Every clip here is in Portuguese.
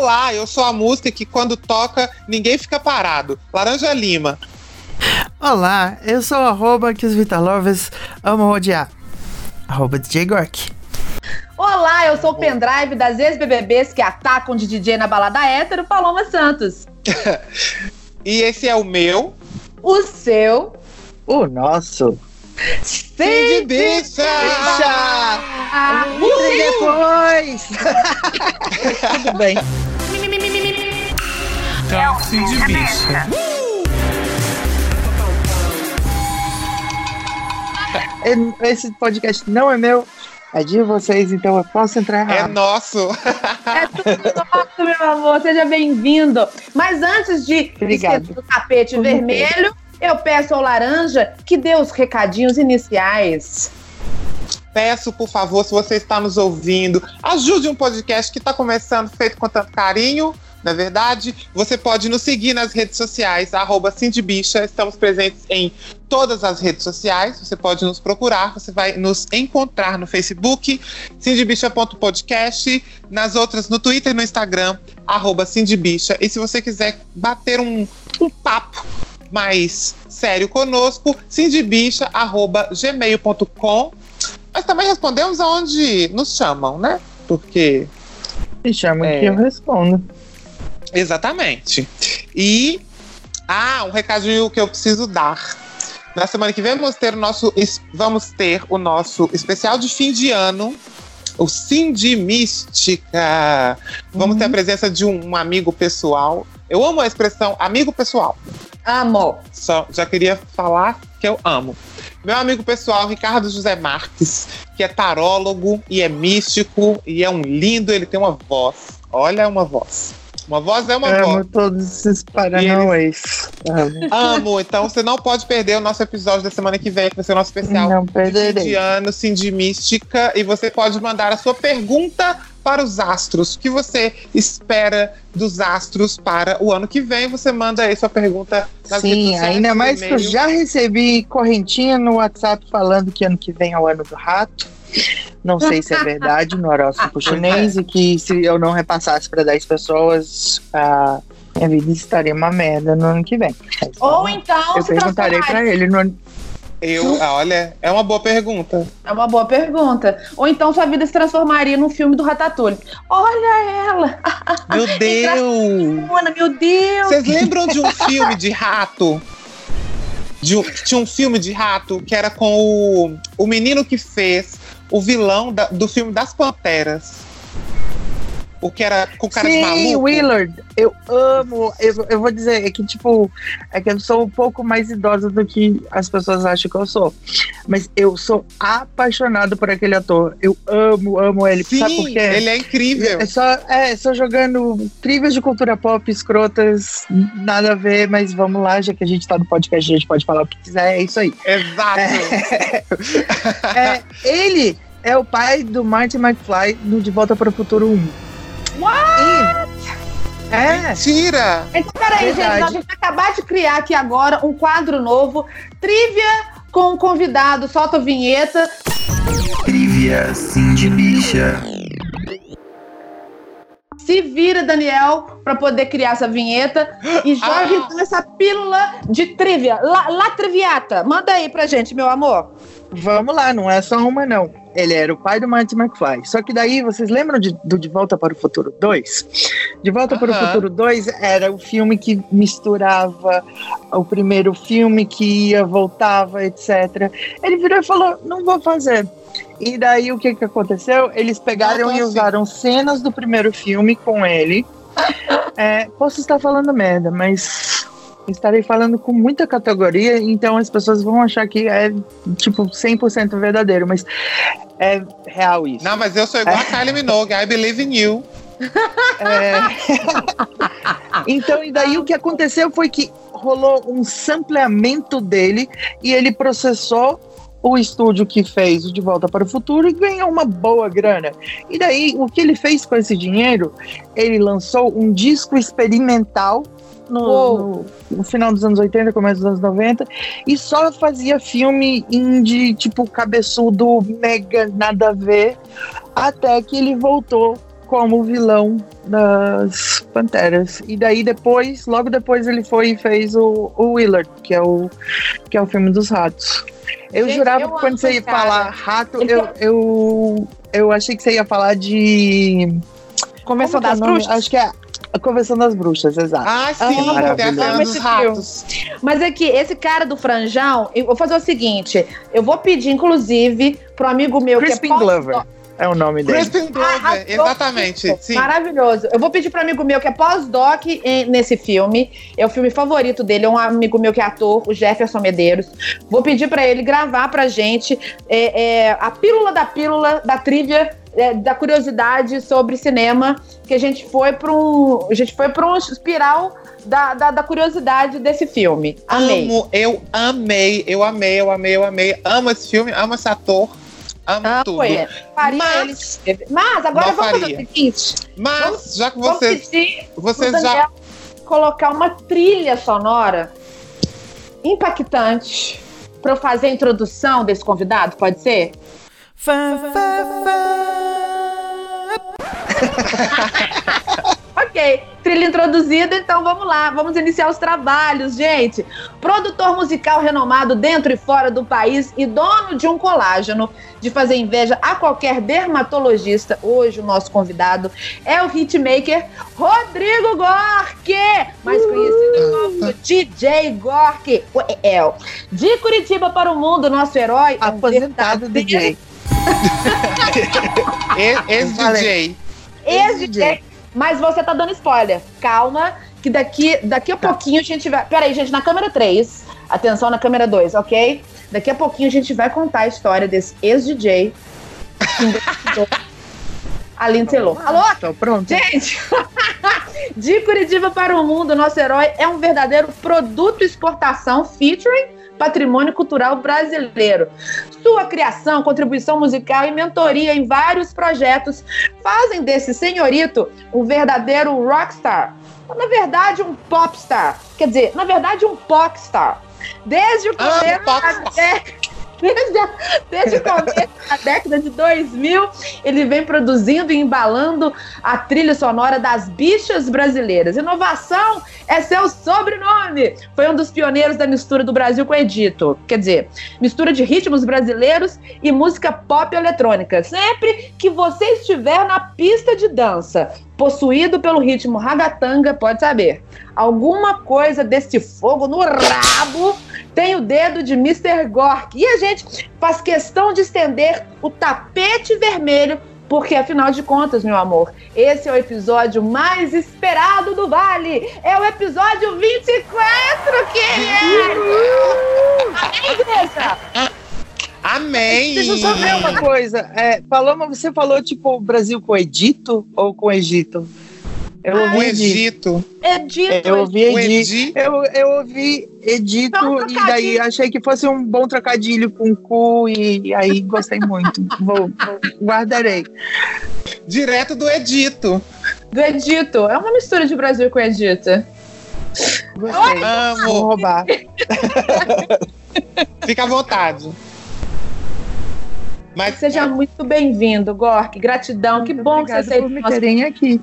Olá, eu sou a música que quando toca ninguém fica parado. Laranja Lima. Olá, eu sou o arroba que os Vitalovers amam odiar. Arroba DJ Gork. Olá, eu sou o pendrive das ex-BBBs que atacam de DJ na balada hétero, Paloma Santos. e esse é o meu. O seu. O nosso. Sim, bicha! bicha! Ah, depois! Tudo bem. Sim de bicha. Esse podcast não é meu, é de vocês, então eu posso entrar errado. É nosso. é tudo nosso, meu amor. Seja bem-vindo. Mas antes de esquecer o tapete Tudo vermelho, bem. eu peço ao Laranja que dê os recadinhos iniciais. Peço, por favor, se você está nos ouvindo, ajude um podcast que está começando, feito com tanto carinho na é verdade, você pode nos seguir nas redes sociais, arroba Cindybicha. Estamos presentes em todas as redes sociais. Você pode nos procurar, você vai nos encontrar no Facebook, cindybicha.podcast, nas outras, no Twitter e no Instagram, arroba Cindybicha. E se você quiser bater um, um papo mais sério conosco, cindybicha.gmail.com. Mas também respondemos aonde nos chamam, né? Porque. Me chamam é... que eu respondo. Exatamente. E ah, um recadinho que eu preciso dar. Na semana que vem vamos ter o nosso, vamos ter o nosso especial de fim de ano, o Cindy Mística. Vamos uhum. ter a presença de um, um, amigo pessoal. Eu amo a expressão amigo pessoal. Amo. Só já queria falar que eu amo. Meu amigo pessoal, Ricardo José Marques, que é tarólogo e é místico e é um lindo, ele tem uma voz. Olha uma voz. Uma voz é uma Amo voz. Amo todos esses paranauês. Amo. Amo. Então você não pode perder o nosso episódio da semana que vem, que vai ser o nosso especial não perderei. de ano, sim, de mística. E você pode mandar a sua pergunta para os astros. O que você espera dos astros para o ano que vem? Você manda aí sua pergunta nas Sim, ainda mais que eu já recebi correntinha no WhatsApp falando que ano que vem é o ano do rato. Não sei se é verdade no horóscopo chinês e que se eu não repassasse para 10 pessoas, a minha vida estaria uma merda no ano que vem. Ou então. Eu perguntarei para ele no ano. Eu, olha, é uma boa pergunta. É uma boa pergunta. Ou então sua vida se transformaria num filme do Ratatouille. Olha ela! Meu Deus! Meu Deus! Vocês lembram de um filme de rato? De um, tinha um filme de rato que era com o, o menino que fez o vilão da, do filme das Panteras. O que era com cara Sim, de maluco. Willard. Eu amo. Eu, eu vou dizer é que, tipo, é que eu sou um pouco mais idosa do que as pessoas acham que eu sou. Mas eu sou apaixonado por aquele ator. Eu amo, amo ele. Sim, Sabe por quê? ele é incrível. É só, é, só jogando trivias de cultura pop, escrotas, nada a ver, mas vamos lá, já que a gente tá no podcast, a gente pode falar o que quiser, é isso aí. Exato. É, é, ele é o pai do Marty McFly no De Volta para o Futuro 1. What? É. Mentira! Então, peraí, Verdade. gente, a gente vai acabar de criar aqui agora um quadro novo, trivia com o convidado, solta a vinheta. Trivia sim de bicha. Se vira, Daniel, para poder criar essa vinheta e jogue ah. essa pílula de trivia. La, la triviata. Manda aí pra gente, meu amor. Vamos lá, não é só uma, não. Ele era o pai do Marty McFly. Só que daí, vocês lembram de, do De Volta para o Futuro 2? De Volta para o Futuro 2 era o filme que misturava o primeiro filme que ia, voltava, etc. Ele virou e falou: não vou fazer. E daí o que, que aconteceu? Eles pegaram e usaram cenas do primeiro filme com ele. É, posso estar falando merda, mas estarei falando com muita categoria, então as pessoas vão achar que é tipo 100% verdadeiro, mas é real isso. Não, mas eu sou igual é. a Kylie Minogue, I believe in you. É... então, e daí o que aconteceu foi que rolou um sampleamento dele e ele processou o estúdio que fez o De Volta para o Futuro e ganhou uma boa grana. E daí, o que ele fez com esse dinheiro? Ele lançou um disco experimental no, no, no, final dos anos 80, começo dos anos 90, e só fazia filme indie, tipo, cabeçudo, mega, nada a ver, até que ele voltou como vilão das Panteras. E daí depois, logo depois, ele foi e fez o, o Willard, que é o, que é o filme dos ratos. Eu Gente, jurava eu que quando você ia cara. falar rato, eu, eu, eu achei que você ia falar de. É das o nome? Bruxas. Acho que é a Convenção das Bruxas, exato. Ah, sim, Amo, tem a maravilhoso. cena amo dos ratos. Mas é que esse cara do franjão, eu vou fazer o seguinte: eu vou pedir, inclusive, pro amigo meu Crispin que é pós- Glover é o nome dele. Crispin Glover, exatamente. Sim. Maravilhoso. Eu vou pedir para amigo meu que é pós-doc nesse filme. É o filme favorito dele. É um amigo meu que é ator, o Jefferson Medeiros. Vou pedir para ele gravar pra gente é, é, a pílula da pílula da trivia. é, da curiosidade sobre cinema, que a gente foi para um. A gente foi para um espiral da, da, da curiosidade desse filme. Amei. Amo, eu amei, eu amei, eu amei, eu amei. Amo esse filme, amo esse ator. Amo Amo tudo. Faria Mas-. Mas agora vamos fazer o seguinte: Mas, Vamos- já que vocês pro já. Colocar uma trilha sonora impactante para eu fazer a introdução desse convidado, pode ser? Fá, fá, fá. Ok, trilha introduzida, então vamos lá, vamos iniciar os trabalhos, gente. Produtor musical renomado dentro e fora do país e dono de um colágeno de fazer inveja a qualquer dermatologista. Hoje o nosso convidado é o hitmaker Rodrigo Gork, mais conhecido como DJ Gork, o El. De Curitiba para o mundo, nosso herói é um Aposentado verdadeiro DJ. Ex-DJ. Ex-DJ. Mas você tá dando spoiler. Calma, que daqui, daqui a pouquinho a gente vai. Peraí, gente, na câmera 3. Atenção na câmera 2, ok? Daqui a pouquinho a gente vai contar a história desse ex-DJ. que investidor, A Lindsay Lohan. Alô? Tô pronto. Gente, de Curitiba para o mundo, nosso herói é um verdadeiro produto exportação featuring patrimônio cultural brasileiro. Sua criação, contribuição musical e mentoria em vários projetos fazem desse senhorito um verdadeiro rockstar. Na verdade, um popstar. Quer dizer, na verdade, um popstar. Desde o Ah, começo da popstar. Desde, a- desde o começo da década de 2000, ele vem produzindo e embalando a trilha sonora das bichas brasileiras. Inovação é seu sobrenome. Foi um dos pioneiros da mistura do Brasil com o Edito. Quer dizer, mistura de ritmos brasileiros e música pop eletrônica. Sempre que você estiver na pista de dança, possuído pelo ritmo ragatanga, pode saber. Alguma coisa desse fogo no rabo tem o dedo de Mr. Gork. E a gente faz questão de estender o tapete vermelho, porque afinal de contas, meu amor, esse é o episódio mais esperado do Vale. É o episódio 24, querido! Amém, Igreja? Amém! Deixa eu só ver uma coisa. É, Paloma, você falou tipo Brasil com Edito ou com Egito? Eu Ah, O ouvi Edito. Egito. Edito. Eu ouvi O Edito. Edi. Eu, eu ouvi Edito Então, e daí achei que fosse um bom trocadilho com cu e aí gostei muito. Vou, vou- guardarei. Direto do Edito. Do Edito. É uma mistura de Brasil com Edito. Gostei. Vou Amo. roubar. Fica à vontade. Mas Seja muito bem-vindo, Gork. Gratidão. que bom que você obrigada por me terem aqui.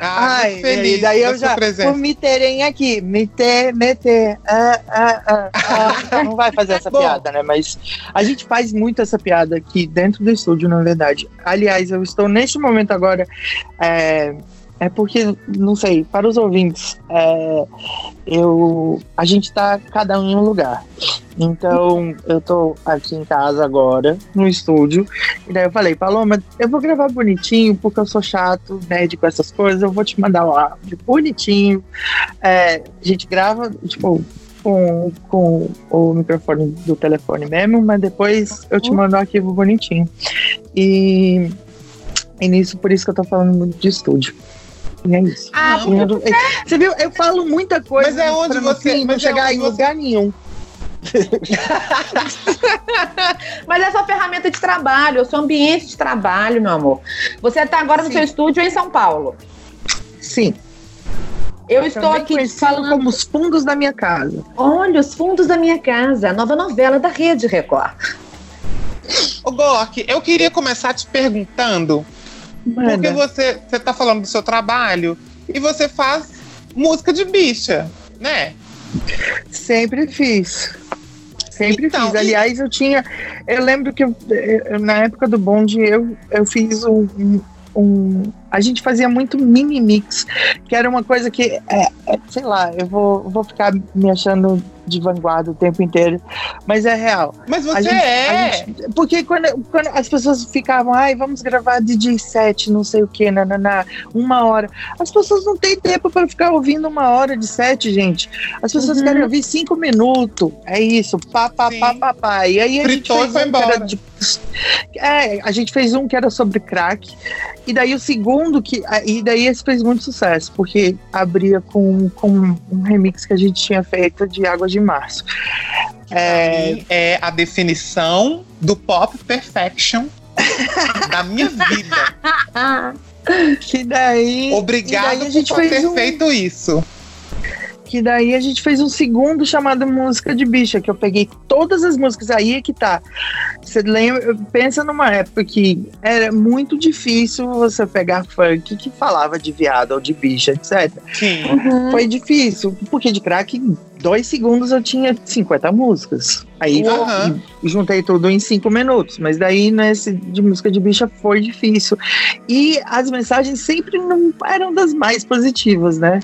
ah, Ai, feliz daí da eu já presença. por me terem aqui, me ter, meter. Ah, ah, ah, ah. Não vai fazer essa Bom. piada, né? Mas a gente faz muito essa piada aqui dentro do estúdio, na verdade. Aliás, eu estou neste momento agora. É, é porque, não sei, para os ouvintes, é, eu, a gente tá cada um em um lugar. Então, eu tô aqui em casa agora, no estúdio, e daí eu falei, Paloma, eu vou gravar bonitinho, porque eu sou chato, nerd com essas coisas, eu vou te mandar um áudio bonitinho. É, a gente grava, tipo, com, com o microfone do telefone mesmo, mas depois eu te mando um arquivo bonitinho. E, e nisso, por isso que eu tô falando muito de estúdio. E é isso. Ah. Eu Você viu? Eu falo muita coisa. Mas é onde no você- não mas é chegar onde em você- lugar nenhum. Mas essa ferramenta de trabalho, o seu ambiente de trabalho, meu amor. Você está agora no Sim. seu estúdio em São Paulo. Sim. Eu estou Também aqui falando. como os fundos da minha casa. Olha, os fundos da minha casa, a nova novela da Rede Record. Ô, Gork, eu queria começar te perguntando Porque Manda. você, você tá falando do seu trabalho e você faz música de bicha, né? Sempre fiz. Sempre Então, fiz. Aliás, eu tinha. Eu lembro que eu- na época do bonde eu, eu fiz um, um- um- A gente fazia muito mini mix, que era uma coisa que, é, é, sei lá, eu vou, vou ficar me achando de vanguarda o tempo inteiro, mas é real. Mas você gente- é. gente- porque quando, quando as pessoas ficavam, ai, vamos gravar DJ set, não sei o que, nananá, uma hora. As pessoas não têm tempo para ficar ouvindo uma hora de set, gente. As pessoas Uhum. querem ouvir cinco minutos. É isso, pá, pá, Sim. pá, pá, pá. E aí a Fritou gente fez um que era embora. de, é, a gente fez um que era sobre crack. E daí o segundo que. E daí esse fez muito sucesso, porque abria com, com um remix que a gente tinha feito de Águas de Março. É, é a definição do pop perfection da minha vida. Que daí. Obrigado daí a gente por ter um, feito isso. Que daí a gente fez um segundo chamado Música de Bicha, que eu peguei todas as músicas. Aí é que tá. Você lembra, pensa numa época que era muito difícil você pegar funk que falava de viado ou de bicha, etc. Sim. Uhum. Foi difícil, porque de crack, em dois segundos eu tinha 50 músicas. Aí e juntei tudo em cinco minutos, mas daí nesse de música de bicha foi difícil. E as mensagens sempre não eram das mais positivas, né?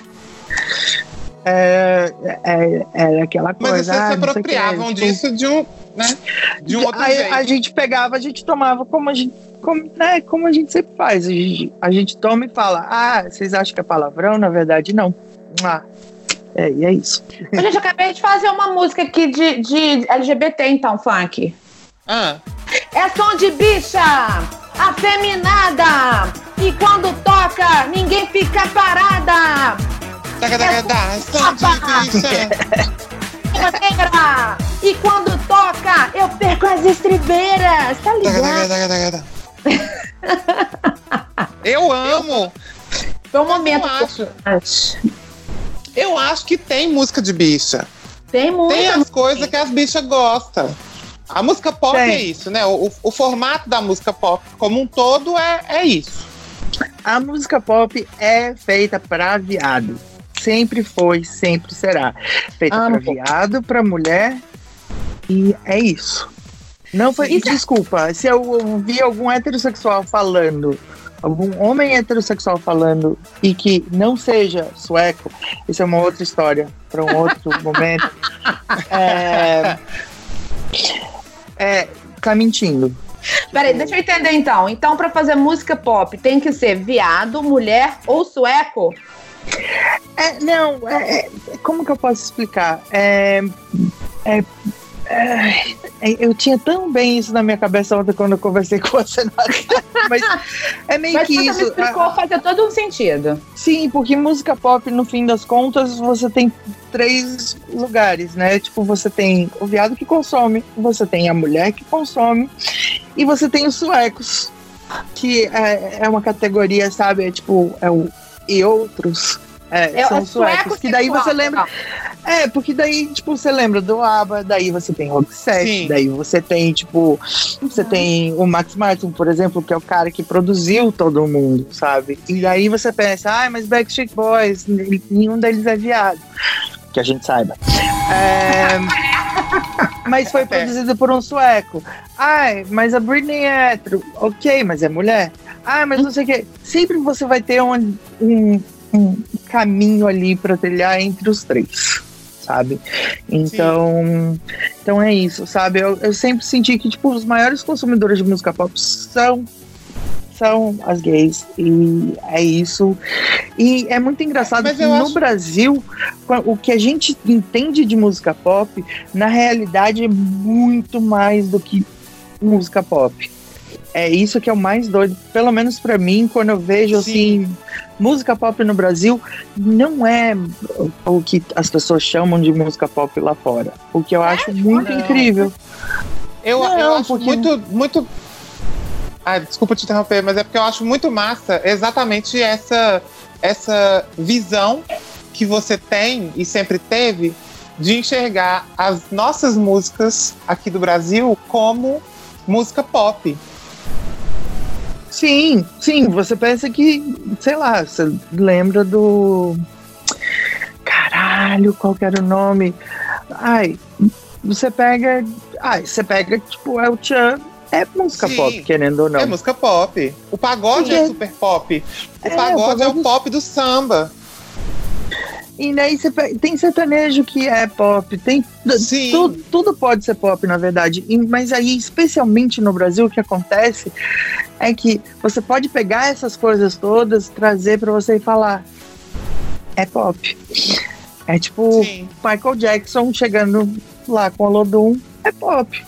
É, é, era aquela Mas coisa. vocês ah, se apropriavam tipo, disso de um, né? De um outro a, jeito. a gente pegava, a gente tomava como a gente, como, né, como a gente sempre faz. A gente, a gente toma e fala: Ah, vocês acham que é palavrão? Na verdade, não. Ah, é, e é isso. Ô, Gente, eu acabei de fazer uma música aqui de, de LGBT, então, funk. Ah, É som de bicha, afeminada. E quando toca, ninguém fica parada. Negra. E quando toca, eu perco as estribeiras. Tá ligado? Eu amo. Foi um momento. Eu acho, eu acho que tem música de bicha. Tem muito. Tem as coisas que as bichas gostam. A música pop Tem. é isso, né? O, o formato da música pop como um todo é, é isso. A música pop é feita pra viado. Sempre foi, sempre será. Feita Amo. pra viado, pra mulher. E é isso. Não foi. Isso Desculpa, se eu ouvir algum heterossexual falando, algum homem heterossexual falando e que não seja sueco, isso é uma outra história, para um outro momento. É, é, tá mentindo. Peraí, deixa eu entender então. Então, pra fazer música pop, tem que ser viado, mulher ou sueco? É, não, é, é, como que eu posso explicar? É, é, é, é, eu tinha tão bem isso na minha cabeça ontem quando eu conversei com você, mas é meio Mas que você me isso. explicou, ah, fazia todo um sentido. sim, porque música pop, no fim das contas, você tem três lugares, né? Tipo, você tem o viado que consome, você tem a mulher que consome, e você tem os suecos, que é, é uma categoria, sabe? É tipo, é o e outros. É, É, são é os suecos, sueco que daí você lembra. não. É, porque daí, tipo, você lembra do ABBA, daí você tem o Obsessed, daí você tem, tipo, você tem o Max Martin, por exemplo, que é o cara que produziu todo mundo, sabe? E daí você pensa, ai, mas Backstreet Boys, nenhum deles é viado. Que a gente saiba. É, mas foi produzido por um sueco. Ai, mas a Britney é hétero. Ok, mas é mulher. Ah, mas não sei o quê. Sempre você vai ter um, um, um caminho ali para trilhar entre os três, sabe? Então, então é isso, sabe? Eu, eu sempre senti que tipo os maiores consumidores de música pop são são as gays e é isso. E é muito engraçado Mas que no acho- Brasil o que a gente entende de música pop na realidade é muito mais do que música pop. É isso que é o mais doido, pelo menos pra mim, quando eu vejo Sim. assim, música pop no Brasil não é o- que as pessoas chamam de música pop lá fora. O que eu acho muito Não. incrível. Eu, Não, eu acho porque- muito, muito. Ah, desculpa te interromper, mas é porque eu acho muito massa exatamente essa, essa visão que você tem e sempre teve de enxergar as nossas músicas aqui do Brasil como música pop. Sim, sim, você pensa que, sei lá, você lembra do. Caralho, qual que era o nome? Ai, você pega. Ai, você pega, tipo, El Chan, é música Sim. pop, querendo ou não. É música pop. O pagode é é. super pop. O É, pagode o é o pagode- pop do samba. E daí você tem sertanejo que é pop, tem Sim. tudo, tudo pode ser pop, na verdade. E- mas aí, especialmente no Brasil, o que acontece é que você pode pegar essas coisas todas, trazer pra você e falar. É pop. É tipo Sim. Michael Jackson chegando lá com o Lodum, é pop.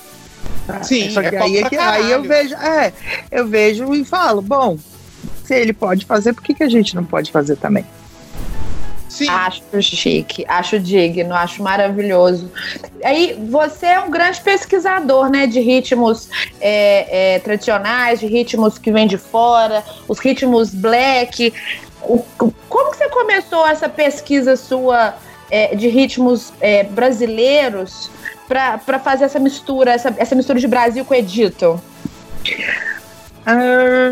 Tá? Sim, Só que é pop aí, é que, aí eu vejo, é, eu vejo e falo, bom, se ele pode fazer, por que, que a gente não pode fazer também? Sim. Acho chique, acho digno, acho maravilhoso. Aí você é um grande pesquisador, né, de ritmos é, é, tradicionais, de ritmos que vêm de fora, os ritmos black. O- como que você começou essa pesquisa sua é, de ritmos é, brasileiros para fazer essa mistura, essa, essa mistura de Brasil com Edito? Ah,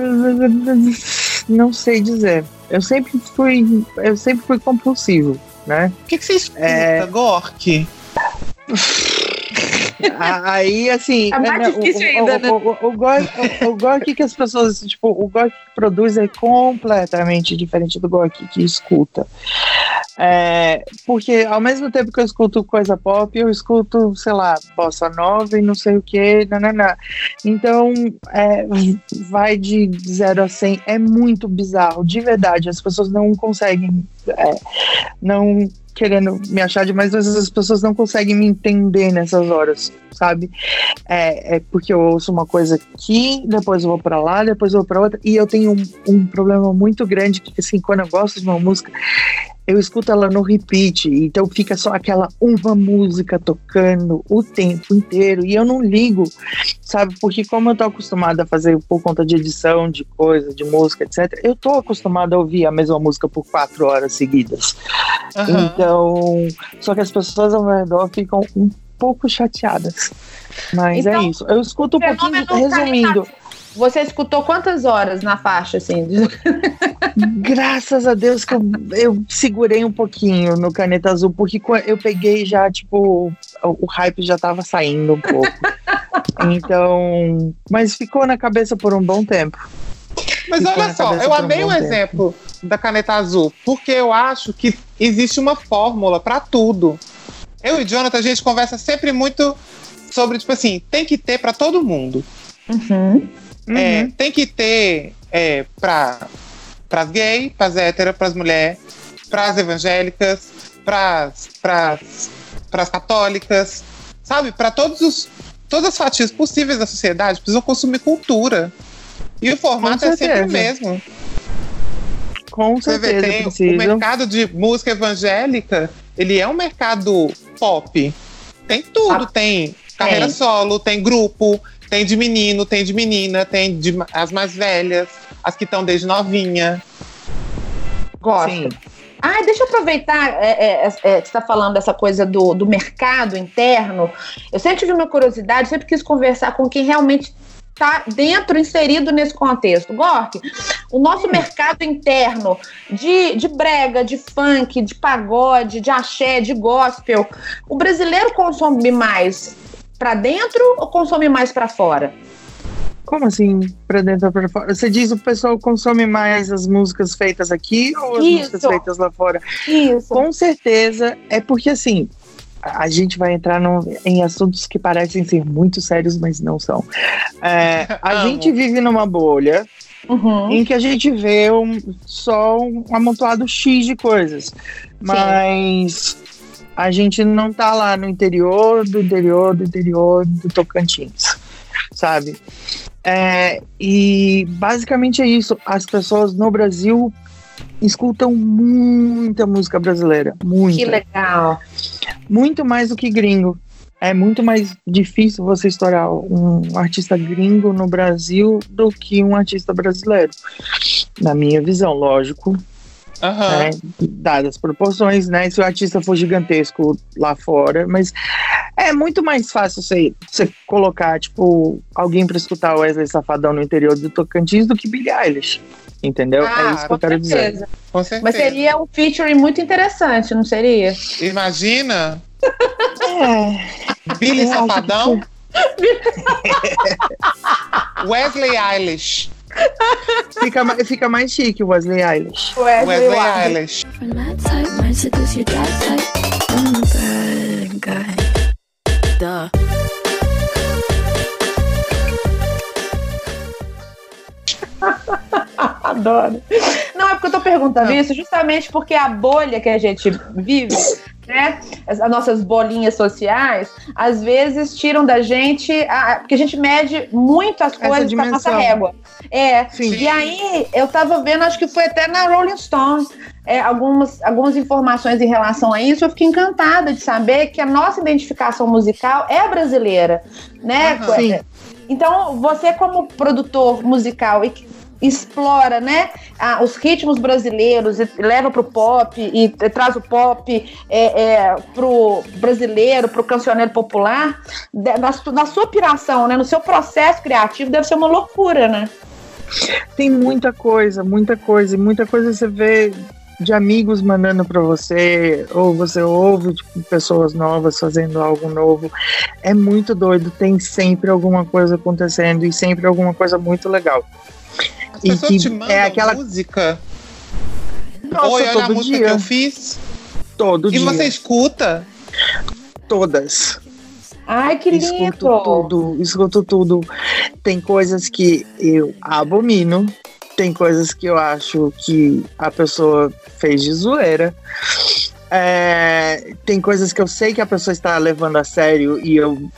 não sei dizer. Eu sempre fui, eu sempre fui compulsivo, né? O que, que você escuta, É. Gork? Aí, assim. É mais né, difícil o, ainda, né? O, o Gork que as pessoas. Tipo, o Gork que produz é completamente diferente do Gork que escuta. É, porque ao mesmo tempo que eu escuto coisa pop, eu escuto, sei lá, bossa nova e não sei o que, nananá. Então, é, vai de 0 a 100. É muito bizarro, de verdade. As pessoas não conseguem. é, não querendo me achar demais, mas as pessoas não conseguem me entender nessas horas, sabe? É, é porque eu ouço uma coisa aqui, depois eu vou pra lá, depois eu vou pra outra, e eu tenho um, um problema muito grande que, assim, quando eu gosto de uma música, eu escuto ela no repeat, então fica só aquela uma música tocando o tempo inteiro, e eu não ligo, sabe? Porque como eu tô acostumada a fazer por conta de edição, de coisa, de música, etc., eu tô acostumada a ouvir a mesma música por quatro horas seguidas. Aham. Então, só que as pessoas ao meu redor ficam um pouco chateadas. Mas Então, é isso. Eu escuto um pouquinho, tá resumindo. Você escutou quantas horas na faixa, assim? Graças a Deus que eu, eu segurei um pouquinho no Caneta Azul, porque eu peguei já, tipo, o, o hype já tava saindo um pouco. Então, mas ficou na cabeça por um bom tempo. Mas Ficou olha só, eu um amei tempo. exemplo da caneta azul, porque eu acho que existe uma fórmula pra tudo. Eu e Jonathan, a gente conversa sempre muito sobre, tipo assim, tem que ter pra todo mundo. Uhum. É, Uhum. tem que ter é, para as gays, para as héteras, para as mulheres, para as evangélicas, para as católicas, sabe? Para todos os todas as fatias possíveis da sociedade precisam consumir cultura. E o formato é sempre o mesmo. Com Você vê, certeza tem o mercado de música evangélica, ele é um mercado pop. Tem tudo, Ah, tem carreira tem. solo, tem grupo, tem de menino, tem de menina, tem de as mais velhas, as que estão desde novinha. Gosto. Sim. Ah, deixa eu aproveitar é, é, é, que você está falando dessa coisa do, do mercado interno. Eu sempre tive uma curiosidade, sempre quis conversar com quem realmente está dentro, inserido nesse contexto. Gork, o nosso mercado interno de, de brega, de funk, de pagode, de axé, de gospel, o brasileiro consome mais para dentro ou consome mais para fora? Como assim, pra dentro ou pra fora? Você diz o pessoal consome mais as músicas feitas aqui ou as Isso. músicas feitas lá fora? Isso. Com certeza, é porque assim, a gente vai entrar no- em assuntos que parecem ser muito sérios, mas não são. É, a gente vive numa bolha Uhum. em que a gente vê um- só um amontoado X de coisas. Mas a gente não tá lá no interior do interior do interior do Tocantins, sabe? É, e basicamente é isso. As pessoas no Brasil escutam muita música brasileira, muita Que legal. muito mais do que gringo. É muito mais difícil você estourar um artista gringo no Brasil do que um artista brasileiro. Na minha visão, lógico, Aham. né? Dadas as proporções, né? Se o artista for gigantesco lá fora, mas é, É muito mais fácil você, você colocar, tipo, alguém pra escutar o Wesley Safadão no interior do Tocantins do que Billie Eilish. Entendeu? é Ah, isso que eu quero dizer. certeza. Com certeza. Mas seria um featuring muito interessante, não seria? Imagina, É, Billy Safadão. Wesley Eilish. Fica, fica mais chique o Wesley Eilish. Wesley. Eilish. Adoro. Não, é porque eu tô perguntando isso justamente porque a bolha que a gente vive, né? As, as nossas bolinhas sociais, às vezes tiram da gente. A, porque a gente mede muito as coisas com a nossa régua. É. Sim. E aí, eu tava vendo, acho que foi até na Rolling Stone, é, algumas, algumas informações em relação a isso. Eu fiquei encantada de saber que a nossa identificação musical é brasileira, né? Sim. Então, você como produtor musical e que explora, né, a- os ritmos brasileiros e leva pro pop e, e traz o pop é, é, pro brasileiro, pro cancioneiro popular, de- na, na sua piração, né, no seu processo criativo, deve ser uma loucura, né? Tem muita coisa, muita coisa, e muita coisa você vê de amigos mandando pra você, ou você ouve tipo, pessoas novas fazendo algo novo. É muito doido, tem sempre alguma coisa acontecendo e sempre alguma coisa muito legal. As E pessoas que te mandam é aquela- música. Nossa, Oi, olha a música dia, que eu fiz. todo E dia, você escuta? todas. Ai, que Escuto lindo! tudo, escuto tudo. Tem coisas que eu abomino, tem coisas que eu acho que a pessoa fez de zoeira. É, tem coisas que eu sei que a pessoa está levando a sério e eu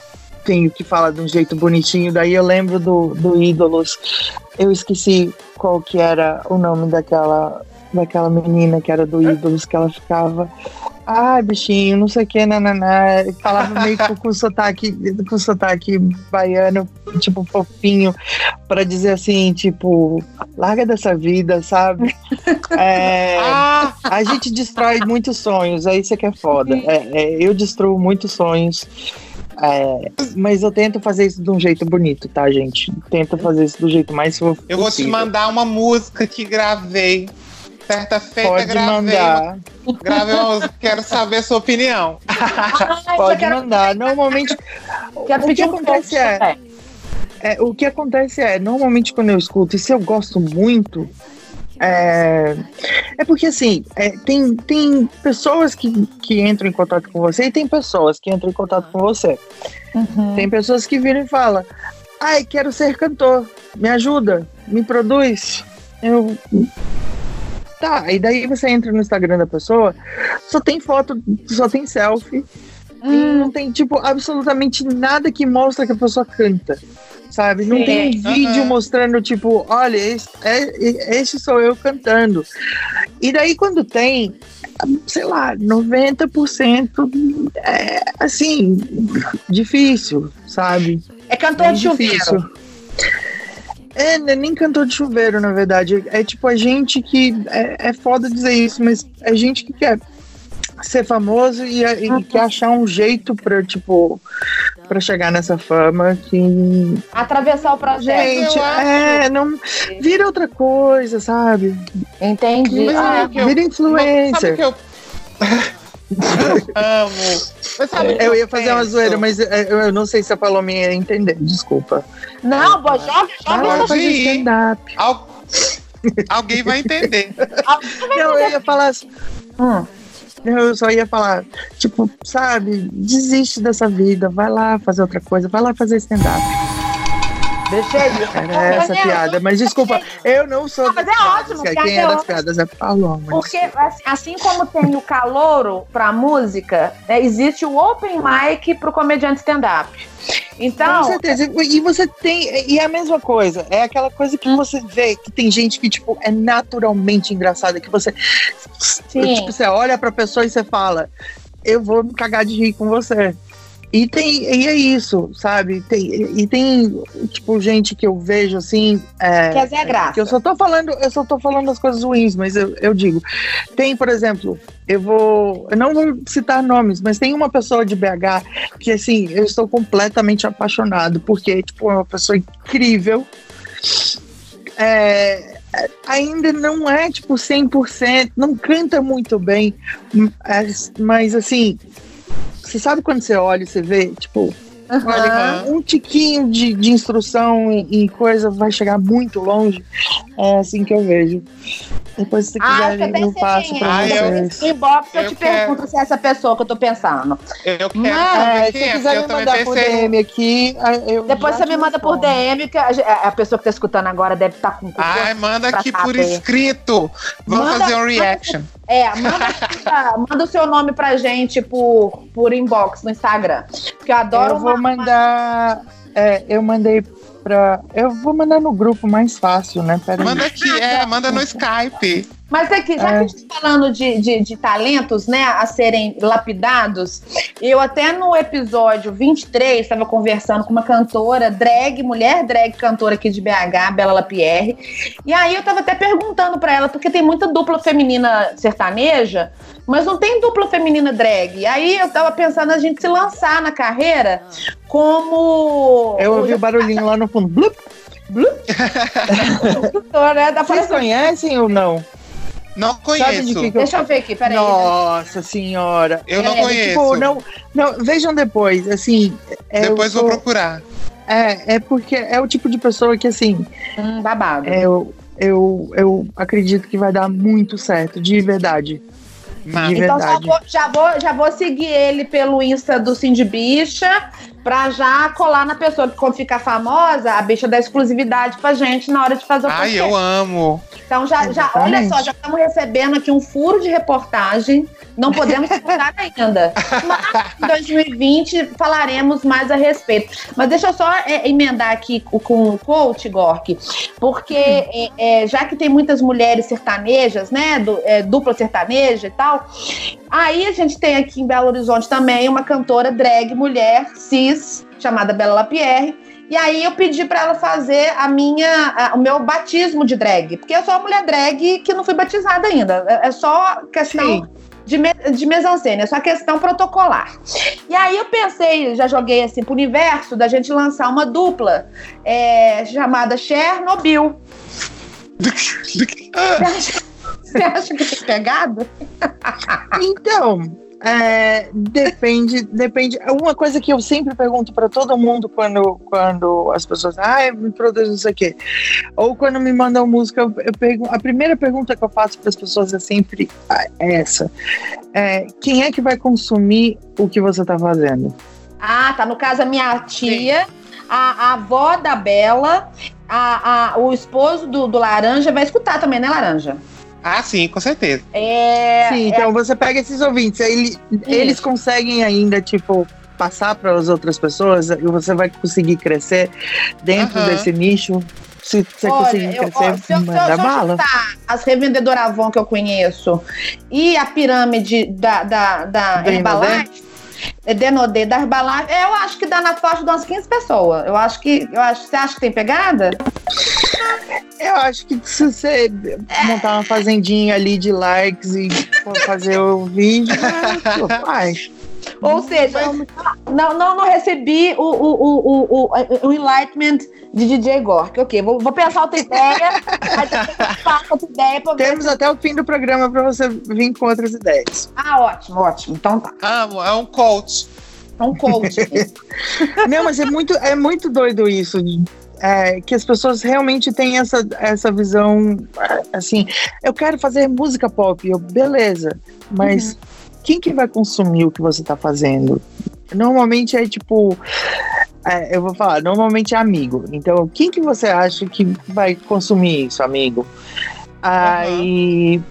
tenho que falar de um jeito bonitinho. Daí eu lembro do, do Ídolos. Eu esqueci qual que era o nome daquela, daquela menina que era do Ídolos, que ela ficava. Ai, bichinho, não sei o que, nananá. Falava meio com, sotaque, com sotaque baiano, tipo, fofinho, pra dizer assim, tipo, larga dessa vida, sabe? É, Ah, a gente destrói muitos sonhos, é isso que é foda. É, é, eu destruo muitos sonhos. É, mas eu tento fazer isso de um jeito bonito, tá, gente? Tento fazer isso do jeito mais fofo eu vou te mandar uma música que gravei. Certa feita, Pode gravei. mandar, Gravei uma música, quero saber a sua opinião. Ai, pode quero, mandar. Normalmente, quero o que acontece é, também. é, o que acontece é, normalmente quando eu escuto, e se eu gosto muito, é, é porque assim, é, tem, tem pessoas que, que entram em contato com você e tem pessoas que entram em contato com você. Uhum. Tem pessoas que viram e falam: Ai, quero ser cantor, me ajuda, me produz. Eu. Tá, e daí você entra no Instagram da pessoa, só tem foto, só tem selfie, e Hum, não tem, tipo, absolutamente nada que mostra que a pessoa canta. Sabe? Não Sim. tem um vídeo Aham. mostrando, tipo, olha, esse, é, esse sou eu cantando. E daí, quando tem, sei lá, 90% é assim, difícil, sabe? é cantor Bem de chuveiro. É, não é nem cantor de chuveiro, na verdade. É tipo a gente que. É, é foda dizer isso, mas é gente que quer ser famoso e, e quer achar um jeito pra, tipo, pra chegar nessa fama que. Atravessar o projeto. Gente, eu acho. é, não. Vira outra coisa, sabe? Entendi. Mas Ah, que eu- Vira o influencer. que eu. Amo. Mas sabe que Eu ia fazer uma zoeira, mas é, eu, eu não sei se a Palominha ia entender. Desculpa. não, boa, joga, Vai joga fazer ir. stand-up. Al- Alguém vai entender. Não, eu ia falar assim. Hum. Eu só ia falar, tipo, sabe, desiste dessa vida, vai lá fazer outra coisa, vai lá fazer stand-up. Deixa ele. Era essa Daniel, piada, mas desculpa, eu não sou Não, mas é piadas, ótimo, Quem piada é é das piadas é Paloma. Porque, assim, assim como tem o calouro pra música, né, existe o open mic pro comediante stand-up. Com Então, certeza. E você tem. E é a mesma coisa. É aquela coisa que você vê que tem gente que, tipo, é naturalmente engraçada. Que você. Sim. Tipo, você olha pra pessoa e você fala: Eu vou me cagar de rir com você. E tem e é isso, sabe? Tem, e tem, tipo, gente que eu vejo assim. É, Quer dizer, é graça. que eu só tô falando, eu só tô falando as coisas ruins, mas eu, eu digo. Tem, por exemplo, eu vou. Eu não vou citar nomes, mas tem uma pessoa de BH que, assim, eu estou completamente apaixonado, porque, tipo, é uma pessoa incrível. É, ainda não é, tipo, 100%, não canta muito bem, mas assim, você sabe quando você olha e você vê, tipo, olha, um tiquinho de, de instrução e, e coisa vai chegar muito longe. É assim que eu vejo. Depois, se Ah, quiserem, bem eu passo pra Ah, eu- vocês. No inbox eu, Eu te quero- pergunto se é essa pessoa que eu tô pensando. Eu quero Mas, saber É, se é, quiser eu me mandar por. DM aqui, ah, eu Depois você me manda por. DM, que a, a pessoa que tá escutando agora deve estar com. Ai, manda aqui por saber. escrito. Vamos Manda- fazer um reaction. É, manda, manda o seu nome pra gente por, por inbox no Instagram. Porque eu adoro Eu vou uma- mandar. é, eu mandei pra. Eu vou mandar no grupo mais fácil, né? Pera aí. Manda aqui, é, manda no Skype. Mas aqui, já que a gente tá falando de, de, de talentos, né, a serem lapidados, eu até no episódio 23 estava conversando com uma cantora drag, mulher drag cantora aqui de BH, Bela Lapierre. E aí eu tava até perguntando pra ela, porque tem muita dupla feminina sertaneja, mas não tem dupla feminina drag. E aí eu tava pensando a gente se lançar na carreira como. Eu ouvi o barulhinho lá no fundo. Blup. né, da Vocês conhecem ou não? Não Sabe de conheço. que Deixa eu ver aqui, peraí. Nossa senhora. Eu não É, conheço. Tipo, não, não, vejam depois, assim. é, Depois eu vou sou- procurar. É, é porque é o tipo de pessoa que, assim, Hum, babado. é, eu, eu, eu acredito que vai dar muito certo, de verdade. De Então verdade. vou, já, vou, já vou seguir ele pelo Insta do Cindy Bicha pra já colar na pessoa que quando ficar famosa, a bicha dá exclusividade pra gente na hora de fazer o Ai, podcast. eu amo. Então já, já olha só, já estamos recebendo aqui um furo de reportagem. Não podemos contar ainda. Mas em 2020 falaremos mais a respeito. Mas deixa eu só é, emendar aqui com, com o coach, Gork, porque é, é, já que tem muitas mulheres sertanejas, né? du- é, dupla sertaneja e tal. Aí a gente tem aqui em Belo Horizonte também uma cantora drag mulher cis chamada Bela Lapierre. E aí eu pedi pra ela fazer a minha, a- o meu batismo de drag, porque eu sou uma mulher drag que não fui batizada ainda. É é só questão Sim. de, me, de mise-en-scène, é só questão protocolar. E aí eu pensei, já joguei assim pro universo da gente lançar uma dupla é, chamada Chernobyl. Você acha, você acha que tem pegado? Então, é, depende, depende. Uma coisa que eu sempre pergunto para todo mundo quando, quando as pessoas, ah, me produz não sei o quê, ou quando me mandam música, eu, eu pergun- a primeira pergunta que eu faço para as pessoas é sempre ah, essa: É, quem é que vai consumir o que você está fazendo? Ah, tá. No caso, a minha tia, a, a avó da Bela, a, a- o esposo do, do Laranja vai escutar também, né, Laranja? Ah, sim, com certeza. É. Sim, então você pega esses ouvintes, aí ele- eles conseguem ainda, tipo, passar para as outras pessoas e você vai conseguir crescer dentro Aham. desse nicho. Se você Olha, conseguir eu- ó, crescer, se eu- se eu- manda se eu bala. as revendedoras Avon que eu conheço e a pirâmide da, da, da Herbalife, é, Denodê da Herbalife, eu acho que dá na faixa de umas 15 pessoas. Eu acho que. Eu acho, você acha que tem pegada? Eu acho que se você montar uma fazendinha ali de likes e fazer o vídeo, faz. Ou seja, não, não, não recebi o, o, o, o, o, o enlightenment de DJ Gork. Ok, vou, vou pensar outra ideia, outra ideia pra ver. Temos até o fim do programa para você vir com outras ideias. Ah, ótimo, ótimo. Então tá. Amo, é um coach. É um coach. Não, mas é muito, é muito doido isso. é, que as pessoas realmente têm essa, essa visão é, assim, eu quero fazer música pop, eu, beleza, mas quem que vai consumir o que você tá fazendo? Normalmente é tipo, é, eu vou falar, normalmente é amigo. Então, quem que você acha que vai consumir isso, amigo? Aí,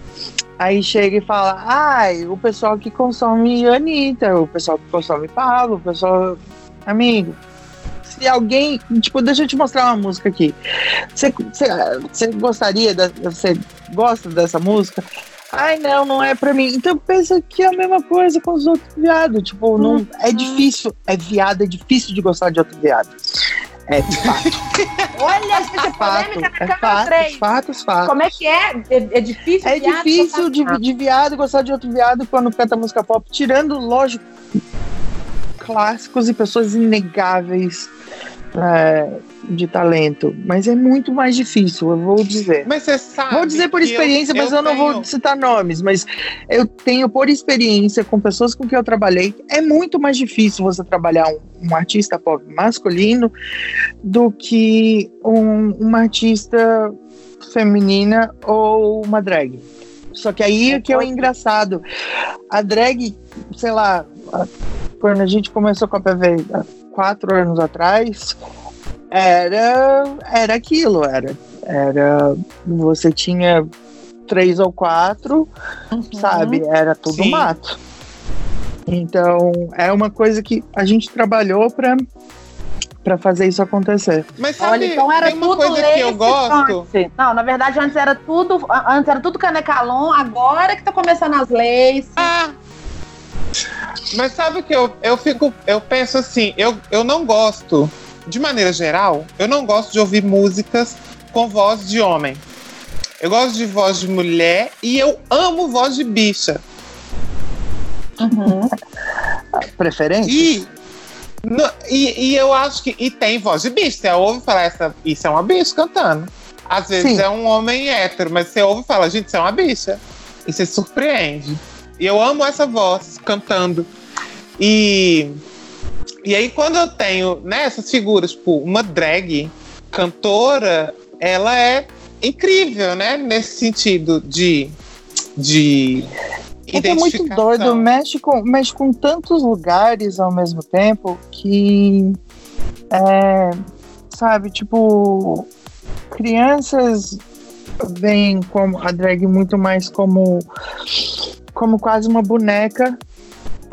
aí chega e fala, ai, o pessoal que consome Anitta, o pessoal que consome Pablo, o pessoal. Amigo, se alguém. Tipo, deixa eu te mostrar uma música aqui. Você, gostaria, você gosta dessa música? Ai, não, não é pra mim. Então pensa que é a mesma coisa com os outros viados. Tipo, não, é difícil. É viado, é difícil de gostar de outro viado. É fato. Olha, essa é fato. polêmica na É fatos, 3. fatos, fatos. Como é que é? É, é difícil? É viado, difícil de, de viado gostar de outro viado quando canta música pop, tirando, lógico, clássicos e pessoas inegáveis é, de talento. Mas é muito mais difícil, eu vou dizer. Mas você sabe. Vou dizer por experiência, mas eu não tenho- vou citar nomes, mas eu tenho por experiência com pessoas com quem eu trabalhei, é muito mais difícil você trabalhar um, um artista pop masculino do que um, uma artista feminina ou uma drag. Só que aí é que é o engraçado. A drag, sei lá, quando a gente começou com a PV há quatro anos atrás, era, era aquilo, era, era você tinha três ou quatro, Uhum. sabe? Era tudo Sim. mato. Então, é uma coisa que a gente trabalhou para para fazer isso acontecer. Mas sabe, Olha, então era tem uma tudo coisa que eu gosto. Não, na verdade, antes era tudo. Antes era tudo canecalon, agora que tá começando as leis. Ah! Mas sabe o que eu, eu fico. Eu penso assim, eu, eu não gosto, de maneira geral, eu não gosto de ouvir músicas com voz de homem. Eu gosto de voz de mulher e eu amo voz de bicha. Uhum. Preferência? E, no- e, e eu acho que. E tem voz de bicho. Você ouve falar, essa, isso é uma bicha cantando. Às vezes Sim. é um homem hétero, mas você ouve e fala, gente, isso é uma bicha. E você surpreende. E eu amo essa voz cantando. E, e aí, quando eu tenho né, essas figuras, tipo, uma drag cantora, ela é incrível, né? Nesse sentido de. de É que é muito doido, mexe com, mexe com tantos lugares ao mesmo tempo que é, sabe, tipo, crianças veem como a drag muito mais como como quase uma boneca.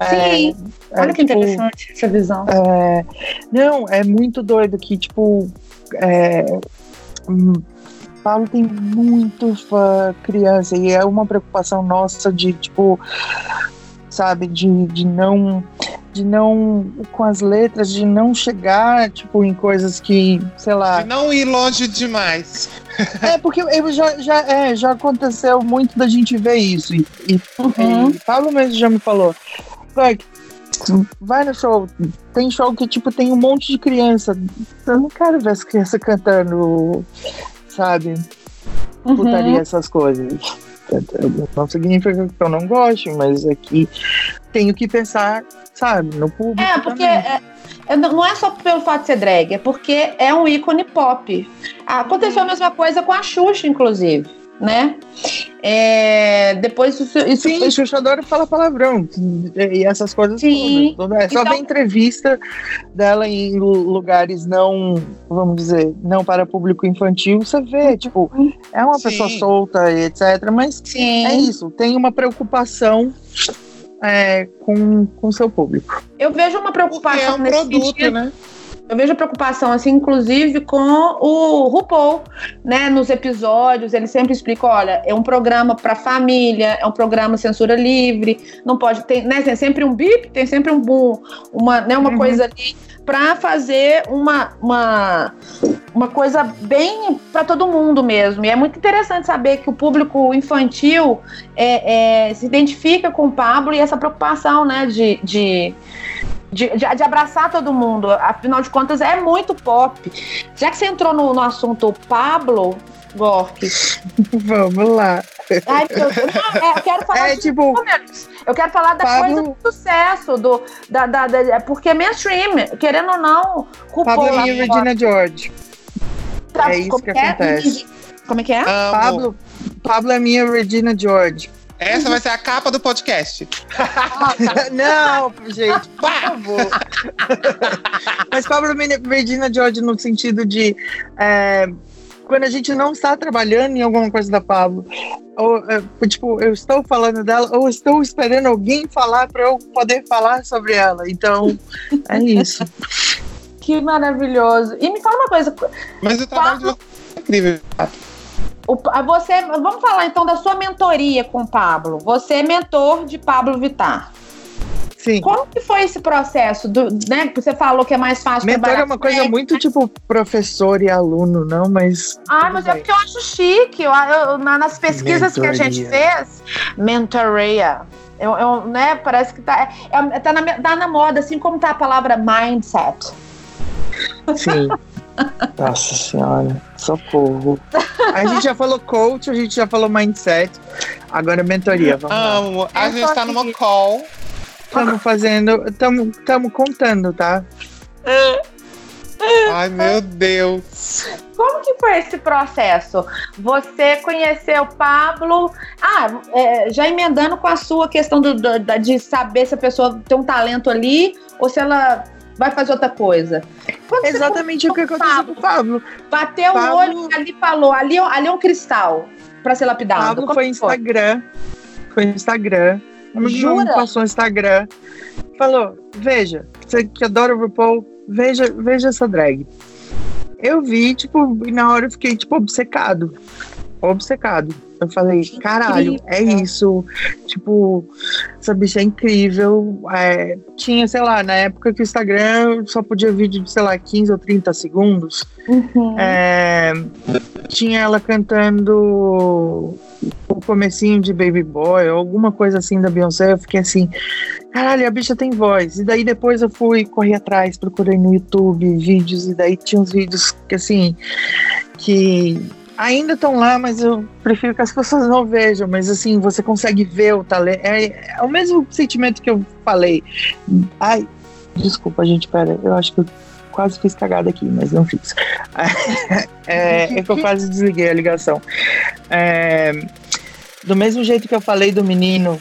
Sim. É, Olha é, que tipo, interessante essa visão. é, não, é muito doido que, tipo, é, hum, Paulo tem muito fã criança e é uma preocupação nossa de, tipo, sabe, de, de não de não com as letras de não chegar tipo em coisas que sei lá De não ir longe demais. É porque já já, é, já aconteceu muito da gente ver isso e, e Uhum. e Pablo mesmo já me falou, vai, vai no show, tem show que tipo tem um monte de criança. Eu não quero ver as crianças cantando, sabe? Uhum. Putaria, essas coisas. Não significa que eu não goste, mas aqui tenho que pensar, sabe, no público. É, porque é, é, não é só pelo fato de ser drag, é porque é um ícone pop. Aconteceu a mesma coisa com a Xuxa, inclusive, né? É, depois isso, isso Sim, Xuxa adora falar palavrão e essas coisas Sim. todas. É só Então- ver entrevista dela em lu- lugares não, vamos dizer, não para público infantil, você vê, tipo, é uma Sim. pessoa solta e etc. Mas Sim. é isso, tem uma preocupação é, com o seu público. Eu vejo uma Porque é preocupação um nesse produto, sentido. né? Eu vejo preocupação, assim, inclusive com o RuPaul, né? Nos episódios, ele sempre explica: olha, é um programa para família, é um programa censura livre, não pode ter, né? Tem sempre um bip, tem sempre um boom, uma, né, uma Uhum. coisa ali para fazer uma, uma, uma coisa bem para todo mundo mesmo. E é muito interessante saber que o público infantil é, é, se identifica com o Pablo e essa preocupação, né, de, de de, de- de abraçar todo mundo. Afinal de contas, é muito pop. Já que você entrou no, no assunto Pablo Gork, Vamos lá. ai, eu, não, é, eu quero falar É de tipo, números. Eu quero falar da Pablo- coisa do sucesso, do, da, da, da- é porque é mainstream, querendo ou não, RuPaul Pablo e Regina George. tá- é isso que é? acontece. Como é que é? Amo. Pablo, Pablo é minha Regina George. Essa vai ser a capa do podcast. Não, gente, por favor. Mas Pablo e Regina George no sentido de é, quando a gente não está trabalhando em alguma coisa da Pablo, ou é, tipo, eu estou falando dela, ou estou esperando alguém falar para eu poder falar sobre ela. Então, é isso. Que maravilhoso. E me fala uma coisa, Mas o trabalho de vocês é incrível. o você, vamos falar então da sua mentoria com o Pablo. Você é mentor de Pablo Vittar. Sim. Como que foi esse processo? Do, né, que você falou que é mais fácil Mentor trabalhar é uma coisa ele, muito né? tipo professor e aluno, não, mas. Ah, mas é porque eu acho chique. Eu, eu- na- nas pesquisas que a gente Mentoria. fez, mentoria. Eu, eu, né, parece que tá, é- tá, na, tá na moda, assim como tá a palavra mindset. Sim. Nossa senhora, socorro. A gente já falou coach, a gente já falou mindset. Agora mentoria, vamos lá. Amo. A É gente tá numa call. Estamos fazendo, estamos contando, tá? Ai, meu Deus. Como que foi esse processo? Você conheceu o Pablo. Ah, é, já emendando com a sua questão do- do- da- de saber se a pessoa tem um talento ali ou se ela vai fazer outra coisa. Quando Exatamente o que aconteceu com o Pablo. bateu Pablo- o olho ali falou, ali, ali é um cristal para ser lapidado. Pablo Como foi que Instagram. Foi Instagram. Jura? Não passou Instagram. Falou: veja, você que adora o RuPaul, veja, veja essa drag. Eu vi, tipo, e na hora eu fiquei, tipo, obcecado. Obcecado. Eu falei, caralho, é isso. Tipo, essa bicha é incrível. É, tinha, sei lá, na época que o Instagram só podia vídeo de, sei lá, 15 ou 30 segundos. Uhum. É, tinha ela cantando o comecinho de Baby Boy, ou alguma coisa assim da Beyoncé, eu fiquei assim, caralho, a bicha tem voz. E daí depois eu fui, corri atrás, procurei no YouTube vídeos, e daí tinha uns vídeos que assim, que ainda estão lá, mas eu prefiro que as pessoas não vejam, mas assim, você consegue ver o talento. É, é o mesmo sentimento que eu falei. Ai, desculpa, gente, pera, eu acho que eu quase fiz cagada aqui, mas não fiz. É, é que eu quase desliguei a ligação. É, do mesmo jeito que eu falei do menino,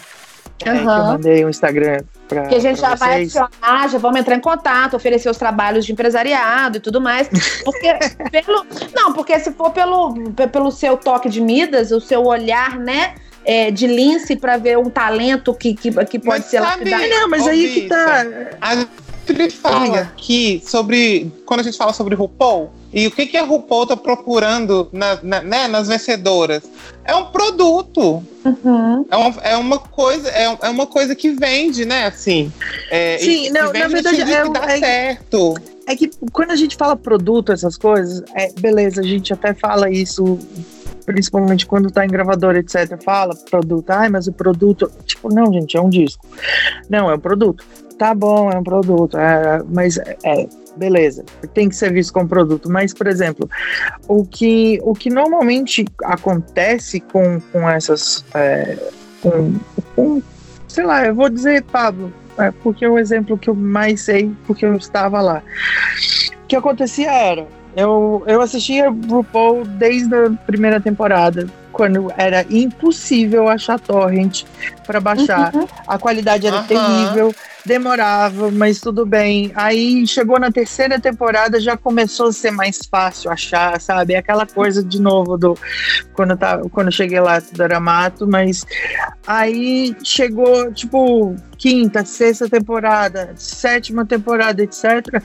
é, que eu mandei um Instagram pra, Que a gente já vai vocês. adicionar, já vamos entrar em contato, oferecer os trabalhos de empresariado e tudo mais. Porque pelo. Não, porque se for pelo, pe- pelo seu toque de Midas, o seu olhar, né? é, de lince para ver um talento que, que, que pode Mas ser sabe- lapidado. Não, mas Ô, aí que tá. A gente fala aqui sobre. Quando a gente fala sobre RuPaul, e o que, que a RuPaul tá procurando na- na- né, nas vencedoras? É um produto. Uhum. É uma, é uma coisa, é, é uma coisa que vende, né? Assim. É, Sim, e- não, na verdade, sentido é que dá é- certo. É que quando a gente fala produto, essas coisas, é, beleza, a gente até fala isso, principalmente quando tá em gravadora, etc. Fala produto, ai, mas o produto. Tipo, não, gente, é um disco. Não, é um produto. Tá bom, é um produto, é, mas é. Beleza, tem que ser visto como produto. Mas, por exemplo, o que, o que normalmente acontece com, com essas. é, com, com, sei lá, eu vou dizer, Pablo, é, porque é o exemplo que eu mais sei, porque eu estava lá. O que acontecia era, eu, eu assistia RuPaul desde a primeira temporada, quando era impossível achar torrent para baixar. Uhum. A qualidade era Aham. terrível, demorava, mas tudo bem. Aí chegou na terceira temporada, já começou a ser mais fácil achar, sabe? Aquela coisa de novo do quando tá, quando cheguei lá tudo era mato, mas aí chegou tipo quinta, sexta temporada, sétima temporada, etc.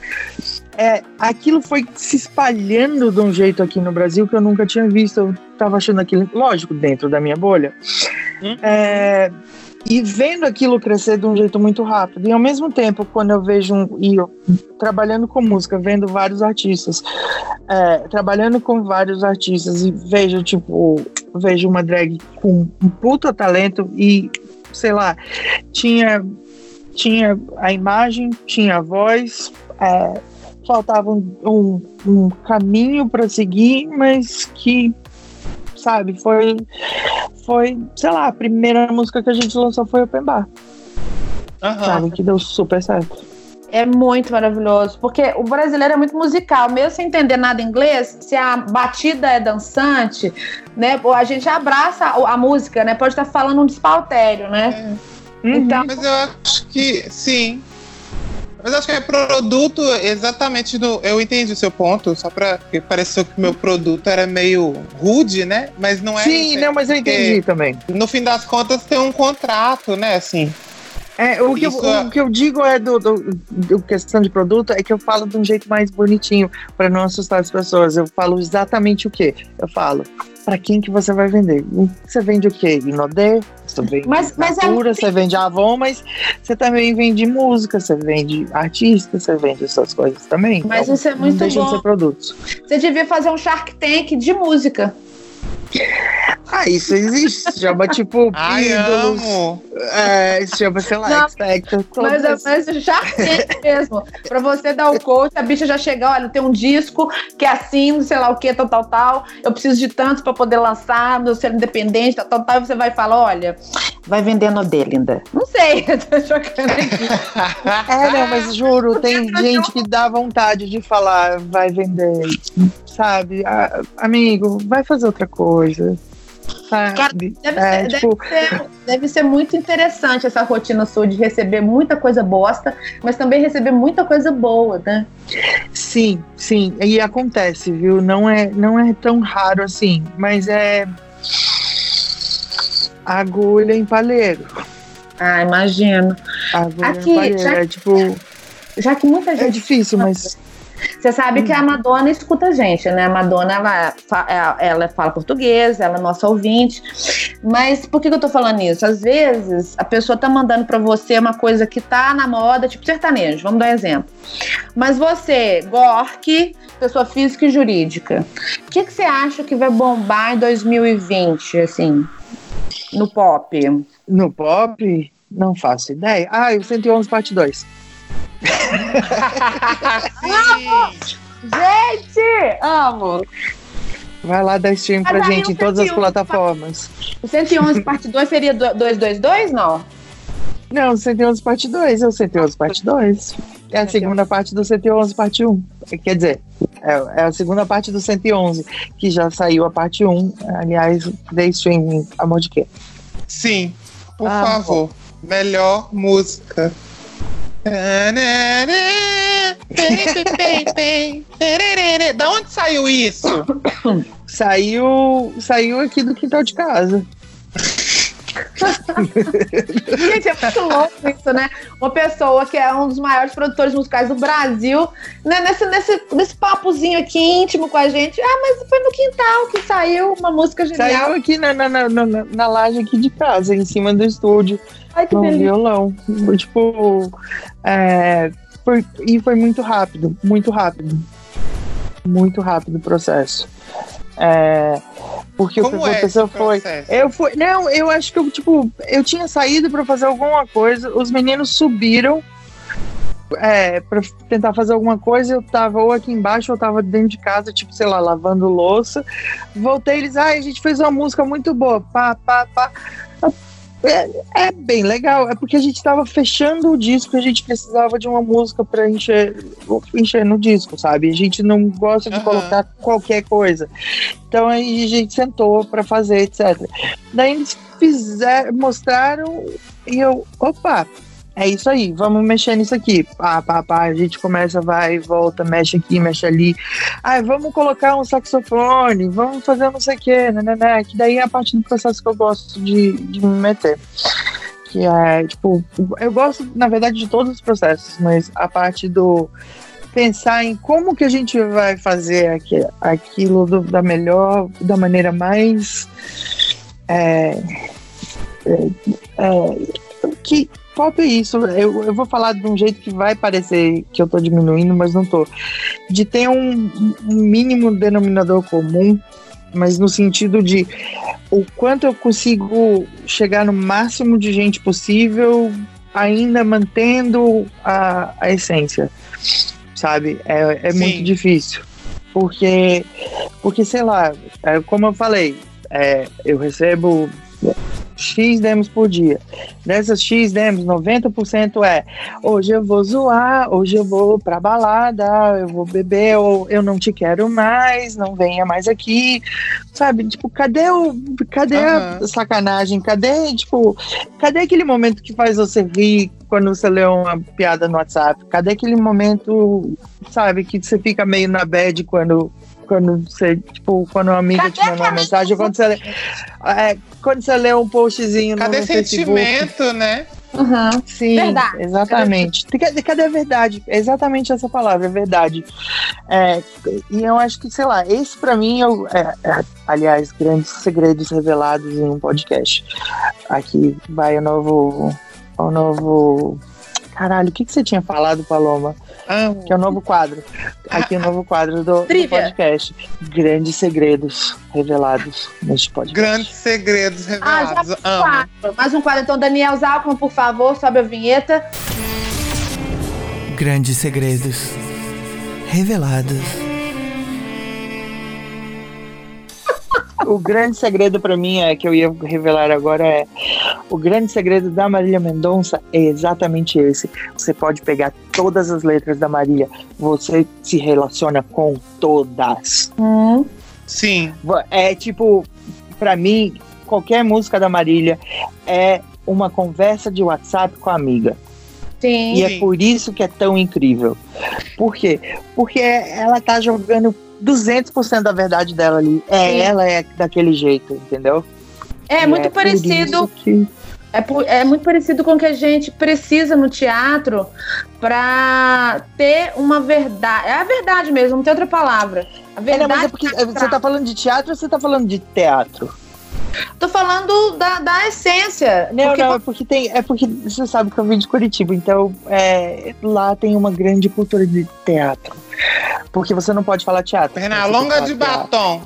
É, aquilo foi se espalhando de um jeito aqui no Brasil que eu nunca tinha visto. Eu tava achando aquilo, lógico, dentro da minha bolha. Uhum. É, e vendo aquilo crescer de um jeito muito rápido. E ao mesmo tempo, quando eu vejo um. E eu, trabalhando com música, vendo vários artistas, é, trabalhando com vários artistas e vejo, tipo, vejo uma drag com um puta talento e, sei lá, tinha, tinha a imagem, tinha a voz, é, faltava um, um, um caminho para seguir, mas que, sabe, foi, foi, sei lá, a primeira música que a gente lançou foi Open Bar, Aham. sabe, que deu super certo. É muito maravilhoso, porque o brasileiro é muito musical, mesmo sem entender nada inglês, se a batida é dançante, né? A gente abraça a, a música, né? Pode estar falando um despautério, né? Então, Mas eu acho que sim. Mas acho que é produto exatamente no. Eu entendi o seu ponto, só pra. Porque pareceu que o meu produto era meio rude, né? Mas não é. Sim, não, mas eu entendi também. No fim das contas tem um contrato, né? Assim. É, o, que eu, Isso é- o que eu digo é do, do, do questão de produto é que eu falo de um jeito mais bonitinho para não assustar as pessoas. Eu falo exatamente o que? Eu falo para quem que você vai vender. Você vende o quê? Inodê? Você vende Mas- mas é- Natura, você vende Avon, mas você também vende música, você vende artista, você vende essas coisas também. Mas Então, isso é não muito de bom. ser produtos. Você devia fazer um Shark Tank de música. Ah, isso existe. Chama tipo Ai, ídolos. amo. É, chama, sei lá, Não, X Factor. Mas, todas- mas Tank mesmo. Pra você dar o coach, a bicha já chega, olha, tem um disco que é assim, não sei lá o que, tal, tal, tal. Eu preciso de tantos pra poder lançar, meu ser independente, tal, tal, tal. E você vai falar, olha, vai vendendo dele ainda. Não sei, tô jogando aqui. É, não, mas juro, tem gente que dá vontade de falar, vai vender, sabe? Ah, amigo, vai fazer outra coisa. Sabe? Deve, É, ser, tipo, deve, ser, deve ser muito interessante essa rotina sua de receber muita coisa bosta, mas também receber muita coisa boa, né? sim, sim. E acontece, viu? Não é, não é tão raro assim, mas é agulha em palheiro. Ah, imagino. Agulha Aqui, em palheiro. já- É tipo, Já que muita é gente difícil, mas Você sabe que a Madonna escuta a gente, né? A Madonna, ela, fa- ela- fala português, ela é nossa ouvinte. Mas por que, que eu tô falando isso? Às vezes, a pessoa tá mandando pra você uma coisa que tá na moda, tipo sertanejo, vamos dar um exemplo. Mas você, Gork, pessoa física e jurídica, o que, que você acha que vai bombar em 2020, assim, no pop? no pop, não faço ideia. Ah, o 111 parte 2. Gente, amo! Vai lá dar stream pra gente em todas as 111 plataformas. O 111 parte 2 seria do- 222, não? Não, 111 parte 2, é o 111 parte 2. É a segunda parte do 111 parte 1. Quer dizer, é, é a segunda parte do 111, que já saiu a parte 1. Aliás, dê stream, amor de quê? Sim, por Ah, favor. Melhor música. Da onde saiu isso? Saiu, saiu aqui do quintal de casa. Gente, é muito louco isso, né? Uma pessoa que é um dos maiores produtores musicais do Brasil, né? nesse, nesse, nesse papozinho aqui íntimo com a gente. Ah, mas foi no quintal que saiu uma música genial. Saiu aqui na, na, na, na, na laje aqui de casa, em cima do estúdio. Ai, que no delícia. violão. Tipo, é, foi, e foi muito rápido, muito rápido. Muito rápido o processo. É, porque o que Como é aconteceu foi. processo? Eu fui. Não, eu acho que eu, tipo, eu tinha saído pra fazer alguma coisa, os meninos subiram. É, pra tentar fazer alguma coisa, eu tava ou aqui embaixo, ou tava dentro de casa, tipo, sei lá, lavando louça. Voltei, eles, ai, a gente fez uma música muito boa, pá, pá, pá. É, é bem legal, é porque a gente tava fechando o disco, a gente precisava de uma música pra encher, encher no disco, sabe? A gente não gosta de Aham. colocar qualquer coisa. Então aí a gente sentou pra fazer, etc. Daí eles fizeram, mostraram e eu, opa, é isso aí, vamos mexer nisso aqui. Pá, pá, pá, a gente começa, vai, volta, mexe aqui, mexe ali. Ai, vamos colocar um saxofone, vamos fazer não sei o quê, né, né, né, que daí é a parte do processo que eu gosto de, de me meter. Que é, tipo, eu gosto, na verdade, de todos os processos, mas a parte do pensar em como que a gente vai fazer aqui, aquilo do- da melhor, da maneira mais é, é, é, que pop é isso. Eu, eu vou falar de um jeito que vai parecer que eu tô diminuindo, mas não tô. De ter um, um mínimo denominador comum, mas no sentido de o quanto eu consigo chegar no máximo de gente possível, ainda mantendo a, a essência, sabe? É, é Sim. muito difícil. Porque, porque, sei lá, é, como eu falei, é, eu recebo X demos por dia. Dessas X demos, 90% é hoje eu vou zoar, hoje eu vou pra balada, eu vou beber, ou eu não te quero mais, não venha mais aqui. Sabe? Tipo, cadê o. Cadê a Aham. sacanagem? Cadê, tipo, cadê aquele momento que faz você rir quando você lê uma piada no WhatsApp? Cadê aquele momento, sabe, que você fica meio na bad quando. Quando você, tipo, quando uma amiga te manda uma mensagem, ou quando você lê, é, quando você lê um postzinho Cadê no Facebook. sentimento, né? Uhum. Sim, Verdade. exatamente. Cadê, cadê a verdade? É exatamente essa palavra, verdade. É, e eu acho que, sei lá, esse pra mim é, o- é- é, aliás, grandes segredos revelados em um podcast. Aqui vai o novo. O novo. Caralho, o que, que você tinha falado, Paloma? Amo. Que é o novo quadro. Aqui é o novo quadro do, do podcast. Grandes segredos revelados neste podcast. Grandes segredos Ah, já revelados. Amo. quadro. Mais um quadro. Então, Daniel Zalcman, por favor, sobe a vinheta. Grandes segredos revelados. O grande segredo pra mim é que eu ia revelar agora é o grande segredo da Marília Mendonça é exatamente esse. Você pode pegar todas as letras da Marília, você se relaciona com todas. Hum. Sim. É tipo, pra mim, qualquer música da Marília é uma conversa de WhatsApp com a amiga. Sim. E é por isso que é tão incrível. Por quê? Porque ela tá jogando 200% da verdade dela ali. É, Sim. ela é daquele jeito, entendeu? É E muito por parecido. que- É, é muito parecido com o que a gente precisa no teatro para ter uma verdade. É a verdade mesmo, não tem outra palavra. A É, verdade. mas é porque você tá falando de teatro ou você tá falando de teatro? Tô falando da, da essência. Não, porque não, é porque tem. É porque você sabe que eu vim de Curitiba, então é, lá tem uma grande cultura de teatro. Porque você não pode falar teatro. Que longa de teatro. batom.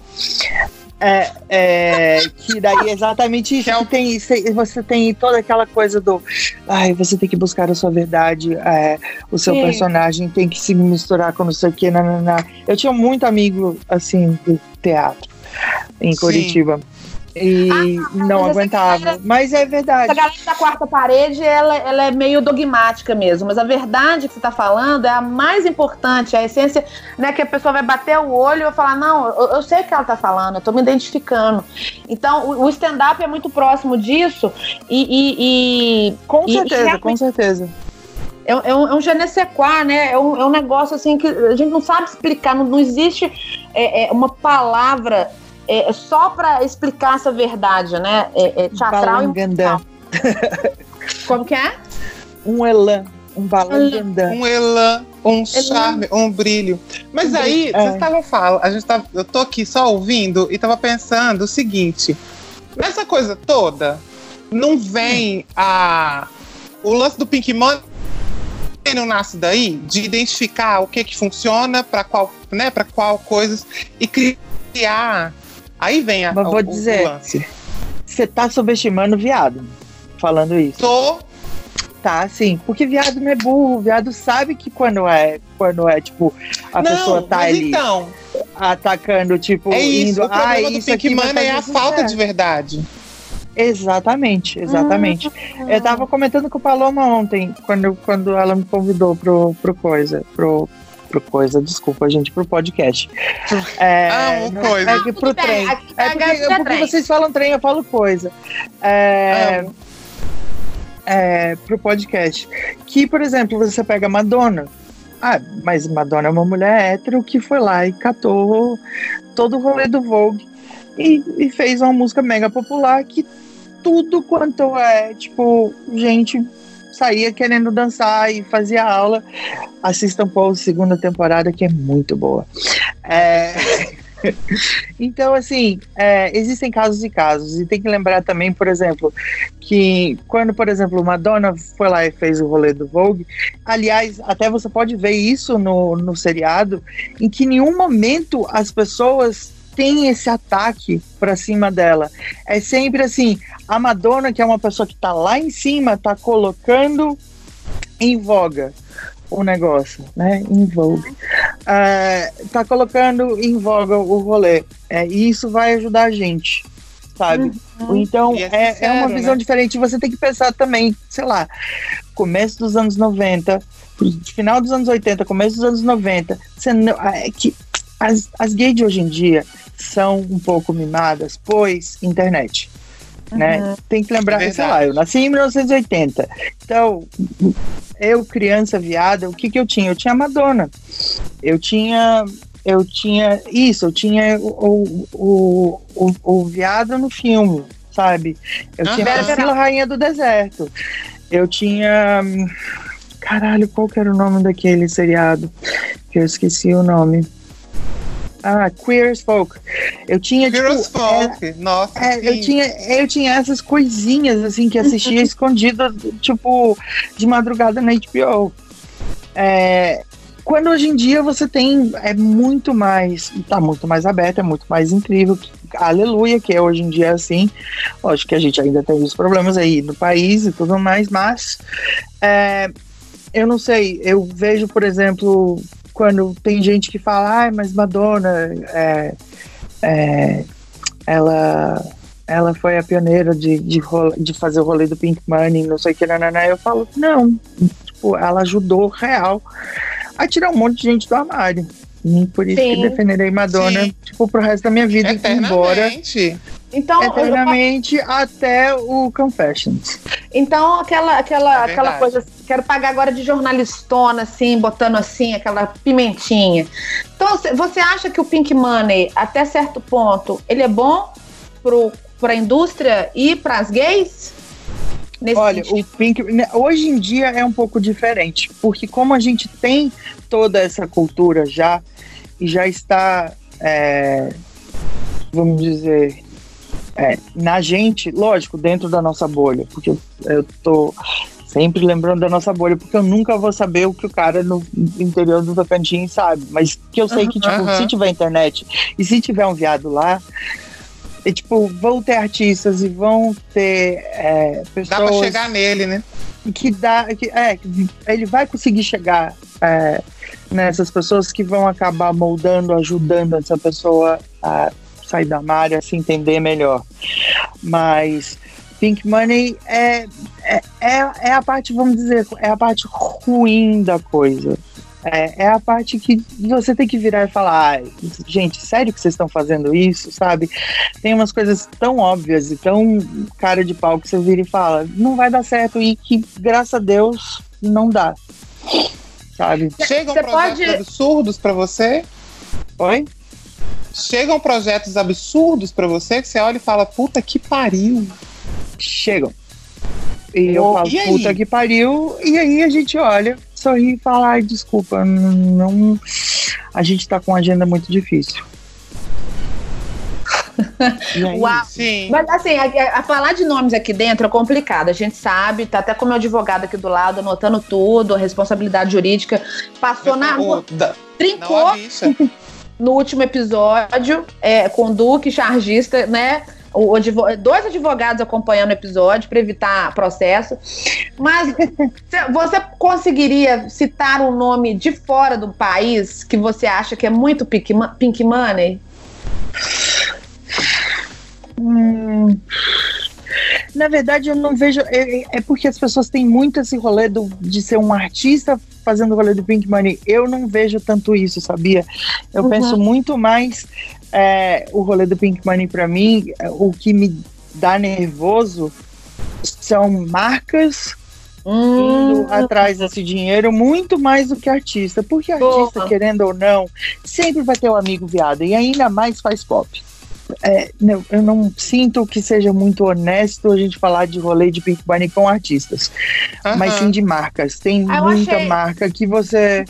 É, é, que daí é exatamente isso. Que é tem, cê- você tem toda aquela coisa do. Ai, você tem que buscar a sua verdade. é, o seu Sim. personagem tem que se misturar com não sei o que. Eu tinha muito amigo, assim, do teatro em Sim. E Ah, não mas aguentava. galera- Mas é verdade. Essa galera da quarta parede, ela, ela é meio dogmática mesmo. Mas a verdade que você tá falando é a mais importante, a essência, né? Que a pessoa vai bater o olho e vai falar, não, eu, eu sei o que ela tá falando, eu tô me identificando. Então, o, o stand-up é muito próximo disso e... e- e- Com certeza, e realmente com certeza. é, é um, é um je ne sais quoi, né? É um, é um negócio assim que a gente não sabe explicar, não, não existe é, é, uma palavra é, só pra explicar essa verdade, né? É, é teatral e Balangandã. Como que é? Um elan, um balangandã. Um elan, um charme, um brilho. Mas Um aí, brilho, é. vocês estavam falando, a gente tava, eu tô aqui só ouvindo e tava pensando o seguinte: nessa coisa toda, não vem a. O lance do Pink Money não nasce daí de identificar o que que funciona para qual, né, para qual coisas e criar. Aí vem a, Mas vou o dizer. Você tá subestimando o viado. Falando isso. Tô Tá, sim. Porque viado não é burro. Viado sabe que quando é, quando é tipo, a não, pessoa tá mas ali então, atacando, tipo, é isso. indo. o problema ah, do isso Pink é a falta de sucesso." verdade. Exatamente, exatamente. Eu tava comentando com o Paloma ontem, quando, quando ela me convidou pro, pro coisa, pro, pro coisa, desculpa, gente, pro podcast. É, Amo não- coisa. É que pro bem, trem. aqui É tá porque, é porque trem. vocês falam trem, eu falo coisa. É, Amo. é, pro podcast. Que, por exemplo, você pega Madonna. Ah, mas Madonna é uma mulher hétero que foi lá e catou todo o rolê do Vogue e, e fez uma música mega popular que tudo quanto é, tipo, gente saía querendo dançar e fazia aula. Assistam Paul, segunda temporada, que é muito boa. É, Então, assim, é, existem casos e casos. E tem que lembrar também, por exemplo, que quando, por exemplo, Madonna foi lá e fez o rolê do Vogue, aliás, até você pode ver isso no, no seriado, em que em nenhum momento as pessoas têm esse ataque pra cima dela. É sempre assim, a Madonna, que é uma pessoa que tá lá em cima, tá colocando em voga o negócio, né? Em vogue. É, tá colocando em voga o rolê. É, e isso vai ajudar a gente, sabe? Então E é é, é sincero, uma visão né? diferente. Você tem que pensar também, sei lá, começo dos anos 90, final dos anos 80, começo dos anos 90. Você não, é que as, as gays de hoje em dia são um pouco mimadas, pois internet. Né? Tem que lembrar, sei Verdade. lá, eu nasci em 1980. Então, eu, criança viada, o que, que eu tinha? Eu tinha Madonna. Eu tinha. Eu tinha isso, eu tinha o, o, o, o viado no filme, sabe? Eu tinha Aham. Priscila Rainha do Deserto. Eu tinha. hum, Caralho, qual que era o nome daquele seriado? Que eu esqueci o nome. Ah, Queer as Folk. Eu tinha, Queer as tipo, Folk. Nossa, é, eu tinha, eu tinha essas coisinhas, assim, que assistia escondida, tipo, de madrugada na HBO. É, quando hoje em dia você tem, é muito mais, tá muito mais aberto, é muito mais incrível. que- Aleluia, que é hoje em dia assim. Lógico que a gente ainda tem os problemas aí no país e tudo mais, mas é, eu não sei, eu vejo, por exemplo, quando tem gente que fala, ai, mas Madonna, é, é, ela, ela foi a pioneira de, de, de fazer o rolê do Pink Money, não sei o que, nananá. eu falo, não, tipo, ela ajudou real a tirar um monte de gente do armário. E por isso Sim. que defenderei Madonna, Sim. tipo, pro resto da minha vida, embora Eternamente. Então, eu- eternamente até o Confessions. então aquela, aquela, É aquela coisa, quero pagar agora de jornalistona, assim, botando assim, aquela pimentinha. Então, cê- você acha que o Pink Money, até certo ponto, ele é bom pro, pra indústria e pras gays? Nesse Olha, sentido? o Pink. né, Hoje em dia é um pouco diferente, porque como a gente tem toda essa cultura já, e já está, é, vamos dizer, é, na gente, lógico, dentro da nossa bolha, porque eu, eu tô sempre lembrando da nossa bolha, porque eu nunca vou saber o que o cara no interior do Tocantins sabe, mas que eu sei que, tipo, Aham. se tiver internet e se tiver um viado lá, é, tipo, vão ter artistas e vão ter é, pessoas Dá pra chegar nele, né? que dá que, é ele vai conseguir chegar é, nessas pessoas que vão acabar moldando ajudando essa pessoa a sair da malha se entender melhor mas Pink Money é, é, é, é a parte vamos dizer é a parte ruim da coisa é, é a parte que você tem que virar e falar, ai, gente, sério que vocês estão fazendo isso, sabe? Tem umas coisas tão óbvias e tão cara de pau que você vira e fala, não vai dar certo e que, graças a Deus, não dá. Sabe? Chegam projetos pode- absurdos pra você? Oi? Chegam projetos absurdos pra você que você olha e fala, puta que pariu. Chegam. E eu Oh, falo, e puta que pariu, e aí a gente olha, sorri e fala, ai, desculpa, não. A gente tá com uma agenda muito difícil. Uau. Sim. Mas assim, a, a falar de nomes aqui dentro é complicado. A gente sabe, tá até com o meu advogado aqui do lado, anotando tudo, a responsabilidade jurídica. Passou na rua, trincou. no último episódio, é, com Duque, chargista, né? O, dois advogados acompanhando o episódio para evitar processo. Mas cê- você conseguiria citar um nome de fora do país que você acha que é muito Pink, Pink Money? Hum, na verdade, eu não vejo. É, é porque as pessoas têm muito esse rolê do- de ser um artista fazendo o rolê do Pink Money. Eu não vejo tanto isso, sabia? Eu Uhum. penso muito mais é, o rolê do Pink Money pra mim. é, O que me dá nervoso são marcas Hum, indo atrás desse dinheiro muito mais do que artista. Porque Boa. artista, querendo ou não, sempre vai ter um amigo viado. E ainda mais faz pop. É, não, eu não sinto que seja muito honesto a gente falar de rolê de Pink Bunny com artistas, mas Aham. sim de marcas. Tem eu muita achei. marca que você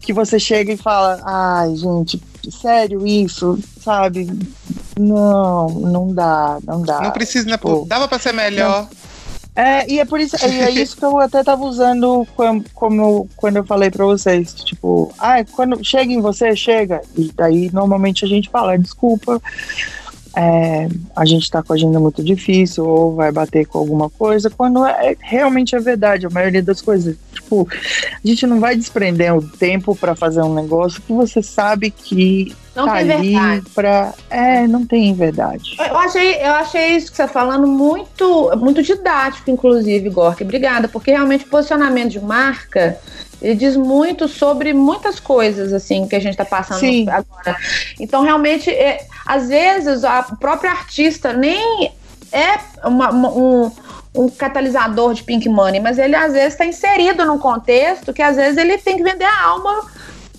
que você chega e fala, ai gente, sério isso, sabe? Não, não dá, não dá. Não precisa, né? tipo, pô? Dava pra ser melhor. É, e é por isso, e é isso que eu até tava usando como, como quando eu falei pra vocês, tipo, ah, quando chega em você, chega. E daí normalmente a gente fala, desculpa, é, a gente tá com a agenda muito difícil, ou vai bater com alguma coisa, quando é, realmente é verdade, a maioria das coisas. Tipo, a gente não vai desprender o tempo pra fazer um negócio que você sabe que não tá tem ali verdade. pra. É, não tem verdade. Eu achei, eu achei isso que você tá falando muito, muito didático, inclusive, Gork. Obrigada, porque realmente o posicionamento de marca ele diz muito sobre muitas coisas assim que a gente está passando Sim. agora. Então, realmente, é, às vezes a própria artista nem é uma- uma- um, um catalisador de pink money, mas ele às vezes está inserido num contexto que às vezes ele tem que vender a alma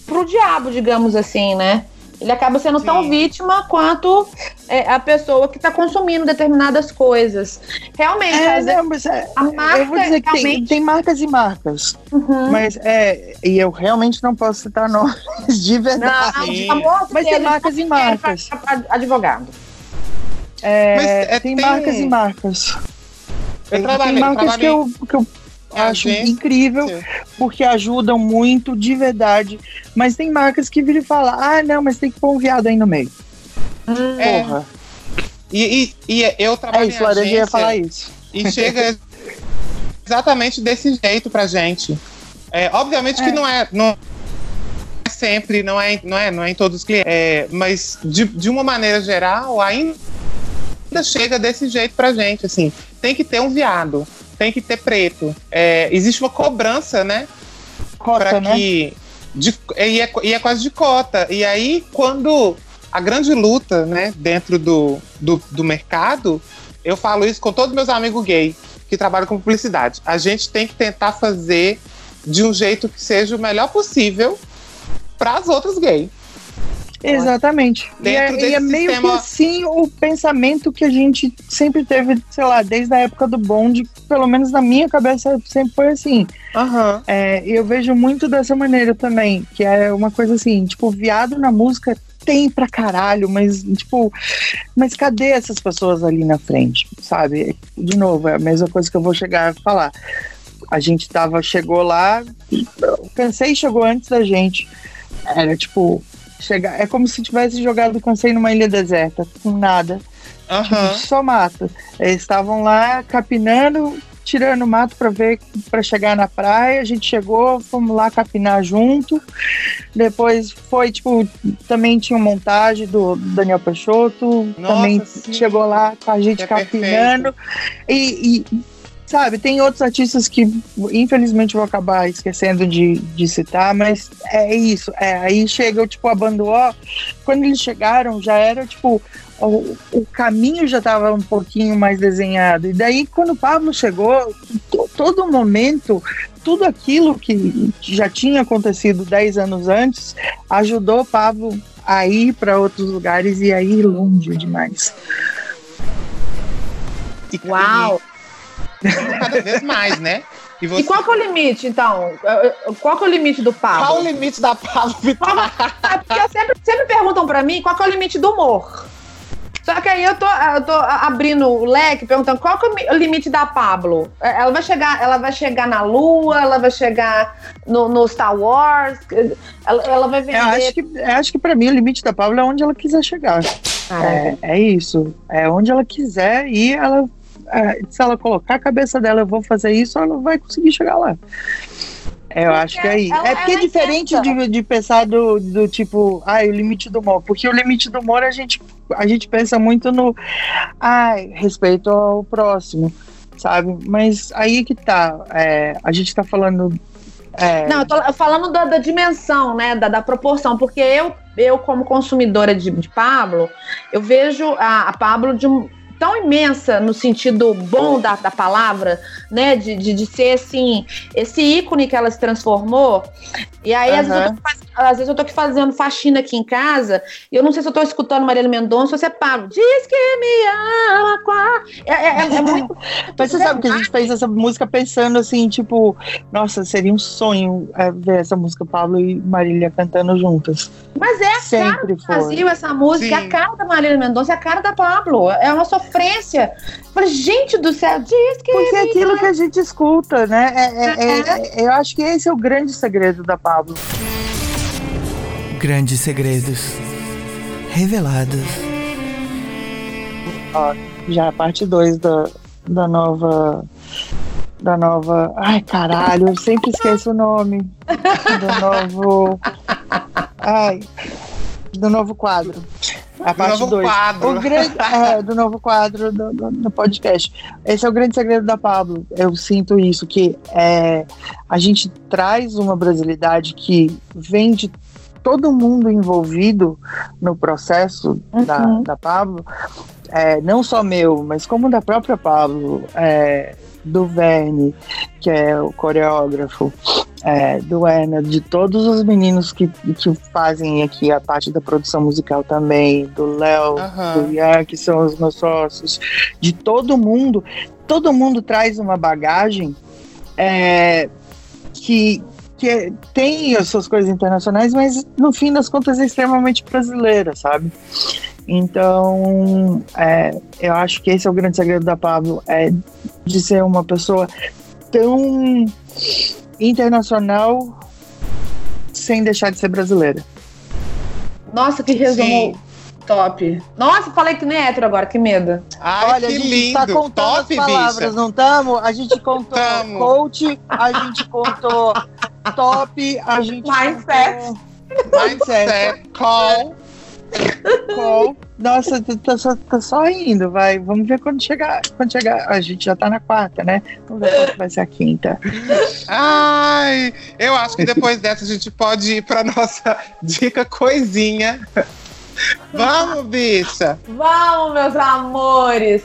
pro diabo, digamos assim, né? Ele acaba sendo tão Sim. vítima quanto é, a pessoa que está consumindo determinadas coisas. Realmente, É, não, mas é, a marca eu vou dizer que tem, realmente- tem marcas e marcas. Uhum. Mas é, e eu realmente não posso citar nomes de verdade. Não, de amor Mas tem Deus, marcas e marcas. Advogado. É, Mas, é, tem, tem marcas e marcas. Eu trabalhei, tem marcas que trabalhei eu, que eu acho agência. incrível, porque ajudam muito de verdade. Mas tem marcas que viram e falam: ah, não, mas tem que pôr um viado aí no meio. É, Porra. E, e, e eu É trabalho isso, em Laranja ia agência falar isso. e chega exatamente desse jeito pra gente. É, obviamente que É. não é, não é sempre, não é, não é, não é em todos os clientes, é, mas de, de uma maneira geral, ainda chega desse jeito pra gente, assim. Tem que ter um viado, tem que ter preto. É, existe uma cobrança, né? Cota, né? que de, e, é, e é quase de cota. E aí, quando a grande luta, né, dentro do, do, do mercado, eu falo isso com todos meus amigos gays que trabalham com publicidade. A gente tem que tentar fazer de um jeito que seja o melhor possível para as outras gays. Exatamente. E é, Dentro e é desse meio que sistema- assim o pensamento que a gente sempre teve, sei lá, desde a época do bonde, pelo menos na minha cabeça sempre foi assim. Aham. É, eu vejo muito dessa maneira também, que é uma coisa assim, tipo, viado na música tem pra caralho, mas, tipo, mas cadê essas pessoas ali na frente, sabe? De novo, é a mesma coisa que eu vou chegar a falar. A gente tava, chegou lá, o Cansei chegou antes da gente. Era tipo, chegar, é como se tivesse jogado o Cansei numa ilha deserta, com nada. Aham. Só mato. Eles estavam lá capinando, tirando mato para ver para chegar na praia. A gente chegou, fomos lá capinar junto. Depois foi tipo, também tinha montagem do Daniel Peixoto, Nossa, também sim. chegou lá com a gente é capinando. E, e, sabe, tem outros artistas que infelizmente vou acabar esquecendo de, de citar, mas é isso. É, aí chega tipo a banda ó, quando eles chegaram já era tipo o, o caminho já estava um pouquinho mais desenhado. E daí, quando o Pablo chegou, to- todo momento, tudo aquilo que já tinha acontecido 10 anos antes, ajudou o Pablo a ir para outros lugares e a ir longe demais. Uau! Cada vez mais, né? E você E qual que é o limite, então? Qual que é o limite do qual o Pablo? limite da Pablo Vittar? É porque sempre, sempre perguntam pra mim qual que é o limite do humor. Só que aí eu tô, eu tô abrindo o leque, perguntando qual que é o mi- o limite da Pablo. É, Ela vai chegar, ela vai chegar na Lua, ela vai chegar no, no Star Wars, ela, ela vai vender. Eu acho que, eu acho que para mim o limite da Pablo é onde ela quiser chegar. Ah, É, é isso. É onde ela quiser e ela, é, se ela colocar a cabeça dela, eu vou fazer isso, ela vai conseguir chegar lá. É, Eu Porque acho que é isso. ela- é porque é diferente de, de pensar do, do tipo, ai, o limite do humor. Porque o limite do humor a gente, a gente pensa muito no, ai, respeito ao próximo, sabe? Mas aí que tá. é, a gente tá falando. é, Não, eu tô falando da, da dimensão, né? Da, da proporção, porque eu, eu como consumidora de, de Pablo, eu vejo a, a Pablo de um tão imensa no sentido bom da, da palavra, né? De, de, de ser assim, esse ícone que ela se transformou. E aí, às, vezes às vezes eu tô aqui fazendo faxina aqui em casa, e eu não sei se eu tô escutando Marília Mendonça ou se é Pablo. Diz que me ama, quá. É, é, é, é muito. Mas você sabe que a gente fez essa música pensando assim, tipo, nossa, seria um sonho é, ver essa música Pablo e Marília cantando juntas. Mas é Sempre foi. Brasil, essa música, Sim. é a cara da Marília Mendonça, é a cara da Pablo. É uma sofrência. Eu Falei, gente do céu, diz que. Porque é me aquilo que a gente escuta, né? É- é- é- é- eu acho que esse é o grande segredo da Pablo. Grandes segredos revelados. Ó, já a parte 2 da, da nova. Da nova. Ai, caralho, eu sempre esqueço o nome. Do novo. Ai. Do novo quadro. A parte novo 2. quadro. O grande, é, do novo quadro do, do- do podcast. Esse é o grande segredo da Pablo. Eu sinto isso, que é, a gente traz uma brasilidade que vem de todo mundo envolvido no processo da, Uhum. da Pablo, é, não só meu, mas como da própria Pablo, é, do Verne, que é o coreógrafo, é, do Werner, de todos os meninos que, que fazem aqui a parte da produção musical também, do Léo, Aham. do Ian, que são os meus sócios, de todo mundo, todo mundo traz uma bagagem é, que, que é- tem as suas coisas internacionais, mas no fim das contas é extremamente brasileira, sabe? Então, é, eu acho que esse é o grande segredo da Pablo, é de ser uma pessoa tão internacional sem deixar de ser brasileira. Nossa, que resumo Sim. top. Nossa, falei que nem hétero agora, que medo. Ai, Olha, que a gente lindo. tá contando Top, as palavras, bicha. não estamos? A gente contou Tamo. coach, a gente contou top, a gente Mindset. contou Mindset, call. Call. Nossa, tá, tá só, tá só indo, vai. Vamos ver quando chegar. Quando chegar, a gente já tá na quarta, né? Vamos ver quando vai ser a quinta. Ai, eu acho que depois dessa a gente pode ir pra nossa dica coisinha. Vamos, bicha. Vamos, meus amores.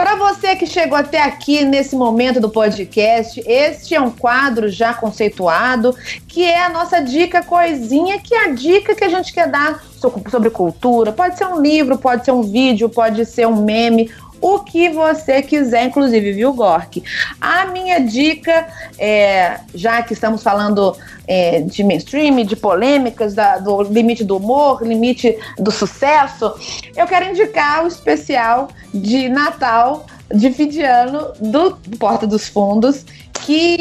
Para você que chegou até aqui nesse momento do podcast, este é um quadro já conceituado, que é a nossa dica coisinha, que é a dica que a gente quer dar so- sobre cultura. Pode ser um livro, pode ser um vídeo, pode ser um meme, o que você quiser, inclusive, viu, Gork? A minha dica, é, já que estamos falando é, de mainstream, de polêmicas, da- do limite do humor, limite do sucesso, eu quero indicar o especial de Natal de fim de ano do Porta dos Fundos, que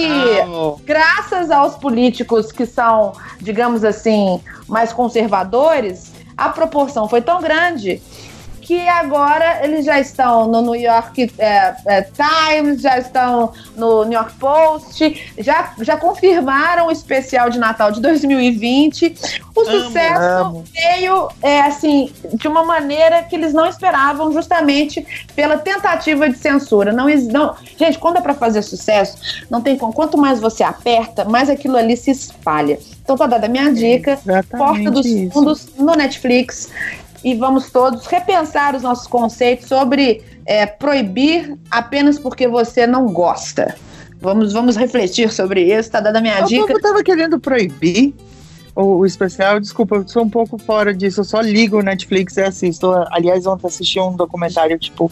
graças aos políticos que são, digamos assim, mais conservadores, a proporção foi tão grande que agora eles já estão no New York é, é, Times, já estão no New York Post, já, já confirmaram o especial de Natal de 2020. O Amo, sucesso amo. veio é, assim de uma maneira que eles não esperavam, justamente pela tentativa de censura. Não, não gente, quando é para fazer sucesso, não tem como. Quanto mais você aperta, mais aquilo ali se espalha. Então tá dada a minha dica. Exatamente Porta dos isso. Fundos no Netflix. E vamos todos repensar os nossos conceitos sobre é, proibir apenas porque você não gosta. Vamos, vamos refletir sobre isso, tá dada a minha O dica. povo tava querendo proibir o, o especial. Desculpa, eu sou um pouco fora disso. Eu só ligo o Netflix e assisto. Aliás, ontem assisti um documentário, tipo,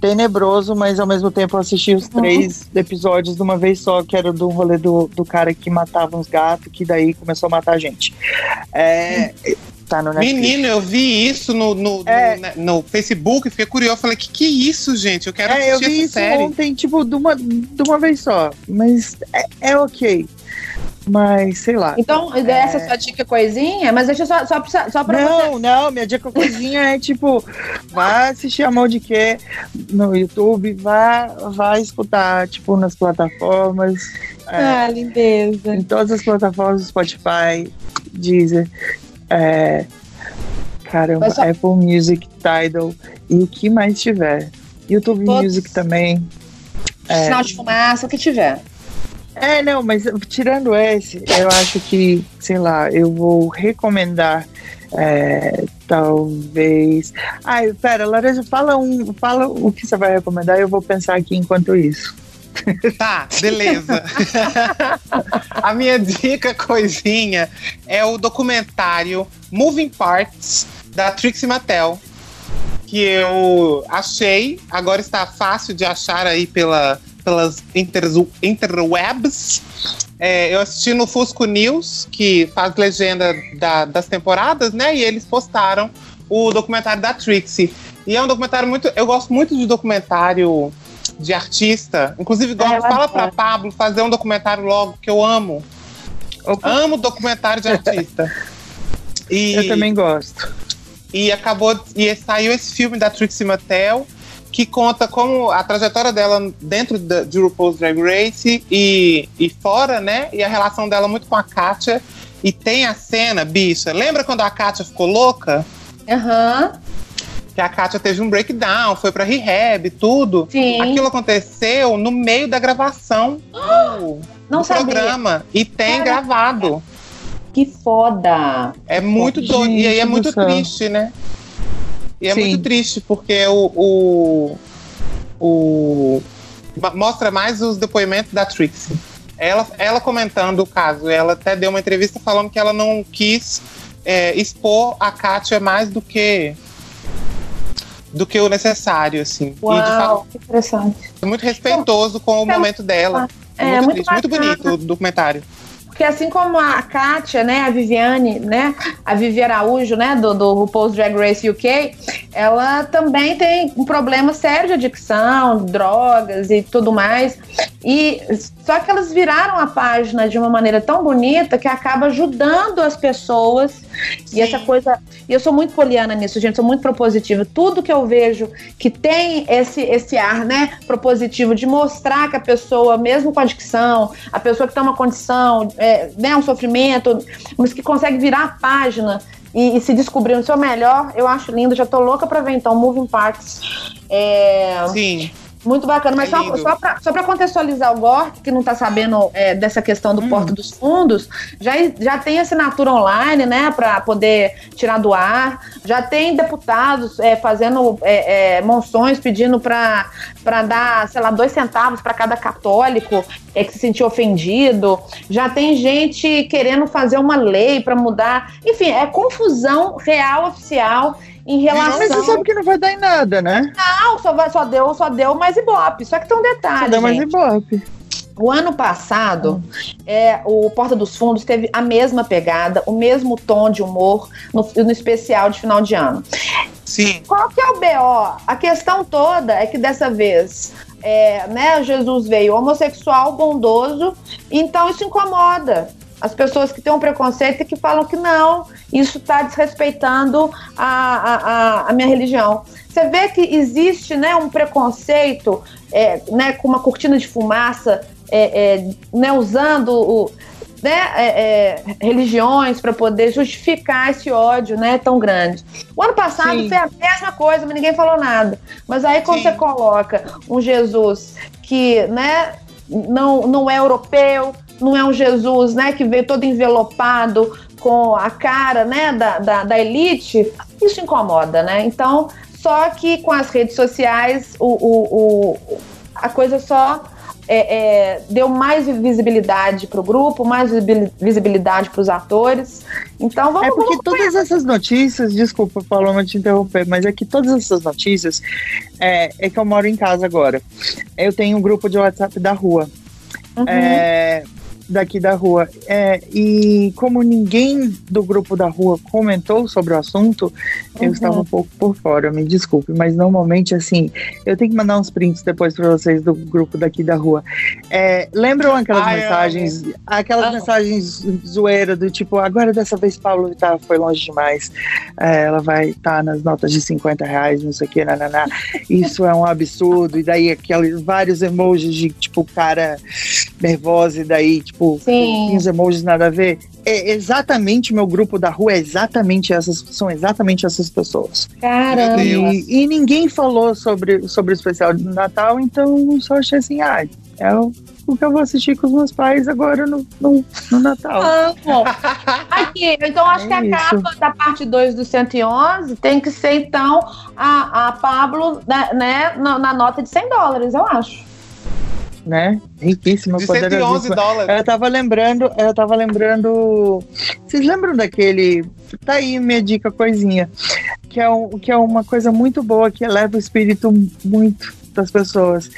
tenebroso, mas ao mesmo tempo eu assisti os três episódios de uma vez só, que era do rolê do, do cara que matava uns gatos, que daí começou a matar a gente. É, tá no Netflix. Menino, eu vi isso no, no, no- É. né, no Facebook, fiquei curioso. Falei, que que é isso, gente? Eu quero É, eu assistir vi essa isso série. ontem, tipo, de uma, de uma vez só. Mas é, é ok. Mas, sei lá. Então, essa é a sua dica coisinha, mas deixa eu só, só, pra- só pra você. Não, não, minha dica coisinha é tipo, vá assistir a mão de que no YouTube, vá, vá escutar, tipo, nas plataformas, é, Ah, lindeza. em todas as plataformas do Spotify, Deezer, é, caramba, Mas Apple Music, Tidal e o que mais tiver. YouTube Todos. Music também. É. Sinal de fumaça, o que tiver. É, não, mas tirando esse, eu acho que, sei lá, eu vou recomendar, é, talvez. Ai, pera, Laranja, fala um, fala o que você vai recomendar, eu vou pensar aqui enquanto isso. Tá, beleza. a minha dica coisinha é o documentário Moving Parts da Trixie Mattel, que eu achei, agora está fácil de achar aí pela, pelas interwebs. É, eu assisti no Fusco News, que faz legenda da- das temporadas, né? E eles postaram o documentário da Trixie. E é um documentário muito. Eu gosto muito de documentário de artista. Inclusive, gosto, eu fala pra Pablo fazer um documentário logo, que eu amo. Opa, Amo documentário de artista. E, eu também gosto. e acabou. E saiu esse filme da Trixie Mattel, que conta como a trajetória dela dentro da, de RuPaul's Drag Race e, e fora, né? E a relação dela muito com a Katia. E tem a cena, bicha. Lembra quando a Katia ficou louca? Aham. Que a Katia teve um breakdown, foi pra rehab e tudo. Sim. Aquilo aconteceu no meio da gravação do, Não do sabia. programa. E tem Caraca. gravado. Que foda. É muito Gente doido. E aí é muito céu. triste, né? E é Sim. muito triste, porque o, o, o mostra mais os depoimentos da Trixie. Ela, ela comentando o caso, ela até deu uma entrevista falando que ela não quis é, expor a Kátia mais do que do que o necessário, assim. E de fato, Uau, que interessante. é muito respeitoso com o momento dela. É, muito, muito muito bonito o documentário. Porque assim como a Kátia, né, a Viviane, né, a Vivi Araújo, né, do, do RuPaul's Drag Race UK, ela também tem um problema sério de adicção, drogas e tudo mais. E só que elas viraram a página de uma maneira tão bonita que acaba ajudando as pessoas. E essa coisa, e eu sou muito poliana nisso, gente, sou muito propositiva. Tudo que eu vejo que tem esse esse ar, né, propositivo de mostrar que a pessoa, mesmo com adicção, a pessoa que tem uma condição, é, né, um sofrimento, mas que consegue virar a página e, e se descobrir no seu melhor, eu acho lindo. Já tô louca pra ver então Moving Parts. É, Sim. Muito bacana, mas É só, só, pra, só pra contextualizar o Gork, que não tá sabendo é, dessa questão do Porta dos Fundos, já, já tem assinatura online, né, pra poder tirar do ar, já tem deputados é, fazendo é, é, monções pedindo pra, pra dar, sei lá, dois centavos pra cada católico é, que se sentiu ofendido, já tem gente querendo fazer uma lei pra mudar, enfim, é confusão real, oficial, em relação... Mas você sabe que não vai dar em nada, né? Não, só, vai- só deu, só deu mais ibope. Só que tem um Só detalhe, dá mais gente. ibope. O ano passado, é, o Porta dos Fundos teve a mesma pegada, o mesmo tom de humor no, no especial de final de ano. Sim. Qual que é o BO? A questão toda é que dessa vez, é, né, Jesus veio homossexual, bondoso, então isso incomoda. As pessoas que têm um preconceito e que falam que não, isso está desrespeitando a, a, a, minha religião. Você vê que existe né, um preconceito é, né, com uma cortina de fumaça, é, é, né, usando o, né, é, é, religiões para poder justificar esse ódio né, tão grande. O ano passado Sim. foi a mesma coisa, mas ninguém falou nada. Mas aí quando Sim. você coloca um Jesus que né, não, não é europeu, não é um Jesus né, que veio todo envelopado com a cara né, da, da, da elite, isso incomoda, né? Então, só que com as redes sociais, o, o, o- a coisa só é, é, deu mais visibilidade para o grupo, mais visibil- visibilidade para os atores. Então, vamos, É porque vamos todas essas notícias, desculpa, Paloma, te interromper, mas é que todas essas notícias é, é que eu moro em casa agora. Eu tenho um grupo de WhatsApp da rua. Uhum. Daqui da rua. É, e como ninguém do grupo da rua comentou sobre o assunto, eu Uhum. estava um pouco por fora, me desculpe, mas normalmente assim, eu tenho que mandar uns prints depois para vocês do grupo daqui da rua. É, lembram aquelas Ai, mensagens, aquelas Amo. mensagens zoeira do tipo, agora dessa vez Pablo Vittar foi longe demais, É, ela vai estar nas notas de 50 reais, não sei o que, nananá. Isso é um absurdo, e daí aqueles vários emojis de tipo cara nervosa, e daí, tipo, Sim. uns emojis nada a ver. É exatamente meu grupo da rua, é exatamente essas, são exatamente essas pessoas. Caramba. E, e ninguém falou sobre, sobre o especial de Natal, então eu só achei assim, ah, é o, que eu vou assistir com os meus pais agora no, no, no Natal. Amo. Aqui, então acho É que a isso. capa da parte 2 do 111 tem que ser, então, a, a Pablo né, né, na, na nota de 100 dólares, eu acho. Né? Riquíssima, De 111 poderosíssima. dólares. Eu tava lembrando, eu tava lembrando. Vocês lembram daquele. Tá aí minha dica, coisinha. Que é, um, que é uma coisa muito boa, que eleva o espírito muito das pessoas.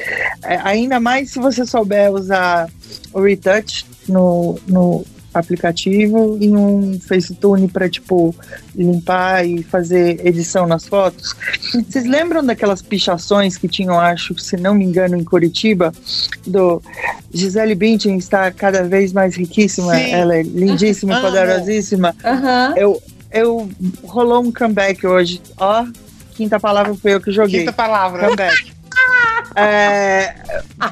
É, ainda mais se você souber usar o Retouch no, no aplicativo e um FaceTune para tipo limpar e fazer edição nas fotos. Vocês lembram daquelas pichações que tinham, acho, se não me engano, em Curitiba, do Gisele Bündchen está cada vez mais riquíssima, Sim. ela é lindíssima, poderosíssima. Eu, eu rolou um comeback hoje, ó, quinta palavra foi eu que joguei. Quinta palavra. Comeback. É,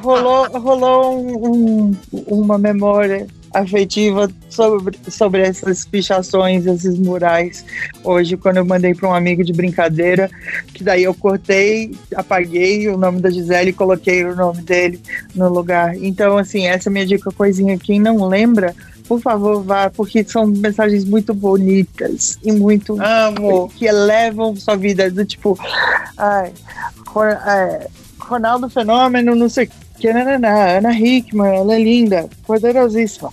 rolou rolou um- um- uma memória afetiva sobre, sobre essas pichações, esses murais. Hoje, quando eu mandei para um amigo de brincadeira, que daí eu cortei, apaguei o nome da Gisele e coloquei o nome dele no lugar. Então, assim, essa é a minha dica, coisinha. Quem não lembra, por favor, vá, porque são mensagens muito bonitas e muito Amo. que elevam sua vida do tipo, ai, é, Ronaldo Fenômeno, não sei o que, Ana Hickman, ela é linda, poderosíssima.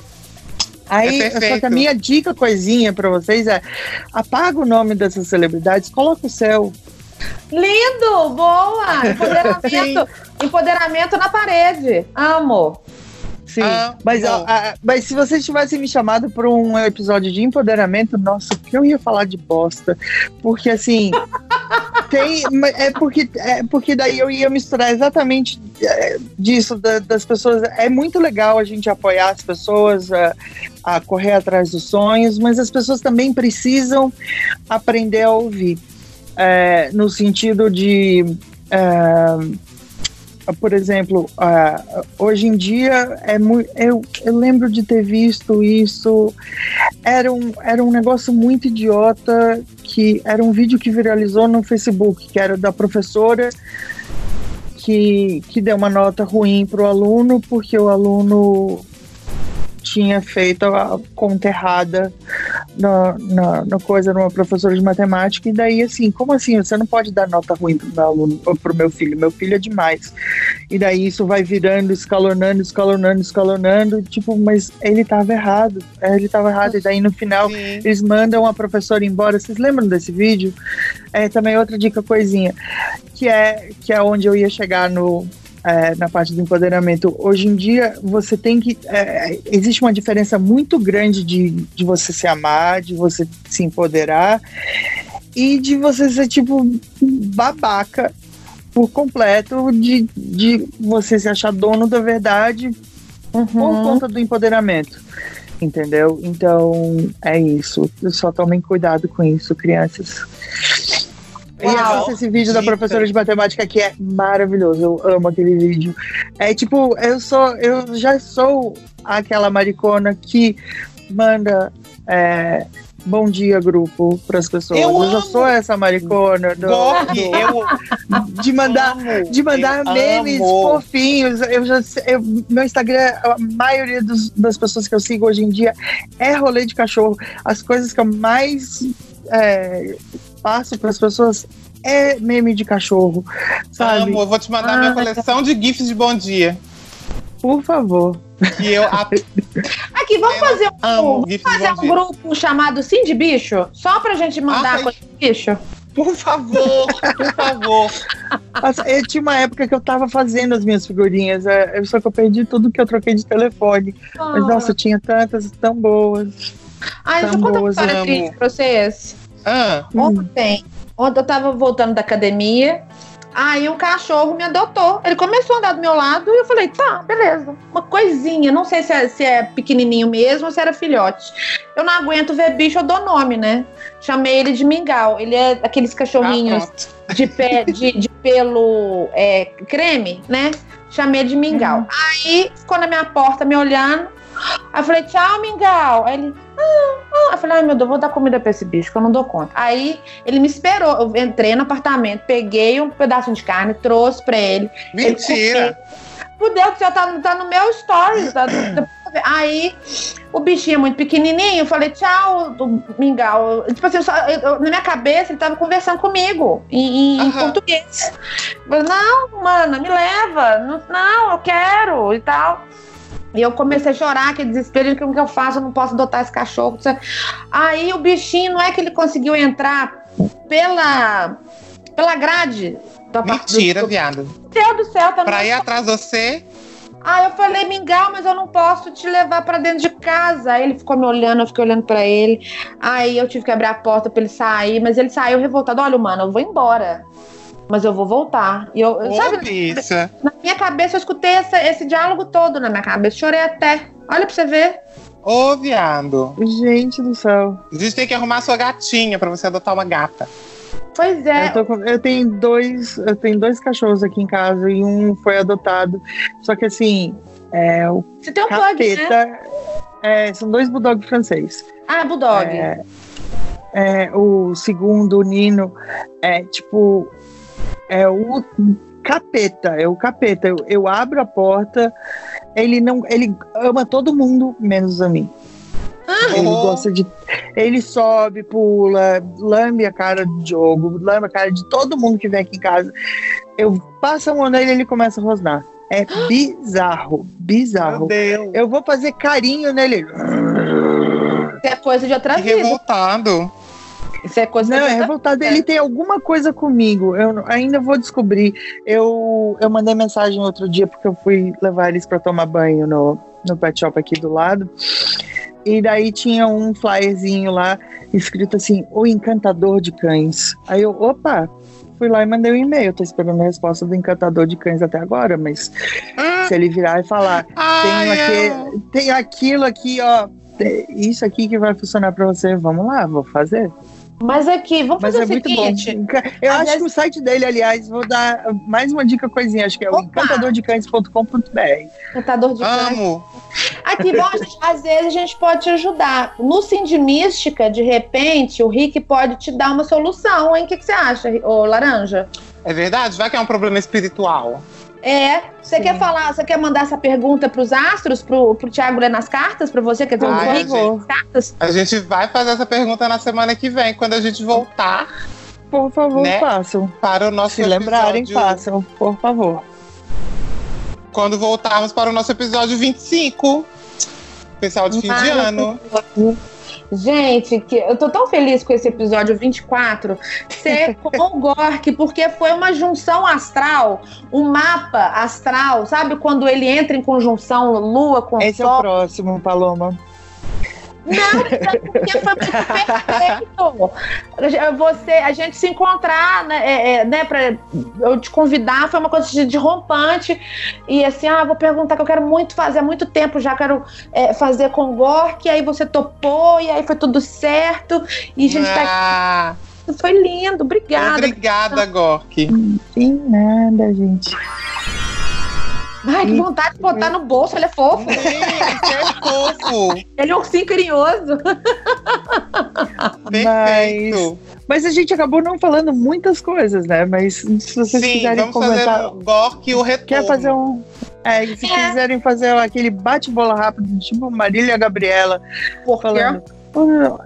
Aí, É só que a minha dica coisinha pra vocês é apaga o nome dessas celebridades, coloca o céu. Lindo! Boa! Empoderamento, empoderamento na parede. Amo. Sim, Ah, mas, ah, mas se vocês tivessem me chamado para um episódio de empoderamento, nossa, que eu ia falar de bosta. Porque assim, tem. É porque, é porque daí eu ia misturar exatamente é, disso, da- das pessoas. É muito legal a gente apoiar as pessoas a, a correr atrás dos sonhos, mas as pessoas também precisam aprender a ouvir. É, no sentido de. é, por exemplo, ah, hoje em dia é muito. Eu, eu lembro de ter visto isso. Era um, era um negócio muito idiota que era um vídeo que viralizou no Facebook, que era da professora que, que deu uma nota ruim para o aluno porque o aluno tinha feito a conta errada na, na, na coisa numa professora de matemática, e daí assim, como assim? Você não pode dar nota ruim pro meu aluno, pro meu filho, meu filho é demais. E daí isso vai virando, escalonando, escalonando, escalonando, tipo, mas ele tava errado, é, ele tava errado, e daí no final Sim. eles mandam a professora embora. Vocês lembram desse vídeo? É também outra dica coisinha, que é que é onde eu ia chegar no é, na parte do empoderamento. Hoje em dia você tem que é, existe uma diferença muito grande de, de você se amar, de você se empoderar e de você ser tipo babaca por completo, de, de você se achar dono da verdade por conta do empoderamento. Entendeu? Então é isso. Só tomem cuidado com isso, crianças. E assista esse vídeo da professora de matemática que é maravilhoso. Eu amo aquele vídeo. É tipo, eu sou, eu já sou aquela maricona que manda é, bom dia grupo para as pessoas. Eu Eu, já sou essa maricona do, eu de mandar amo, de mandar memes amo. fofinhos. Eu já eu- meu Instagram, a maioria dos- das pessoas que eu sigo hoje em dia é rolê de cachorro. As coisas que eu mais é, passo para as pessoas é meme de cachorro, sabe? Amo, eu vou te mandar minha coleção de GIFs de bom dia. Por favor. E eu a- Aqui, vamos fazer um, amo vamos fazer um grupo chamado Sim de Bicho? Só pra gente mandar Ai. coisa de bicho? Por favor, por favor. Nossa, eu tinha uma época que eu tava fazendo as minhas figurinhas, é, só que eu perdi tudo que eu troquei de telefone. Mas nossa, eu tinha tantas tão boas. Ai, deixa eu contar uma boas, história amo. triste pra vocês. Ah, Ontem, ontem eu tava voltando da academia, aí um cachorro me adotou. Ele começou a andar do meu lado e eu falei, tá, beleza. Uma coisinha, não sei se é, se é pequenininho mesmo ou se era filhote. Eu não aguento ver bicho, eu dou nome, né? Chamei ele de mingau. Ele é aqueles ah, cachorrinhos pronto. de, pé, de, de pelo é, creme, né? Chamei de mingau. Aí ficou na minha porta me olhando. Aí eu falei, tchau, mingau. Aí ele, ah, ah. Eu falei, ai meu Deus, vou dar comida pra esse bicho, que eu não dou conta. Aí ele me esperou. Eu entrei no apartamento, peguei um pedacinho de carne, trouxe pra ele. Mentira. Meu Deus do céu, tá, tá no meu stories. Tá, aí o bichinho é muito pequenininho, eu falei, tchau, do mingau. Tipo assim, eu só- eu- eu- na minha cabeça ele tava conversando comigo em, em Aham. português. Eu falei, não, mana, me leva. Não, não, eu quero e tal. E eu comecei a chorar, que desespero, o que que eu faço? Eu não posso adotar esse cachorro. Aí o bichinho, não é que ele conseguiu entrar pela, pela grade. apart- Mentira, do- viado. Meu Deus do céu, tá Pra ir atrás de você, Aí eu falei, Mingau, mas eu não posso te levar pra dentro de casa. Aí ele ficou me olhando, eu fiquei olhando pra ele. Aí eu tive que abrir a porta pra ele sair, mas ele saiu revoltado. Olha, mano, eu vou embora. Mas eu vou voltar. E eu, ô sabe, bicha. na minha cabeça eu escutei essa- esse diálogo todo na minha cabeça. Chorei até. Olha pra você ver. Ô, viado. Gente do céu. A gente tem que arrumar sua gatinha pra você adotar uma gata. Pois é. Eu, tô com- eu tenho dois, eu tenho dois cachorros aqui em casa e um foi adotado. Só que assim, é, o Você tem um plug, né? capeta. é, são dois bulldog francês. Ah, Bulldog. É, é, o segundo, o Nino, é tipo. É o capeta, é o capeta. Eu, eu abro a porta, ele não. Ele ama todo mundo, menos a mim. Ele Oh. gosta de. Ele sobe, pula, lambe a cara do Diogo, lambe a cara de todo mundo que vem aqui em casa. Eu passo a mão nele e ele começa a rosnar. É bizarro, bizarro. Meu Deus. Eu vou fazer carinho nele. É coisa de outra Que vida. revoltado. Isso é coisa Não, é revoltado. Ele tem alguma coisa comigo. Eu ainda vou descobrir. Eu, eu mandei mensagem outro dia porque eu fui levar eles para tomar banho no, no pet shop aqui do lado. E daí tinha um flyerzinho lá escrito assim: O Encantador de Cães. Aí eu, opa, fui lá e mandei um e-mail. Tô esperando a resposta do Encantador de Cães até agora, mas Ah, se ele virar e falar: ai, eu- aqui, tenho aquilo aqui, ó. tem Isso aqui que vai funcionar para você. Vamos lá, vou fazer. Mas aqui, vamos Mas fazer é o muito seguinte. bom. Eu às acho vezes- que o site dele, aliás, vou dar mais uma dica coisinha. Acho que é o Opa! encantadordecães.com.br. Cantador de cães. Amo. Aqui, bom, gente, às vezes a gente pode te ajudar. No Mística, de repente, o Rick pode te dar uma solução, hein? O que, que você acha, ô Laranja? É verdade? Vai que é um problema espiritual. É, você quer falar, você quer mandar essa pergunta pros astros, pro, pro Thiago ler nas cartas, pra você, quer dizer, Ai, o gente. nas cartas? A gente vai fazer essa pergunta na semana que vem, quando a gente voltar Por favor, Né? façam. para o nosso Se lembrarem, episódio- façam, por favor. Quando voltarmos para o nosso episódio 25. Especial de fim de ano. Gente, que eu tô tão feliz com esse episódio 24 ser com o Gork, porque foi uma junção astral, um mapa astral, sabe? Quando ele entra em conjunção Lua com Esse é o Sol. próximo, Paloma. Não, porque foi muito perfeito. Você, a gente se encontrar, né, é, é, né, pra eu te convidar, foi uma coisa de, de rompante. E assim, ah, vou perguntar que eu quero muito fazer, há muito tempo já quero é, fazer com o Gork, e aí você topou, e aí foi tudo certo. E a gente tá Ah, aqui, foi lindo, obrigada. obrigada, Gork. Tem nada, gente. Ai, que vontade de botar no bolso, ele é fofo. Gente, é fofo. Ele é um ursinho carinhoso. Perfeito. Mas a gente acabou não falando muitas coisas, né? Mas se vocês Sim, quiserem vamos comentar. fazer o Gork e o retorno. Quer fazer um. É, se É. quiserem fazer aquele bate-bola rápido, tipo Marília Gabriela, Por quê? falando.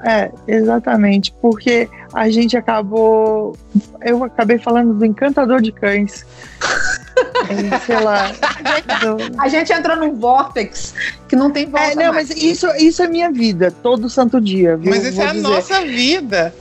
É, exatamente, porque a gente acabou. Eu acabei falando do encantador de cães. Sei lá. A gente entrou num vórtex que não tem volta É, não, mais. mas isso, isso é minha vida, todo santo dia, viu? Mas isso Vou é a dizer. nossa vida.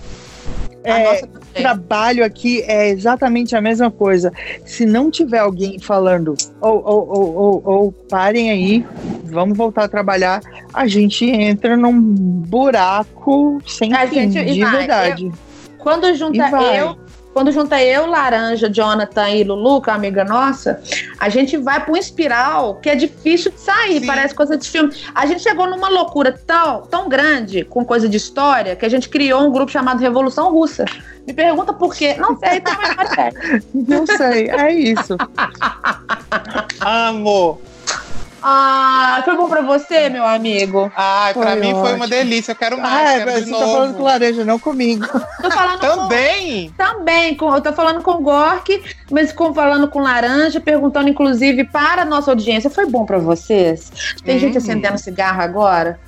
A É, nossa trabalho aqui é exatamente a mesma coisa. Se não tiver alguém falando, ou, ou, ou, ou, ou parem aí, vamos voltar a trabalhar, a gente entra num buraco sem A fim, gente- e de vai, verdade. Quando E junta eu, quando junta eu, Laranja, Jonathan e Lulu, que é uma amiga nossa, a gente vai pra um espiral que é difícil de sair, Sim. parece coisa de filme. A gente chegou numa loucura tão, tão grande com coisa de história que a gente criou um grupo chamado Revolução Russa. Me pergunta por quê? Não sei, tem uma ideia. Não sei, é isso. Amo. Ah, foi bom pra você, meu amigo? Ai, pra Foi mim foi uma ótimo. delícia. Eu quero mais, Ah, quero você de tá falando com novo. laranja, não comigo. Tô falando com, Também. Também, com, eu tô falando com o Gork, mas com, falando com Laranja, perguntando inclusive para a nossa audiência. Foi bom pra vocês? Tem Hum. gente acendendo cigarro agora?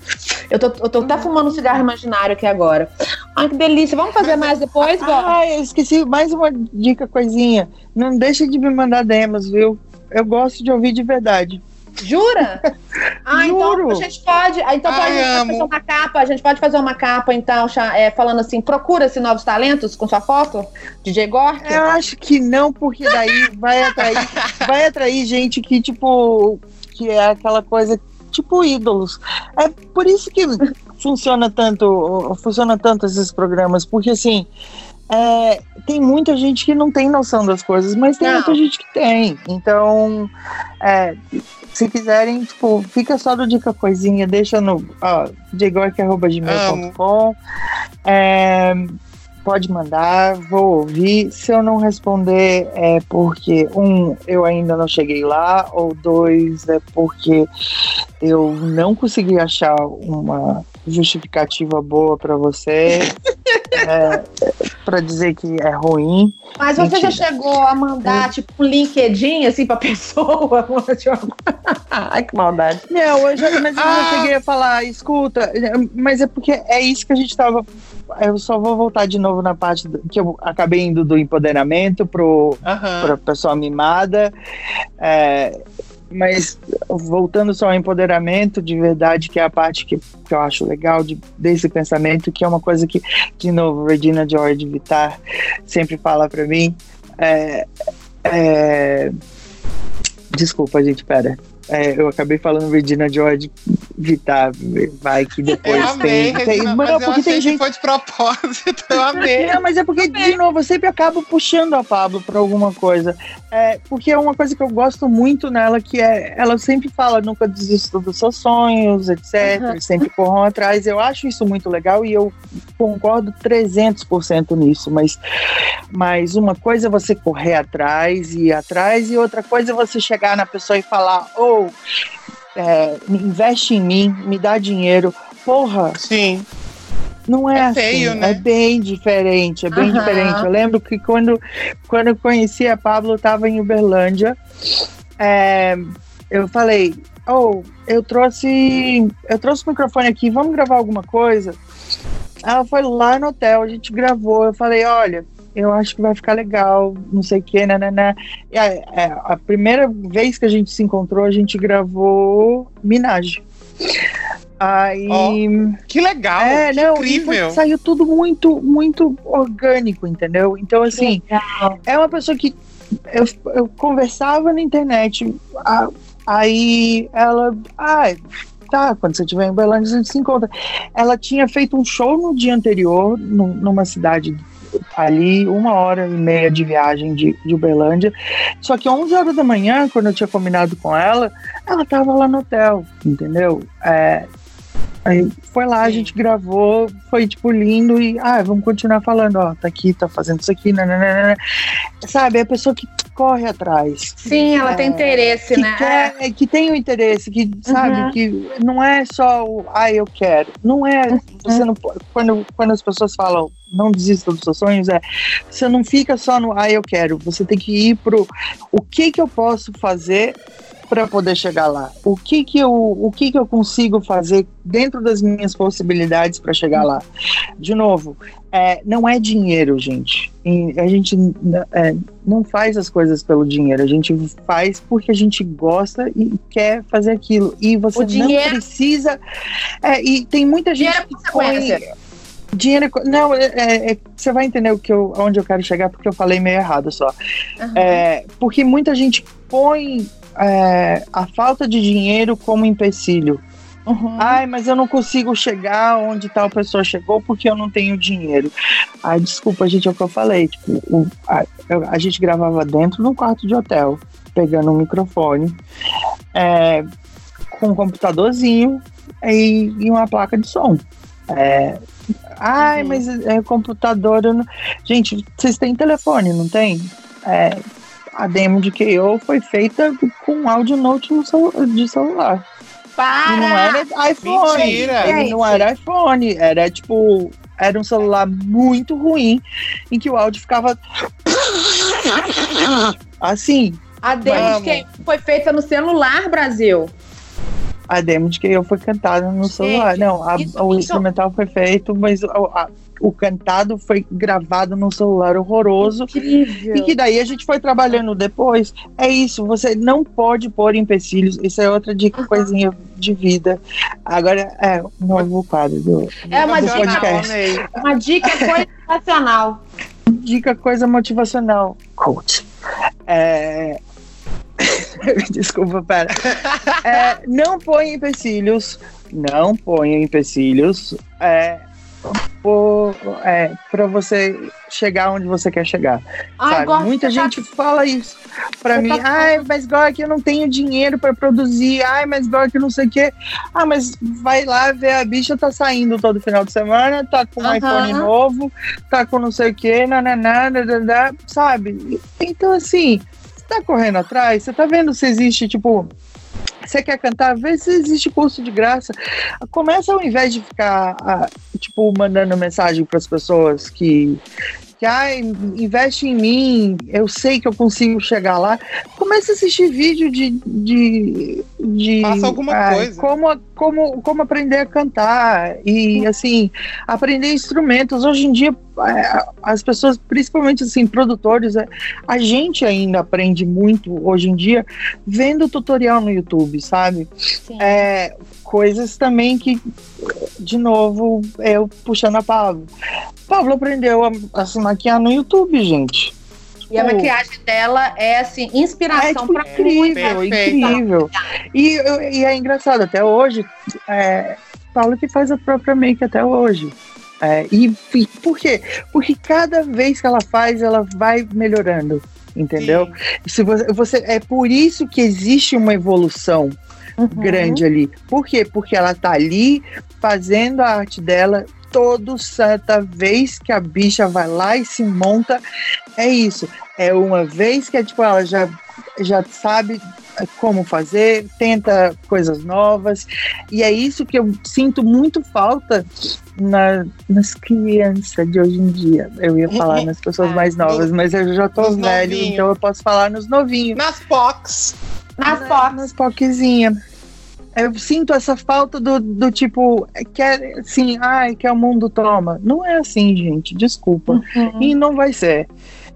Eu tô, eu tô até fumando um cigarro imaginário aqui agora. Ai, que delícia. Vamos fazer mais depois, Gork? Ah, eu esqueci mais uma dica coisinha. Não deixa de me mandar demos, viu? Eu gosto de ouvir de verdade. Jura? Ah, então Juro. a gente pode. ah, Então pode, Ai, a gente pode fazer uma capa. A gente pode fazer uma capa, então, é, falando assim: procura-se novos talentos com sua foto, DJ Gork. Eu acho que não, porque daí vai atrair, vai atrair gente que, tipo, que é aquela coisa, tipo ídolos. É por isso que funciona tanto, funciona tanto esses programas, porque assim. É, tem muita gente que não tem noção das coisas, mas tem Não. muita gente que tem. Então, é, se quiserem, tipo, fica só do dica coisinha, deixa no ó, jgork.gmail.com. É, pode mandar, vou ouvir. Se eu não responder, é porque, um, eu ainda não cheguei lá, ou dois, é porque eu não consegui achar uma justificativa boa para você. é, para dizer que é ruim. Mas você já chegou a mandar, tipo, um LinkedIn, assim, pra pessoa? Ai, que maldade. Não, eu já, mas eu já Ah. cheguei a falar, escuta, mas é porque é isso que a gente tava eu só vou voltar de novo na parte do- que eu acabei indo do empoderamento pro, Aham. para pessoa mimada. É, mas voltando só ao empoderamento de verdade, que é a parte que, que eu acho legal de, desse pensamento, que é uma coisa que, de novo, Regina George Vitar sempre fala para mim. É, é, desculpa, gente, pera. É, eu acabei falando Regina George Vitar, vai que depois Eu amei, tem. tem mas mas eu porque tem gente foi de propósito. Eu amei. não, mas é porque, de novo, eu sempre acabo puxando a Pablo pra alguma coisa. É, porque é uma coisa que eu gosto muito nela, que é, ela sempre fala, nunca desista dos seus sonhos, etc. Uhum. Sempre corram atrás. Eu acho isso muito legal e eu concordo 300% nisso. Mas, mas uma coisa é você correr atrás e ir atrás, e outra coisa é você chegar na pessoa e falar, ou é, investe em mim, me dá dinheiro. Porra, Sim. não é, É assim, feio, né? é bem diferente, é bem Aham. diferente. Eu lembro que quando, quando eu conheci a Pablo, eu estava em Uberlândia. é, eu falei, oh, eu trouxe, eu trouxe o microfone aqui, vamos gravar alguma coisa? Ela foi lá no hotel, a gente gravou. Eu falei, olha, eu acho que vai ficar legal, não sei o que, né, E a, é, a primeira vez que a gente se encontrou, a gente gravou Minaj. Aí. Que legal. É, que não, e incrível. foi- saiu tudo muito, muito orgânico, entendeu? Então, assim, é uma pessoa que eu, eu conversava na internet, a- aí ela, ah, tá, quando você estiver em Uberlândia, a gente se encontra. Ela tinha feito um show no dia anterior, num- numa cidade ali, uma hora e meia de viagem de, de Uberlândia, só que 11 horas da manhã, quando eu tinha combinado com ela, ela tava lá no hotel, entendeu? É, Aí foi lá, a gente gravou, foi tipo lindo e ah, vamos continuar falando, ó, tá aqui, tá fazendo isso aqui, nananana. sabe? É a pessoa que corre atrás. Sim, ela tem É, interesse, Que, né? quer, que tem o interesse, que sabe, Uhum. que não é só o ah, eu quero. Não é. Você não, quando, quando as pessoas falam não desista dos seus sonhos, é você não fica só no ah, eu quero. Você tem que ir pro o que que eu posso fazer para poder chegar lá. O que que eu, o que que eu consigo fazer dentro das minhas possibilidades para chegar lá. De novo, é, não é dinheiro, gente. E a gente é, não faz as coisas pelo dinheiro. A gente faz porque a gente gosta e quer fazer aquilo. E você O dinheiro- não precisa. é, e tem muita gente Dinheiro é que põe dinheiro. é Não, é, é- é- você vai entender o que eu, onde eu quero chegar porque eu falei meio errado só. Aham. É, porque muita gente põe é, a falta de dinheiro como empecilho. Uhum. Ai, mas eu não consigo chegar onde tal pessoa chegou porque eu não tenho dinheiro. Ai, desculpa, gente, é o que eu falei. Tipo, o- a, a gente gravava dentro de um quarto de hotel, pegando um microfone, é, com um computadorzinho e, e uma placa de som. É, ai, Uhum. mas é computador. eu não- Gente, vocês têm telefone, não tem? É, a demo de KO foi feita com um áudio note no celu- de celular. Para! E não era iPhone. Mentira. Ele não era iPhone. Era tipo. Era um celular muito ruim, em que o áudio ficava. Assim. A demo Vamos. de quem foi feita no celular, Brasil. A demo de que eu foi cantada no Gente, celular. Não, a- isso- o isso- instrumental foi feito, mas o, a- o cantado foi gravado num celular horroroso. Incrível. E que daí a gente foi trabalhando depois. É isso, você não pode pôr empecilhos. Isso é outra dica, coisinha de vida. Agora é um novo quadro do, É uma do dica. podcast. Uma dica motivacional. Dica coisa motivacional. Coach. É... Desculpa, pera. É, não ponha empecilhos. Não ponha empecilhos. É, é, para você chegar onde você quer chegar. Ai, Muita tá- gente fala isso Você mim. tá Ai, mas Gork, eu não tenho dinheiro pra produzir. Ai, mas Gork, não sei o quê. Ah, mas vai lá ver a bicha tá saindo todo final de semana, tá com um Aham. iPhone novo, tá com não sei o quê, nananá, dadadá, sabe? Então, assim, você tá correndo atrás, você tá vendo se existe, tipo. Você quer cantar? Vê se existe curso de graça. Começa ao invés de ficar, ah, tipo, mandando mensagem para as pessoas que que ai, investe em mim, eu sei que eu consigo chegar lá. Comece a assistir vídeo de, de, de Faça alguma ah, coisa. Como, como, como aprender a cantar e assim aprender instrumentos. Hoje em dia é, as pessoas, principalmente assim produtores, é, a gente ainda aprende muito hoje em dia vendo tutorial no YouTube, sabe? Sim. É, coisas também que, de novo, eu puxando a Pablo. Pablo aprendeu a, a se maquiar no YouTube, gente. E a maquiagem dela é assim, É inspiração tipo, pra incrível, incrível. E, e é engraçado, até hoje, é, Paulo que faz a própria make até hoje. É, e, e por quê? Porque cada vez que ela faz, ela vai melhorando, entendeu? Sim. Se você, você- é por isso que existe uma evolução Uhum. grande ali. Por quê? Porque ela tá ali fazendo a arte dela todo santa vez que a bicha vai lá e se monta. É isso. É uma vez que tipo, ela já, já sabe como fazer, tenta coisas novas. E é isso que eu sinto muito falta na- nas crianças de hoje em dia. Eu ia falar nas pessoas Ah, mais novas, mas eu já tô nos velho, novinhos. então eu posso falar nos novinhos. Nas POCs. Nas Na- fotos. Nas poquezinha. Eu sinto essa falta do, do tipo, quer assim, ai, que o mundo toma. Não é assim, gente, desculpa. Uhum. E não vai ser.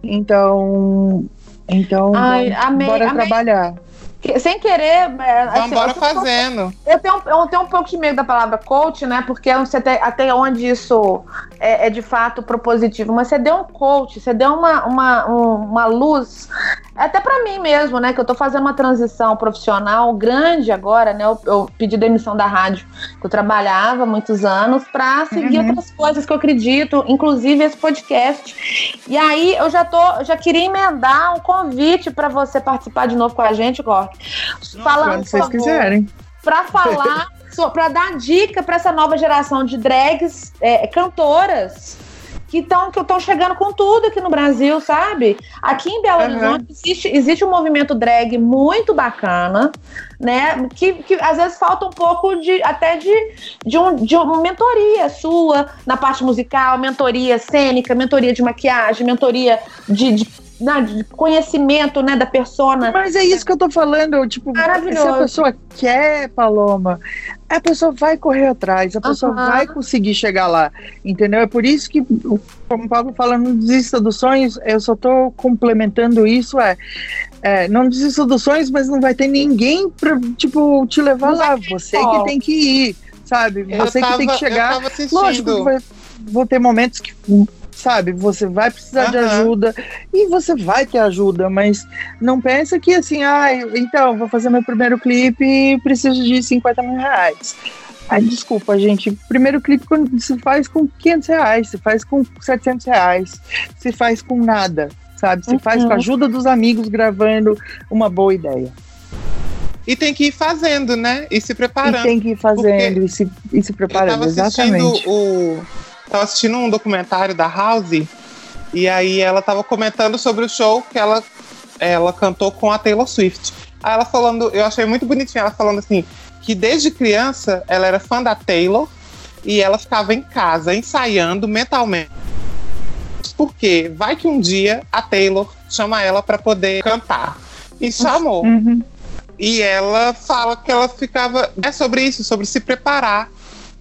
Então, então Ai, amei, bora amei. trabalhar. Que- Sem querer, é, assim, Vamos embora eu fazendo. Eu tenho, eu tenho um pouco de medo da palavra coach, né? Porque eu não sei até, até onde isso é, é de fato propositivo. Mas você deu um coach, você deu uma, uma, um- uma luz, até pra mim mesmo, né? Que eu tô fazendo uma transição profissional grande agora, né? Eu, eu pedi demissão da rádio que eu trabalhava há muitos anos pra seguir Uhum. outras coisas que eu acredito, inclusive esse podcast. E aí eu já tô, já queria emendar um convite pra você participar de novo com a gente, Gork. Falando, Quando vocês favor, quiserem. para falar, para dar dica para essa nova geração de drags, é, cantoras que estão que estão chegando com tudo aqui no Brasil, sabe? Aqui em Belo Uhum. Horizonte existe, existe um movimento drag muito bacana, né? Que, que às vezes falta um pouco de até de, de, um, de uma mentoria sua na parte musical, mentoria cênica, mentoria de maquiagem, mentoria de, de, né, de conhecimento né, da persona. Mas é isso que eu tô falando, tipo, Maravilhoso. se a pessoa quer, Paloma, a pessoa vai correr atrás, a pessoa Aham. vai conseguir chegar lá, entendeu? É por isso que, como o Pablo fala, não desista dos sonhos, eu só tô complementando isso, é, é, não desista dos sonhos, mas não vai ter ninguém pra, tipo, te levar Não lá, você que tem que ir, sabe? Eu Você que tem que chegar. Lógico que vai, vão ter momentos que, sabe, você vai precisar de Aham. ajuda e você vai ter ajuda, mas não pensa que assim, ah, eu- então, vou fazer meu primeiro clipe e preciso de 50 mil reais. Ai, desculpa, gente. Primeiro clipe se faz com 500 reais, se faz com 700 reais, se faz com nada, sabe? Se faz Uhum. com a ajuda dos amigos gravando uma boa ideia. E tem que ir fazendo, né? E se E preparando. tem que ir fazendo e se, e se Eu preparando, tava assistindo exatamente. o. Tava assistindo um documentário da House e aí ela tava comentando sobre o show que ela, ela cantou com a Taylor Swift. Aí ela falando, eu achei muito bonitinho ela falando assim, que desde criança ela era fã da Taylor e ela ficava em casa ensaiando mentalmente. Porque vai que um dia a Taylor chama ela para poder cantar. E chamou. Uhum. E ela fala que ela ficava. É sobre isso, sobre se preparar.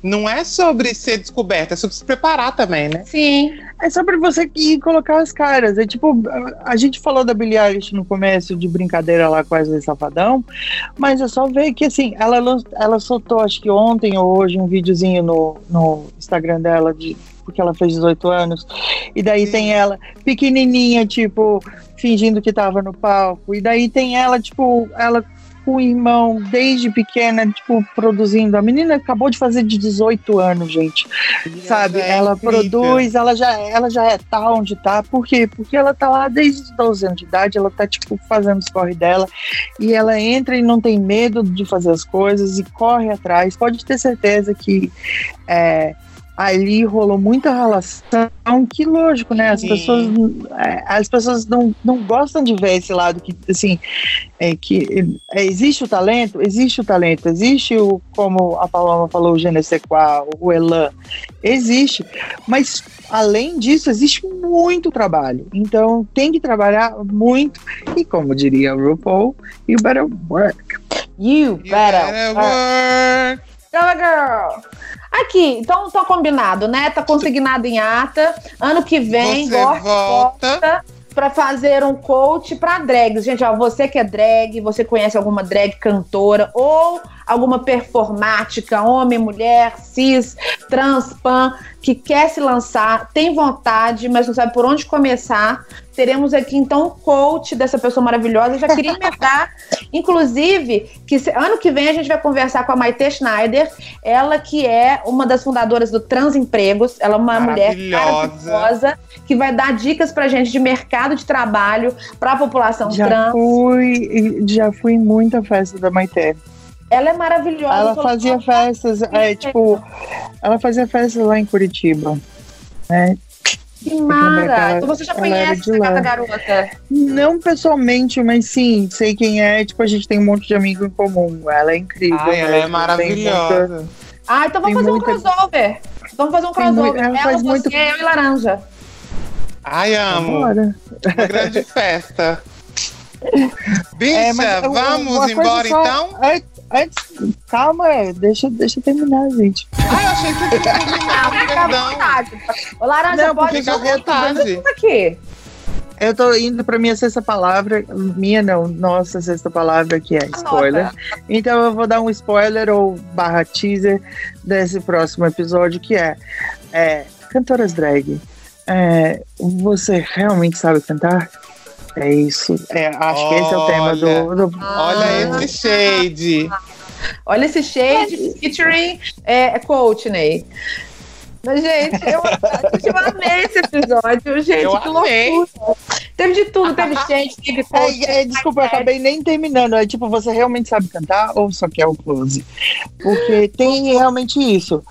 Não é sobre ser descoberta, é sobre se preparar também, né? Sim. É só pra você ir colocar as caras. É tipo, a gente falou da Billie Eilish no começo de brincadeira lá com Wesley Safadão, mas é só ver que assim, ela, ela soltou acho que ontem ou hoje um videozinho no, no Instagram dela de porque ela fez 18 anos. E daí Sim. tem ela pequenininha, tipo, fingindo que tava no palco. E daí tem ela, tipo, ela o irmão desde pequena, tipo, produzindo. A menina acabou de fazer de 18 anos, gente sabe? É ela incrível. produz, ela já, ela já é tá onde tá. Por quê? Porque ela tá lá desde os 12 anos de idade, ela tá, tipo, fazendo os corre dela. E ela entra e não tem medo de fazer as coisas e corre atrás. Pode ter certeza que é, ali rolou muita relação que, lógico, né? As Sim. pessoas, é, as pessoas não, não gostam de ver esse lado que, assim, é, que é, existe o talento, existe o talento, existe o, como a Paloma falou, o je ne sais quoi, o elan, existe, mas além disso, existe muito trabalho. Então, tem que trabalhar muito, e como diria o RuPaul, you better work. You You better. better work. work. Go, girl. Aqui, então tá combinado, né? Tá consignado em ata. Ano que vem, Você volta. volta pra fazer um coach pra drags. Gente, ó, você que é drag, você conhece alguma drag cantora ou alguma performática, homem, mulher, cis, trans, pan, que quer se lançar, tem vontade, mas não sabe por onde começar. Teremos aqui então um coach dessa pessoa maravilhosa. Eu já queria emendar, inclusive, que se- ano que vem a gente vai conversar com a Maite Schneider, ela que é uma das fundadoras do Trans Empregos. Ela é uma mulher Maravilhosa. que vai dar dicas pra gente de mercado de trabalho para a população Já trans. fui, já fui em muita festa da Maite. Ela é maravilhosa. Ela fazia festas, é, tipo, ela fazia festas lá em Curitiba. né? Que mara! ela- Então você já conhece essa lá. garota. Não pessoalmente, mas sim, sei quem é. Tipo, a gente tem um monte de amigo em comum. Ela é incrível. Ai, ela é mesmo, tem maravilhosa. muita- Ah, então vamos fazer muita- um crossover. Vamos fazer um crossover. ela Ela, faz você, muito- eu e Laranja. Ai, amo. Bora. Uma grande festa. Bicha, É, vamos embora só- então? Antes, antes- calma, deixa, deixa eu terminar, gente. Ai, eu achei que você tinha Ah, terminado, fica à vontade. Ô, Laranja, Não, pode porque Fica à eu tô dando- vontade. aqui. Eu tô indo pra minha sexta palavra. Minha não, nossa sexta palavra, que é spoiler. Anota. Então eu vou dar um spoiler ou barra teaser desse próximo episódio, que é, é cantoras drag. É, você realmente sabe cantar? É isso. É, acho que esse é o tema do. do- Olha Ah. esse shade. Olha esse shade featuring é, Courtney. Mas, gente, eu, eu amei esse episódio. Gente, Eu que amei. loucura. Teve de tudo, teve gente, teve coach. É, é, desculpa, eu acabei nem terminando. É tipo, você realmente sabe cantar ou só quer o close? Porque tem realmente isso.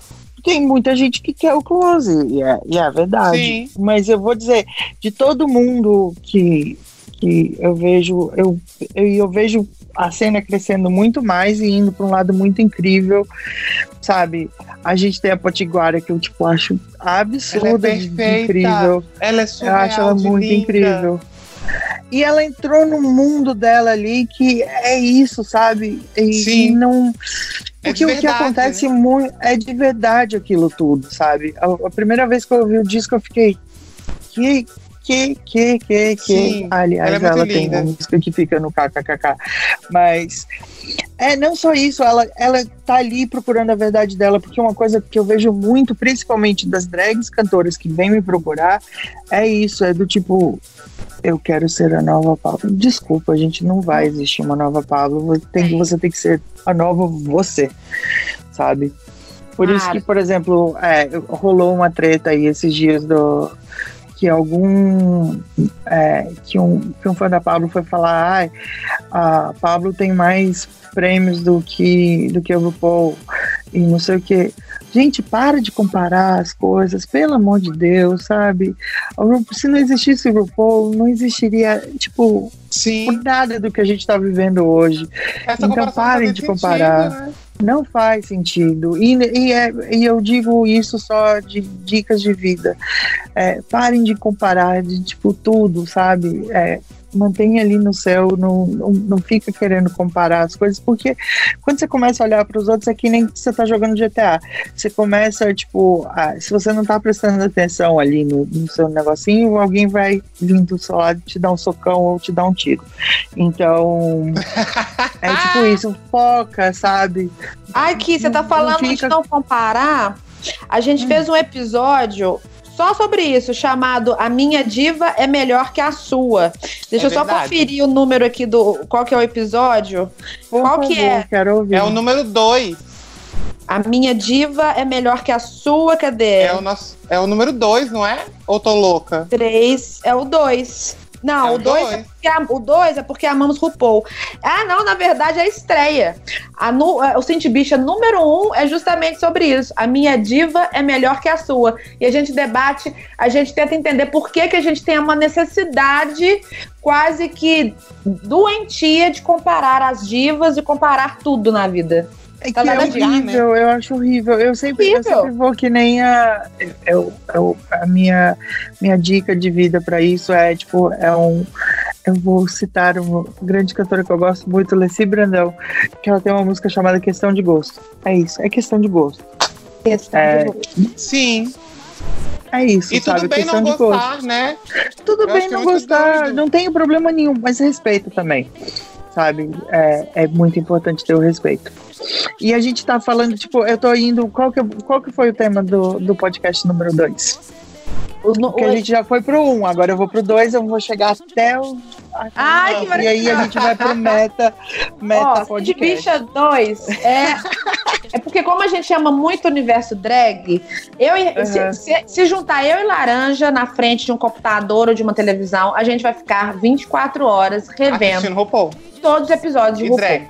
Tem muita gente que quer o close, e é, e é verdade. Sim. Mas eu vou dizer, de todo mundo que, que eu vejo, eu, eu, eu vejo a cena crescendo muito mais e indo para um lado muito incrível, sabe? A gente tem a Potiguara que eu tipo acho absurda de perfeita. incrível. Ela é Eu surreal acho ela muito linda. incrível. E ela entrou no mundo dela ali que é isso, sabe? E, Sim. e não. É Porque de o que verdade, acontece né? muito é de verdade aquilo tudo, sabe? A, a primeira vez que eu ouvi o disco, eu fiquei. Que, que, que, que, que. Sim, Aliás, ela é ela, tem uma música que fica no kkkk. Mas. É, não só isso, ela, ela tá ali procurando a verdade dela, porque uma coisa que eu vejo muito, principalmente das drags cantoras que vêm me procurar, é isso, é do tipo, eu quero ser a nova Pablo. Desculpa, gente, não vai existir uma nova Pablo, você tem, você tem que ser a nova você, sabe? Por isso que, por exemplo, é, rolou uma treta aí esses dias do que algum é, que, um, que um fã da Pablo foi falar, ai, a Pablo tem mais prêmios do que do que o RuPaul e não sei o que. Gente, para de comparar as coisas, pelo amor de Deus, sabe? Se não existisse o RuPaul, não existiria, tipo, Sim. nada do que a gente tá vivendo hoje. Essa Então comparação parem de comparar. né? Não faz sentido. E, e, é- e eu digo isso só de dicas de vida. É, parem de comparar de tipo tudo, sabe? É, mantenha ali no céu, não, não, não fica querendo comparar as coisas, porque quando você começa a olhar para os outros é que nem você tá jogando GTA. Você começa, tipo, a- se você não tá prestando atenção ali no, no seu negocinho, alguém vai vir do seu lado te dar um socão ou te dar um tiro. Então, é tipo isso, foca, sabe? Ai, Ki, você tá Não falando fica- de não comparar. A gente fez um episódio só sobre isso, chamado A Minha Diva é Melhor que a Sua. Deixa É eu só verdade. conferir o número aqui do. Qual que é o episódio? Por Qual que é? Quero ouvir. É o número 2. A Minha Diva é Melhor que a Sua, cadê? É o, nosso, é o número 2, não é? Ou tô louca? Três é o dois. Não, É o o 2 é, porque a- o dois é porque amamos RuPaul. Ah, não, na verdade é a estreia. A nu- é, o Cinti Bicha número 1 um é justamente sobre isso. A minha diva é melhor que a sua. E a gente debate, a gente tenta entender por que, que a gente tem uma necessidade quase que doentia de comparar as divas e comparar tudo na vida. É Tá que é nada de- horrível, eu acho horrível. Eu sempre, eu Horrível. sempre vou que nem a. Eu, eu- a minha, minha dica de vida pra isso é, tipo, é um. Eu vou citar uma grande cantora que eu gosto muito, Leci Brandão, que ela tem uma música chamada Questão de Gosto. É isso, é questão de gosto. É, Sim. é isso, E sabe? tudo bem questão não de gosto. gostar, né? Tudo Eu bem é não gostar, não tenho problema nenhum, mas respeito também. Sabe? É, é muito importante ter o respeito. E a gente tá falando, tipo, eu tô indo. Qual que, qual que foi o tema do, do podcast número 2? O, Porque o- a gente já foi pro 1, um, agora eu vou pro 2, eu vou chegar até o. Ai, que E aí a maravilha. gente vai pro meta, meta Ó, de podcast. Bicha 2 é. É porque, como a gente ama muito o universo drag, eu e- Uhum. se, se- se juntar eu e Laranja na frente de um computador ou de uma televisão, a gente vai ficar 24 horas revendo todos os episódios de E RuPaul. drag.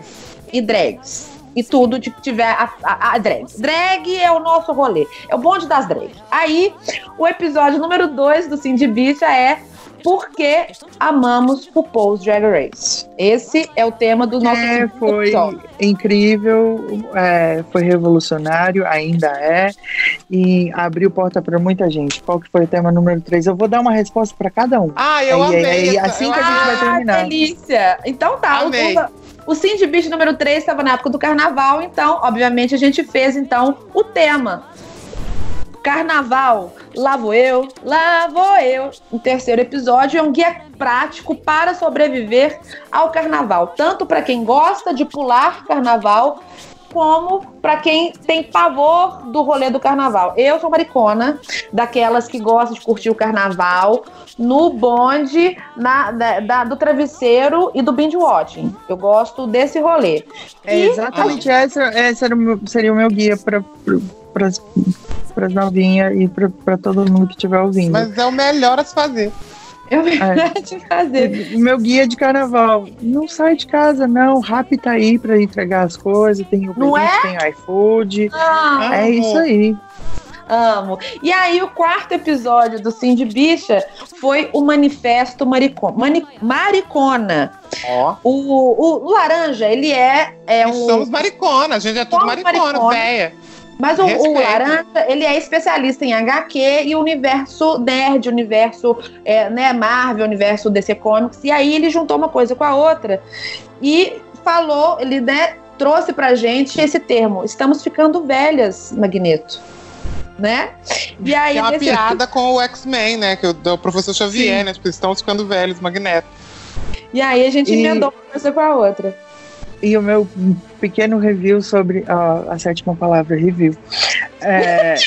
E drags. E tudo de que tiver a, a, a drag. Drag é o nosso rolê. É o bonde das drags. Aí, o episódio número 2 do Cindy Bicha é Por que amamos RuPaul's Drag Race? Esse é o tema do nosso É, foi episódio. incrível, é, foi revolucionário, ainda é, e abriu porta para muita gente. Qual que foi o tema número 3? Eu vou dar uma resposta para cada um. Ah, eu Aí, amei. aí, assim eu que a gente vai Ah, terminar. delícia! Então tá, o, Amei. o, o Cindy Beach número 3 estava na época do carnaval, então, obviamente, a gente fez então o tema. Carnaval, lá vou eu, lá vou eu. O terceiro episódio é um guia prático para sobreviver ao carnaval, tanto para quem gosta de pular carnaval, como para quem tem pavor do rolê do carnaval. Eu sou maricona, daquelas que gostam de curtir o carnaval no bonde na- da- da- do travesseiro e do binge watching. Eu gosto desse rolê. É E- exatamente essa, essa era o meu- seria o meu guia para para as novinhas e para todo mundo que estiver ouvindo. Mas é o melhor a se fazer. Eu verdade fazer. O meu guia de carnaval. Não sai de casa, não. O Rap tá aí pra entregar as coisas. Tem o Não é? tem iFood. Ah, É isso aí. amo. E aí, o quarto episódio do Cindy Bicha foi o Manifesto Maricona. Mani- Maricona. Ó. O, o, o Laranja, ele é, é um. somos maricona, a gente é tudo maricona, maricona. véia. Mas o, o. Laranja, ele é especialista em HQ e universo nerd, universo é, né, Marvel, universo DC Comics. E aí ele juntou uma coisa com a outra e falou, ele né, trouxe pra gente esse termo. Estamos ficando velhas, Magneto. Né? E aí, É uma nesse- piada com o X-Men, né? Que o professor Xavier, Sim. né? Tipo, estão ficando velhos, Magneto. e aí a gente E- emendou uma coisa com a outra. E o meu pequeno review sobre ó, a sétima palavra, review. É...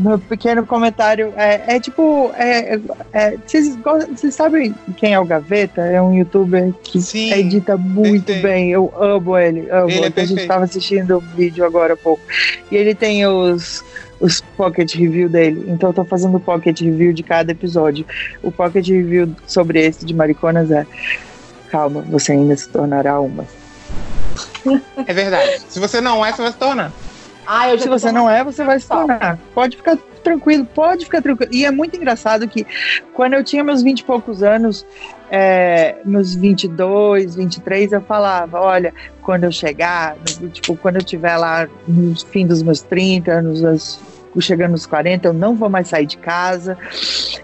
meu pequeno comentário é, é tipo. é- é- Vocês gostam- vocês sabem quem é o Gaveta? É um youtuber que Sim, edita muito perfeito. bem. Eu amo ele. Amo. Ele é a gente estava assistindo o vídeo agora há pouco. E ele tem os. Os pocket review dele. Então eu tô fazendo pocket review de cada episódio. O pocket review sobre esse de Mariconas é Calma, você ainda se tornará uma. É verdade. Se você não é, você vai se tornar. Ah, eu já Se você não é, você vai se tornar. Pode ficar tranquilo, pode ficar tranquilo. E é muito engraçado que quando eu tinha meus 20 e poucos anos, é, meus 22, 23, eu falava, olha, quando eu chegar, tipo, quando eu tiver lá no fim dos meus 30 anos, as- chegando nos 40, eu não vou mais sair de casa,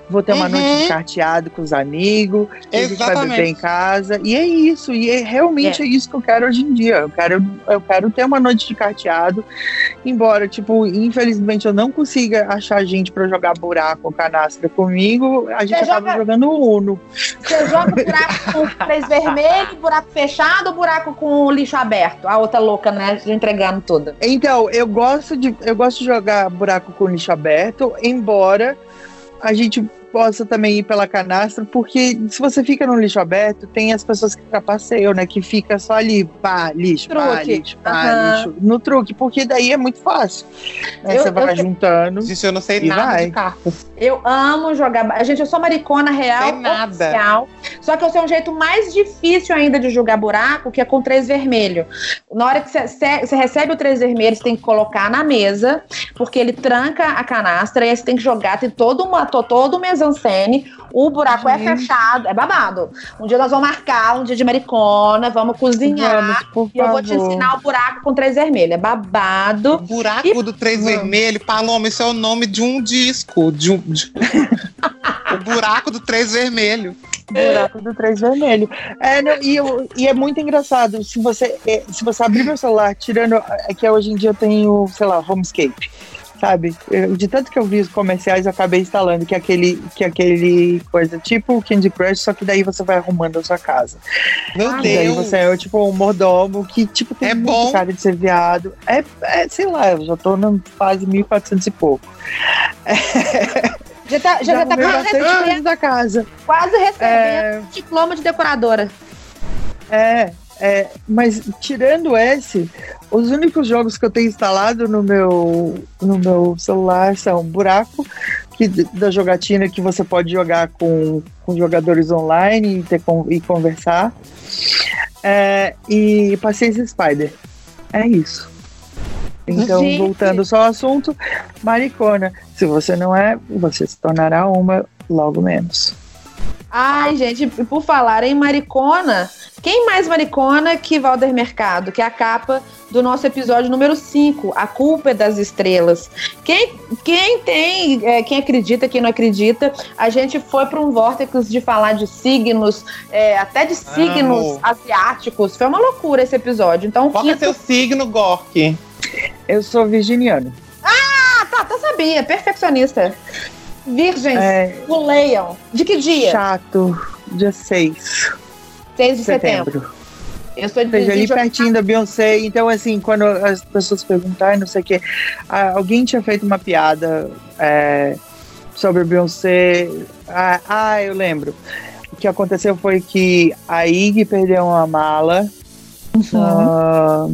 vou ter uma Uhum. noite de carteado com os amigos, a gente vai beber em casa. E é isso, e é, realmente é. isso que eu quero hoje em dia. Eu quero, eu quero ter uma noite de carteado, embora, tipo, infelizmente eu não consiga achar gente pra jogar buraco ou canastra comigo, a gente Você acaba joga- jogando Uno. Você joga buraco com três vermelho, buraco fechado ou buraco com lixo aberto? A outra louca, né? Entregando tudo. Então, eu gosto de, eu gosto de jogar buraco com lixo aberto, embora a gente possa também ir pela canastra, porque se você fica no lixo aberto, tem as pessoas que trapaceiam, né? Que fica só ali, pá, lixo, pá, lixo, pá, Aham. lixo. No truque, porque daí é muito fácil. Né? Eu- você vai eu- juntando. Gente, eu não sei nada vai. de cartas. Eu amo jogar. ba- Gente, eu sou maricona real. Tem nada. oficial. Só que eu sei um jeito mais difícil ainda de jogar buraco, que é com três vermelho. Na hora que você- recebe o três vermelho, você tem que colocar na mesa, porque ele tranca a canastra e aí você tem que jogar. Tem todo, uma, to- todo um mesancene. O buraco é Gente. fechado, é babado. Um dia nós vamos marcar, um dia de maricona, vamos cozinhar. Vamos, E eu vou te ensinar o buraco com três vermelho. É O babado. buraco E- do Três Vamos. Vermelho, Paloma, isso é o nome de um disco. De um, de- o buraco do Três Vermelho. buraco do três vermelho. É, não, e, eu- e é muito engraçado. Se você, é, se você abrir meu celular, tirando. É que hoje em dia eu tenho, sei lá, Homescape. Sabe? Eu- de tanto que eu vi os comerciais, eu acabei instalando que é aquele, que é aquele coisa tipo Candy Crush, só que daí você vai arrumando a sua casa. Meu Ah, E daí Deus. você é tipo um mordomo que, tipo, tem É muito bom. cara de ser viado. É, é, sei lá, eu já tô na fase 1400 e pouco. Já tá, já, já tá arrumei quase recebendo, da casa. quase recebendo É, diploma de decoradora. É, é, mas tirando esse, os únicos jogos que eu tenho instalado no meu, no meu celular são Buraco, que, da jogatina que você pode jogar com, com jogadores online e, ter, e conversar, é, e Paciência Spider. É isso. Então, Gente. voltando só ao assunto, maricona. Se você não é, você se tornará uma logo menos. Ai, gente, e por falar em maricona, quem mais maricona que Valder Mercado, que é a capa do nosso episódio número 5, A Culpa é das Estrelas. Quem, quem tem, é, quem acredita, quem não acredita, a gente foi para um vórtice de falar de signos, é, até de signos Amo. asiáticos. Foi uma loucura esse episódio. Então, Qual é quinto... seu signo, Gork? Eu sou virginiano. Ah, tá, tá sabia, perfeccionista. Virgens, É, o leiam. De que dia? chato, dia 6 6 de setembro. setembro. Eu sou Ou de seja, ali pertinho da Beyoncé. Então, assim, quando as pessoas perguntarem, não sei o quê, alguém tinha feito uma piada é, sobre a Beyoncé. Ah, ah, eu lembro. O que aconteceu foi que a Ig perdeu uma mala. ah,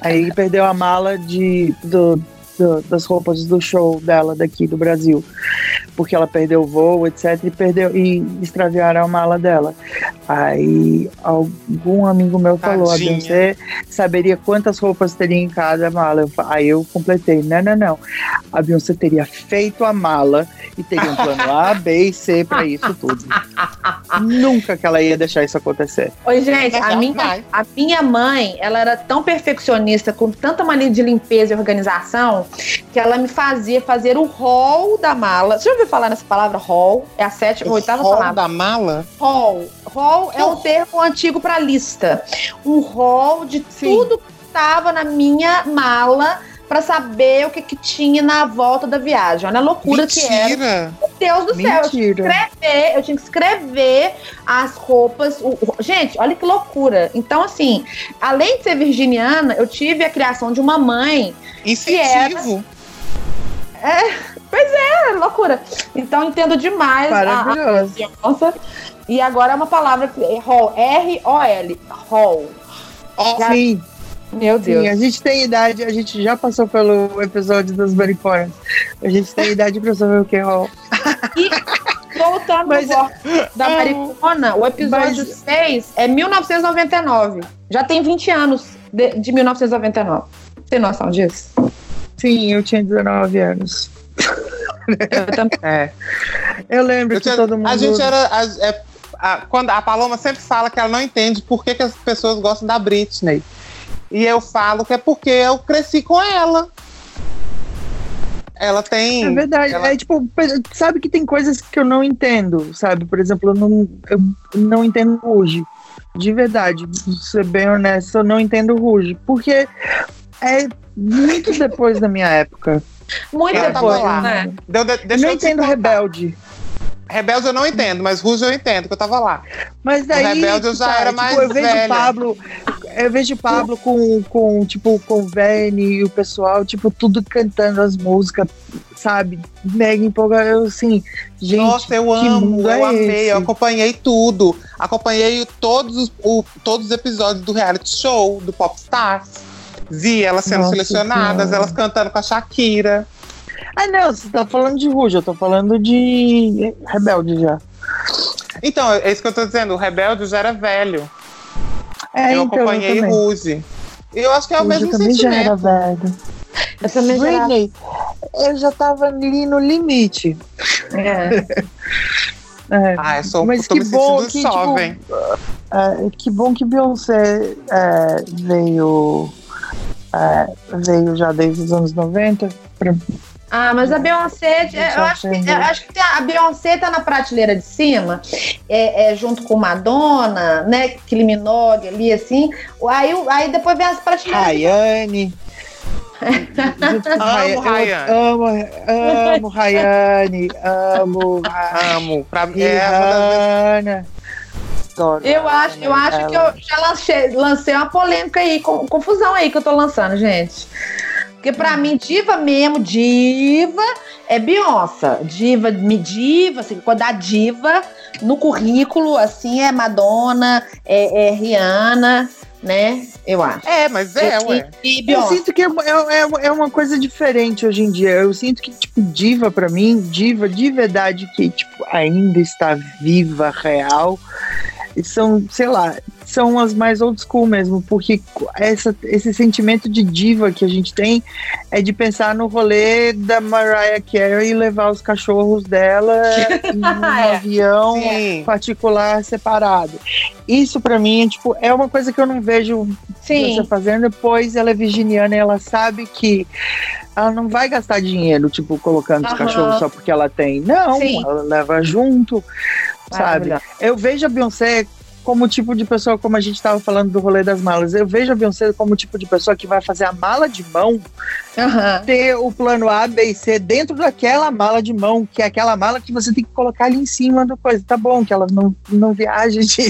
a Ig perdeu a mala de, do- do- das roupas do show dela daqui do Brasil. Porque ela perdeu o voo, etc. E, perdeu, e extraviaram a mala dela. Aí algum amigo meu falou, a Tadinha. Beyoncé saberia quantas roupas teria em cada mala. Eu Aí eu completei, não, não, não. A Beyoncé teria feito a mala e teria um plano A, B e C pra isso tudo. Nunca que ela ia deixar isso acontecer. Oi, gente, a minha, a minha mãe, ela era tão perfeccionista, com tanta mania de limpeza e organização, que ela me fazia fazer o hall da mala. Você já ouviu falar nessa palavra hall? É a sétima, oitava rol palavra. da mala? Hall. Hall é um termo antigo para lista. Um hall de tudo que estava na minha mala para saber o que, que tinha na volta da viagem. Olha a loucura que era. Mentira! Meu Deus do céu. Eu tinha que Mentira. escrever, eu tinha que escrever as roupas. o- o- gente, olha que loucura. Então, assim, além de ser virginiana, eu tive a criação de uma mãe. Incentivo. É loucura. Então, entendo demais a, a Maravilhoso. criança. E agora é uma palavra que é R-O-L. Hall. Ó, Já- Sim, Meu Deus. sim, a gente tem idade, a gente já passou pelo episódio das mariconas. A gente tem idade pra saber o que é roll. E voltando Mas- bloco da Maricona, o episódio Mas- 6 é 1999. Já tem 20 anos de, de 1999. Tem noção disso? Sim, eu tinha 19 anos. Eu também. É. Eu lembro eu que tinha- todo mundo. A gente era. a- é- a- quando a Paloma sempre fala que ela não entende por que, que as pessoas gostam da Britney. E eu falo que é porque eu cresci com ela. Ela tem. É verdade. Ela- É tipo, sabe que tem coisas que eu não entendo, sabe? Por exemplo, eu não, eu não entendo Ruge. De verdade, ser bem honesto, eu não entendo Ruge. Porque é muito depois da minha época. Muito Eu tava depois, lá. né? De- Eu deixa não eu te entendo. Rebelde. Rebelde eu não entendo, mas Ruge eu entendo, que eu tava lá. Mas daí. Rebelde eu já era mais Eu vejo velha. o Pablo. eu vejo Pablo com, com, tipo, com o Verne e o pessoal, tipo, tudo cantando as músicas, sabe? Mega empolgado, eu, assim, gente, Nossa, eu que amo, mundo eu é amei, esse? eu acompanhei tudo. Acompanhei todos os, o- todos os episódios do reality show, do Popstars. Vi elas sendo Nossa selecionadas, Senhora. elas cantando com a Shakira. Ah, não, você tá falando de Ruge, eu tô falando de Rebelde já. Então, é isso que eu tô dizendo, o Rebelde já era velho. É, eu então, acompanhei eu. Ruge. E eu acho que é o Ruge mesmo também já era sentimento. velho. Eu também já. Britney, eu já tava ali no limite. É. É. Ah, eu sou, Mas tô que me bom que, jovem. É, que bom que Beyoncé é, veio, é, veio já desde os anos 90. pra- Ah, mas a Beyoncé, eu acho, que, eu acho que a a Beyoncé tá na prateleira de cima, é, é, junto com Madonna, né? Kylie Minogue ali, assim. Aí, aí depois vem as prateleiras. Rayane. Amo Rayane. Amo, amo Rayane, amo Amo. Pra mim é Rihanna. Adoro Eu acho, eu acho que eu já lancei, lancei uma polêmica aí, com- confusão aí que eu tô lançando, gente. Porque pra mim, diva mesmo, diva é Beyoncé. Diva, me diva, assim, quando dá diva no currículo, assim, é Madonna, é, é Rihanna, né? Eu acho. É, mas é, E- ué. E, Eu Beyoncé. sinto que é, é, é- é uma coisa diferente hoje em dia. Eu sinto que, tipo, diva pra mim, diva de verdade que, tipo, ainda está viva, real, e são, sei lá, são as mais old school mesmo, porque essa, esse sentimento de diva que a gente tem é de pensar no rolê da Mariah Carey e levar os cachorros dela em um É. avião Sim. particular separado. Isso pra mim é, tipo, é uma coisa que eu não vejo Sim. você fazendo, pois ela é virginiana e ela sabe que ela não vai gastar dinheiro, tipo, colocando os Aham. cachorros só porque ela tem. Não, Sim. ela leva junto, sabe? Eu vejo a Beyoncé como o tipo de pessoa, como a gente estava falando do rolê das malas, eu vejo a Beyoncé como o tipo de pessoa que vai fazer a mala de mão Aham. ter o plano A, B e C dentro daquela mala de mão, que é aquela mala que você tem que colocar ali em cima da coisa. Tá bom que ela não, não viaja de,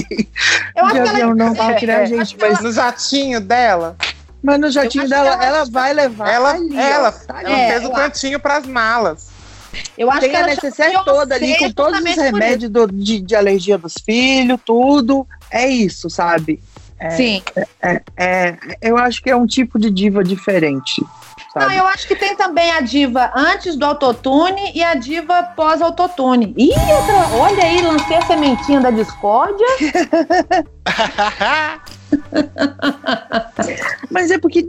Eu de que ela avião, não para criar É, gente, acho que ela- mas, No jatinho dela, mas no jatinho dela, ela- ela vai levar. ela, ali, ó, ela, tá ela ali. É, fez o eu cantinho pras malas. Eu acho Tem que a ela chama toda ali, com todos os remédios do- de, de alergia dos filhos, tudo. É isso, sabe? É, Sim. é, eu acho que é um tipo de diva diferente. Não, Sabe? eu acho que tem também a diva antes do autotune e a diva pós-autotune. Ih, outra, olha aí, lancei a sementinha da discórdia. Mas é porque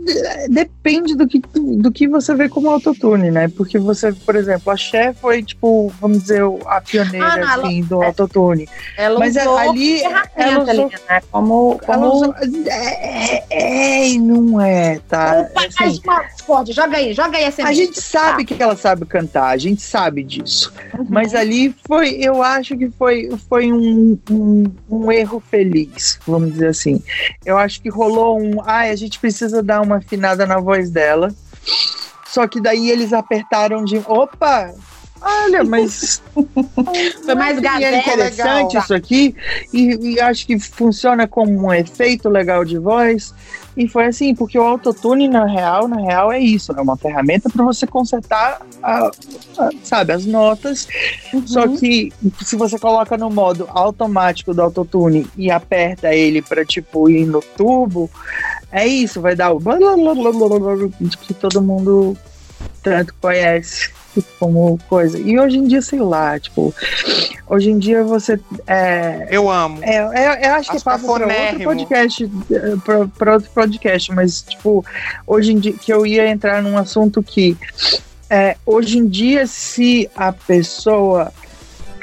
depende do que, do que você vê como autotune, né? Porque você, por exemplo, a Cher foi, tipo, vamos dizer, a pioneira Ah, não, ela- assim, do é. autotune. Ela Mas usou ali, ela usou- ali, né? Como, Ela como... usou- é, é, é e não é, tá? Opa, Assim, discórdia, joga aí, joga aí a semente. A gente sabe que ela sabe cantar, a gente sabe disso. Uhum. Mas ali foi, eu acho que foi, foi um, um, um erro feliz, vamos dizer assim. Eu acho que rolou um. Ai, a gente precisa dar uma afinada na voz dela. Só que daí eles apertaram de. Opa! Olha, mas. Foi mais é gazela. interessante legal. isso aqui. E, e acho que funciona como um efeito legal de voz. E foi assim, porque o autotune, na real, na real, é isso. É uma ferramenta para você consertar, a- a- sabe, as notas. Só Uhum. que se você coloca no modo automático do autotune e aperta ele para tipo ir no turbo, é isso, vai dar o que todo mundo tanto conhece como coisa. E hoje em dia, sei lá, tipo, hoje em dia você é, Eu amo. é, é, eu acho que Acho papo para outro podcast, para outro podcast, mas tipo, hoje em dia que eu ia entrar num assunto que é, hoje em dia se a pessoa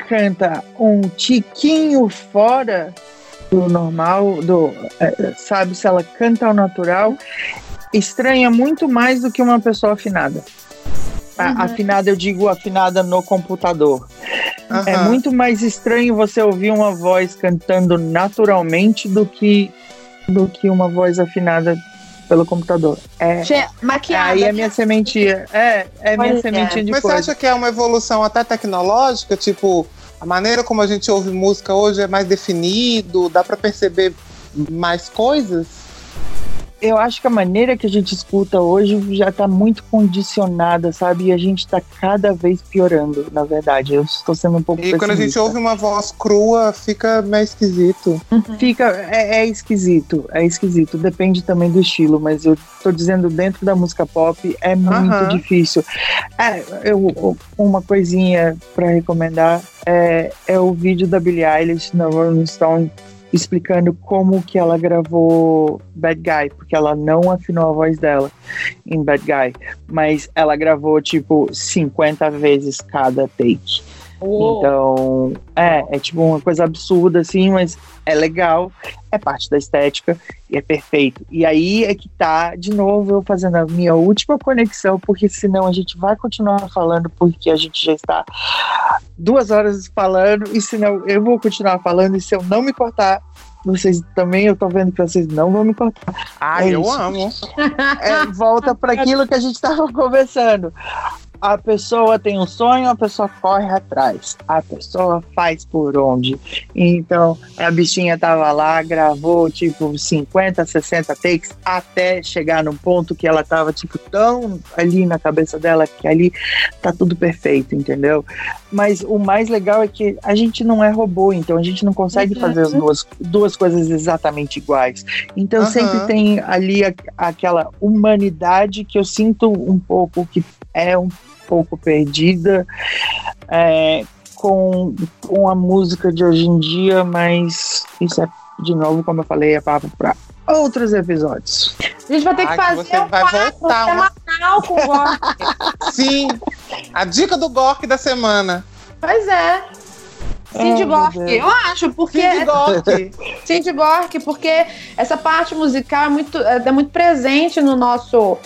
canta um tiquinho fora do normal, do é, sabe se ela canta ao natural, estranha muito mais do que uma pessoa afinada. Uhum. Afinada, eu digo afinada no computador. É Aham. muito mais estranho você ouvir uma voz cantando naturalmente do que do que uma voz afinada pelo computador. É, Che- Maquiada. aí é minha sementinha. É, é minha Olha. sementinha de Mas você coisa. acha que é uma evolução até tecnológica? Tipo, a maneira como a gente ouve música hoje é mais definido? Dá pra perceber mais coisas? Eu acho que a maneira que a gente escuta hoje já tá muito condicionada, sabe? E a gente tá cada vez piorando, na verdade. Eu estou sendo um pouco E quando a gente pessimista. ouve uma voz crua, fica meio esquisito. Fica, é, é esquisito, é esquisito. Depende também do estilo, mas eu tô dizendo dentro da música pop é muito difícil. É, eu, uma coisinha pra recomendar é, é o vídeo da Billie Eilish na Rolling Stone explicando como que ela gravou Bad Guy, porque ela não afinou a voz dela em Bad Guy, mas ela gravou tipo 50 vezes cada take. Uou. Então, é, é tipo uma coisa absurda, assim, mas é legal, é parte da estética e é perfeito. E aí é que tá, de novo, eu fazendo a minha última conexão, porque senão a gente vai continuar falando, porque a gente já está duas horas falando, e senão eu vou continuar falando, e se eu não me cortar, vocês também, eu tô vendo que vocês não vão me cortar. Ai, É eu isso. amo. É, volta para aquilo que a gente estava conversando. A pessoa tem um sonho, a pessoa corre atrás. A pessoa faz por onde. Então, a bichinha tava lá, gravou tipo 50, 60 takes até chegar num ponto que ela tava tipo tão ali na cabeça dela que ali tá tudo perfeito, entendeu? Mas o mais legal é que a gente não é robô, então a gente não consegue Uhum. fazer as duas, duas coisas exatamente iguais. Então Aham. sempre tem ali a- aquela humanidade que eu sinto um pouco que é um pouco perdida é, com, com a música de hoje em dia, mas isso é, de novo, como eu falei, é papo para outros episódios. A gente vai ter que Ai, que fazer você um vai quadro voltar uma- semanal com o Gork. Sim. A dica do Gork da semana. pois é. Cindy meu Gork, eu acho, porque Cindy Gork. Cindy Gork, porque essa parte musical é muito, é muito presente no nosso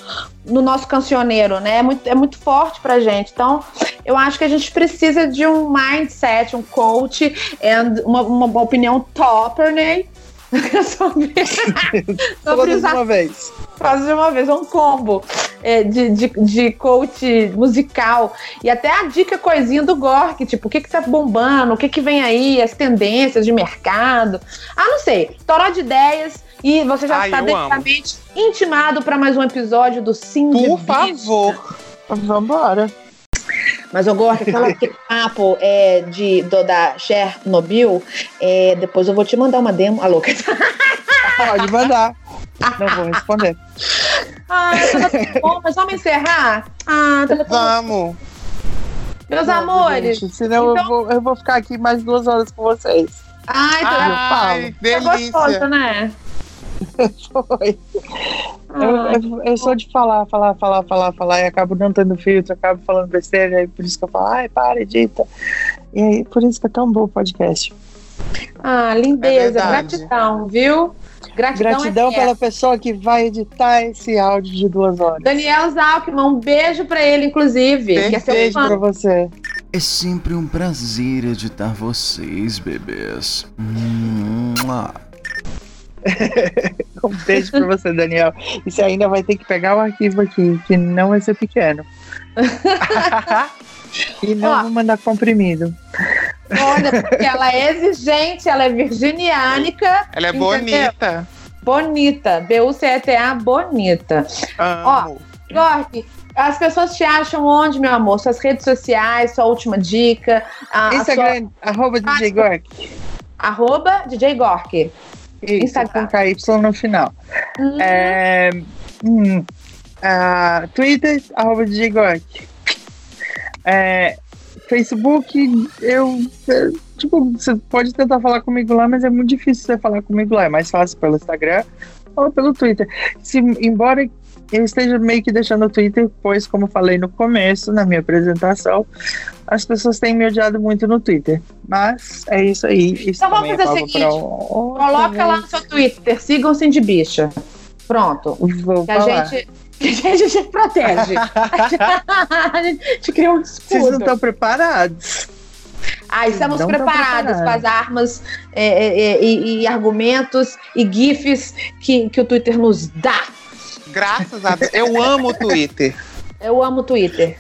no nosso cancioneiro, né? É muito, é muito forte pra gente. Então, eu acho que a gente precisa de um mindset, um coach, and uma, uma opinião topper, né? sobre, sobre Todas usar de uma vez. quase de uma vez, um combo é, de, de, de coach musical. E até a dica coisinha do Gork, tipo, o que que tá bombando, o que que vem aí, as tendências de mercado. Ah, não sei, toró de ideias. E você já Ai, está eu amo. devidamente intimado para mais um episódio do Sim Por favor. Vambora. Mas o Gork, aquela aquele papo é, de, do, da Chernobyl, é, depois eu vou te mandar uma demo. A louca. Pode mandar. Não vou responder. Ah, tava tão bom, mas vamos encerrar? Ah, tava tão... Vamos. Meus Não, amores. gente, senão Então- eu, vou, eu vou ficar aqui mais duas horas com vocês. Ai, tá Ai, é gostoso, delícia. né? Foi. Eu, Ai, eu, eu sou de falar, falar, falar, falar, falar, e acabo não tendo filtro, acabo falando besteira, aí por isso que eu falo, ai, para, edita. E aí, por isso que é tão bom o podcast. ah, É lindeza, verdade. gratidão, viu? Gratidão, Gratidão é pela pessoa que vai editar esse áudio de duas horas. Daniel Zalkman, um beijo pra ele, inclusive. Que é Beijo pra você. É sempre um prazer editar vocês, bebês. Mua. Um beijo pra você, Daniel. E você ainda vai ter que pegar o arquivo aqui, que não vai ser pequeno. E não Ó. vou mandar comprimido. Olha, porque ela é exigente, ela é virginiânica, Ela é Entendeu? bonita. bonita. B-U-C-E-T-A, bonita. Amo. Gork, as pessoas te acham onde, meu amor? Suas redes sociais, sua última dica. A, a sua, Instagram, arroba DJ Gork. arroba DJ Gork. Isso, Instagram. com KY no final. Hum, É, hum, ah, Twitter, arroba. É, Facebook, eu, eu, Tipo, você pode tentar falar comigo lá, mas é muito difícil você falar comigo lá. É mais fácil pelo Instagram ou pelo Twitter. Se, embora eu esteja meio que deixando o Twitter, pois, como falei no começo, na minha apresentação, as pessoas têm me odiado muito no Twitter. Mas é isso aí. Isso Então vamos também é fazer o seguinte, outra Coloca lá no seu Twitter, sigam Cindy Bicha. Pronto. Vou Que a falar. gente, que a gente protege. a gente cria um Vocês não estão preparados. Ah, estamos preparados com preparados. as armas é, é, é, e, e argumentos e GIFs que, que o Twitter nos dá. Graças a Deus. Eu amo o Twitter. Eu amo o Twitter.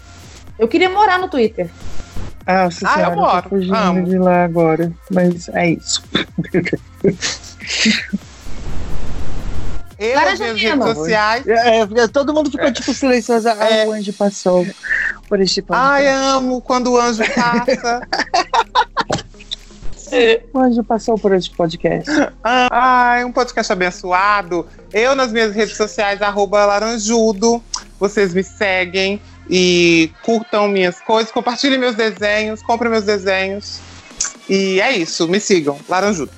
Eu queria morar no Twitter. Nossa Ah, eu moro. tô fugindo Amo. de lá agora. Mas é isso. Eu Laranja minhas redes sociais. É, é, todo mundo ficou tipo silencioso. Ah, É. o anjo passou por este Ai, podcast. amo quando o anjo passa. Anjo passou por este podcast. Ai, um podcast abençoado. Eu nas minhas redes sociais, arroba laranjudo. Vocês me seguem e curtam minhas coisas, compartilhem meus desenhos, comprem meus desenhos. E é isso, me sigam, laranjudo.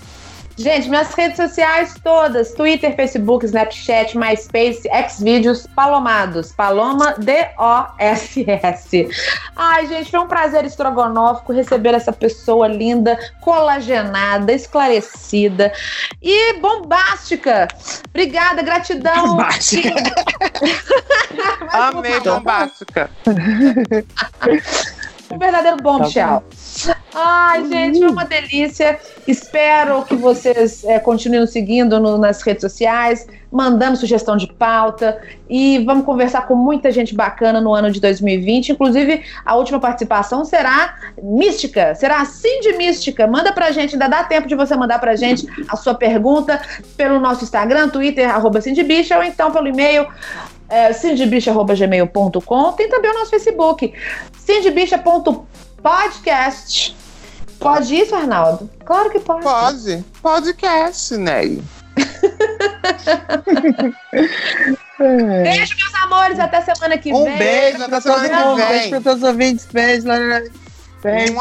Gente, minhas redes sociais todas: Twitter, Facebook, Snapchat, MySpace, Xvideos, Palomados. Paloma D-O-S-S. Ai, gente, foi um prazer estrogonófico receber essa pessoa linda, colagenada, esclarecida e bombástica. Obrigada, gratidão. Bombástica. Amei, bombástica. Um verdadeiro bombshell. Ai, gente, foi uma delícia. Espero que vocês eh, continuem nos seguindo no- nas redes sociais, mandando sugestão de pauta. E vamos conversar com muita gente bacana no ano de 2020. Inclusive, a última participação será mística. Será assim de mística. Manda pra gente, ainda dá tempo de você mandar pra gente a sua pergunta pelo nosso Instagram, Twitter, arroba ou então pelo e-mail é, cindybicha.gmail.com. Tem também o nosso Facebook, cindybicha.podcast. Pode isso, Arnaldo? Claro que pode. Pode. Podcast, Ney. Beijo, meus amores. Até semana que Um vem. beijo, até semana que beijo vem. pra todos os ouvintes. Beijo. Beijo.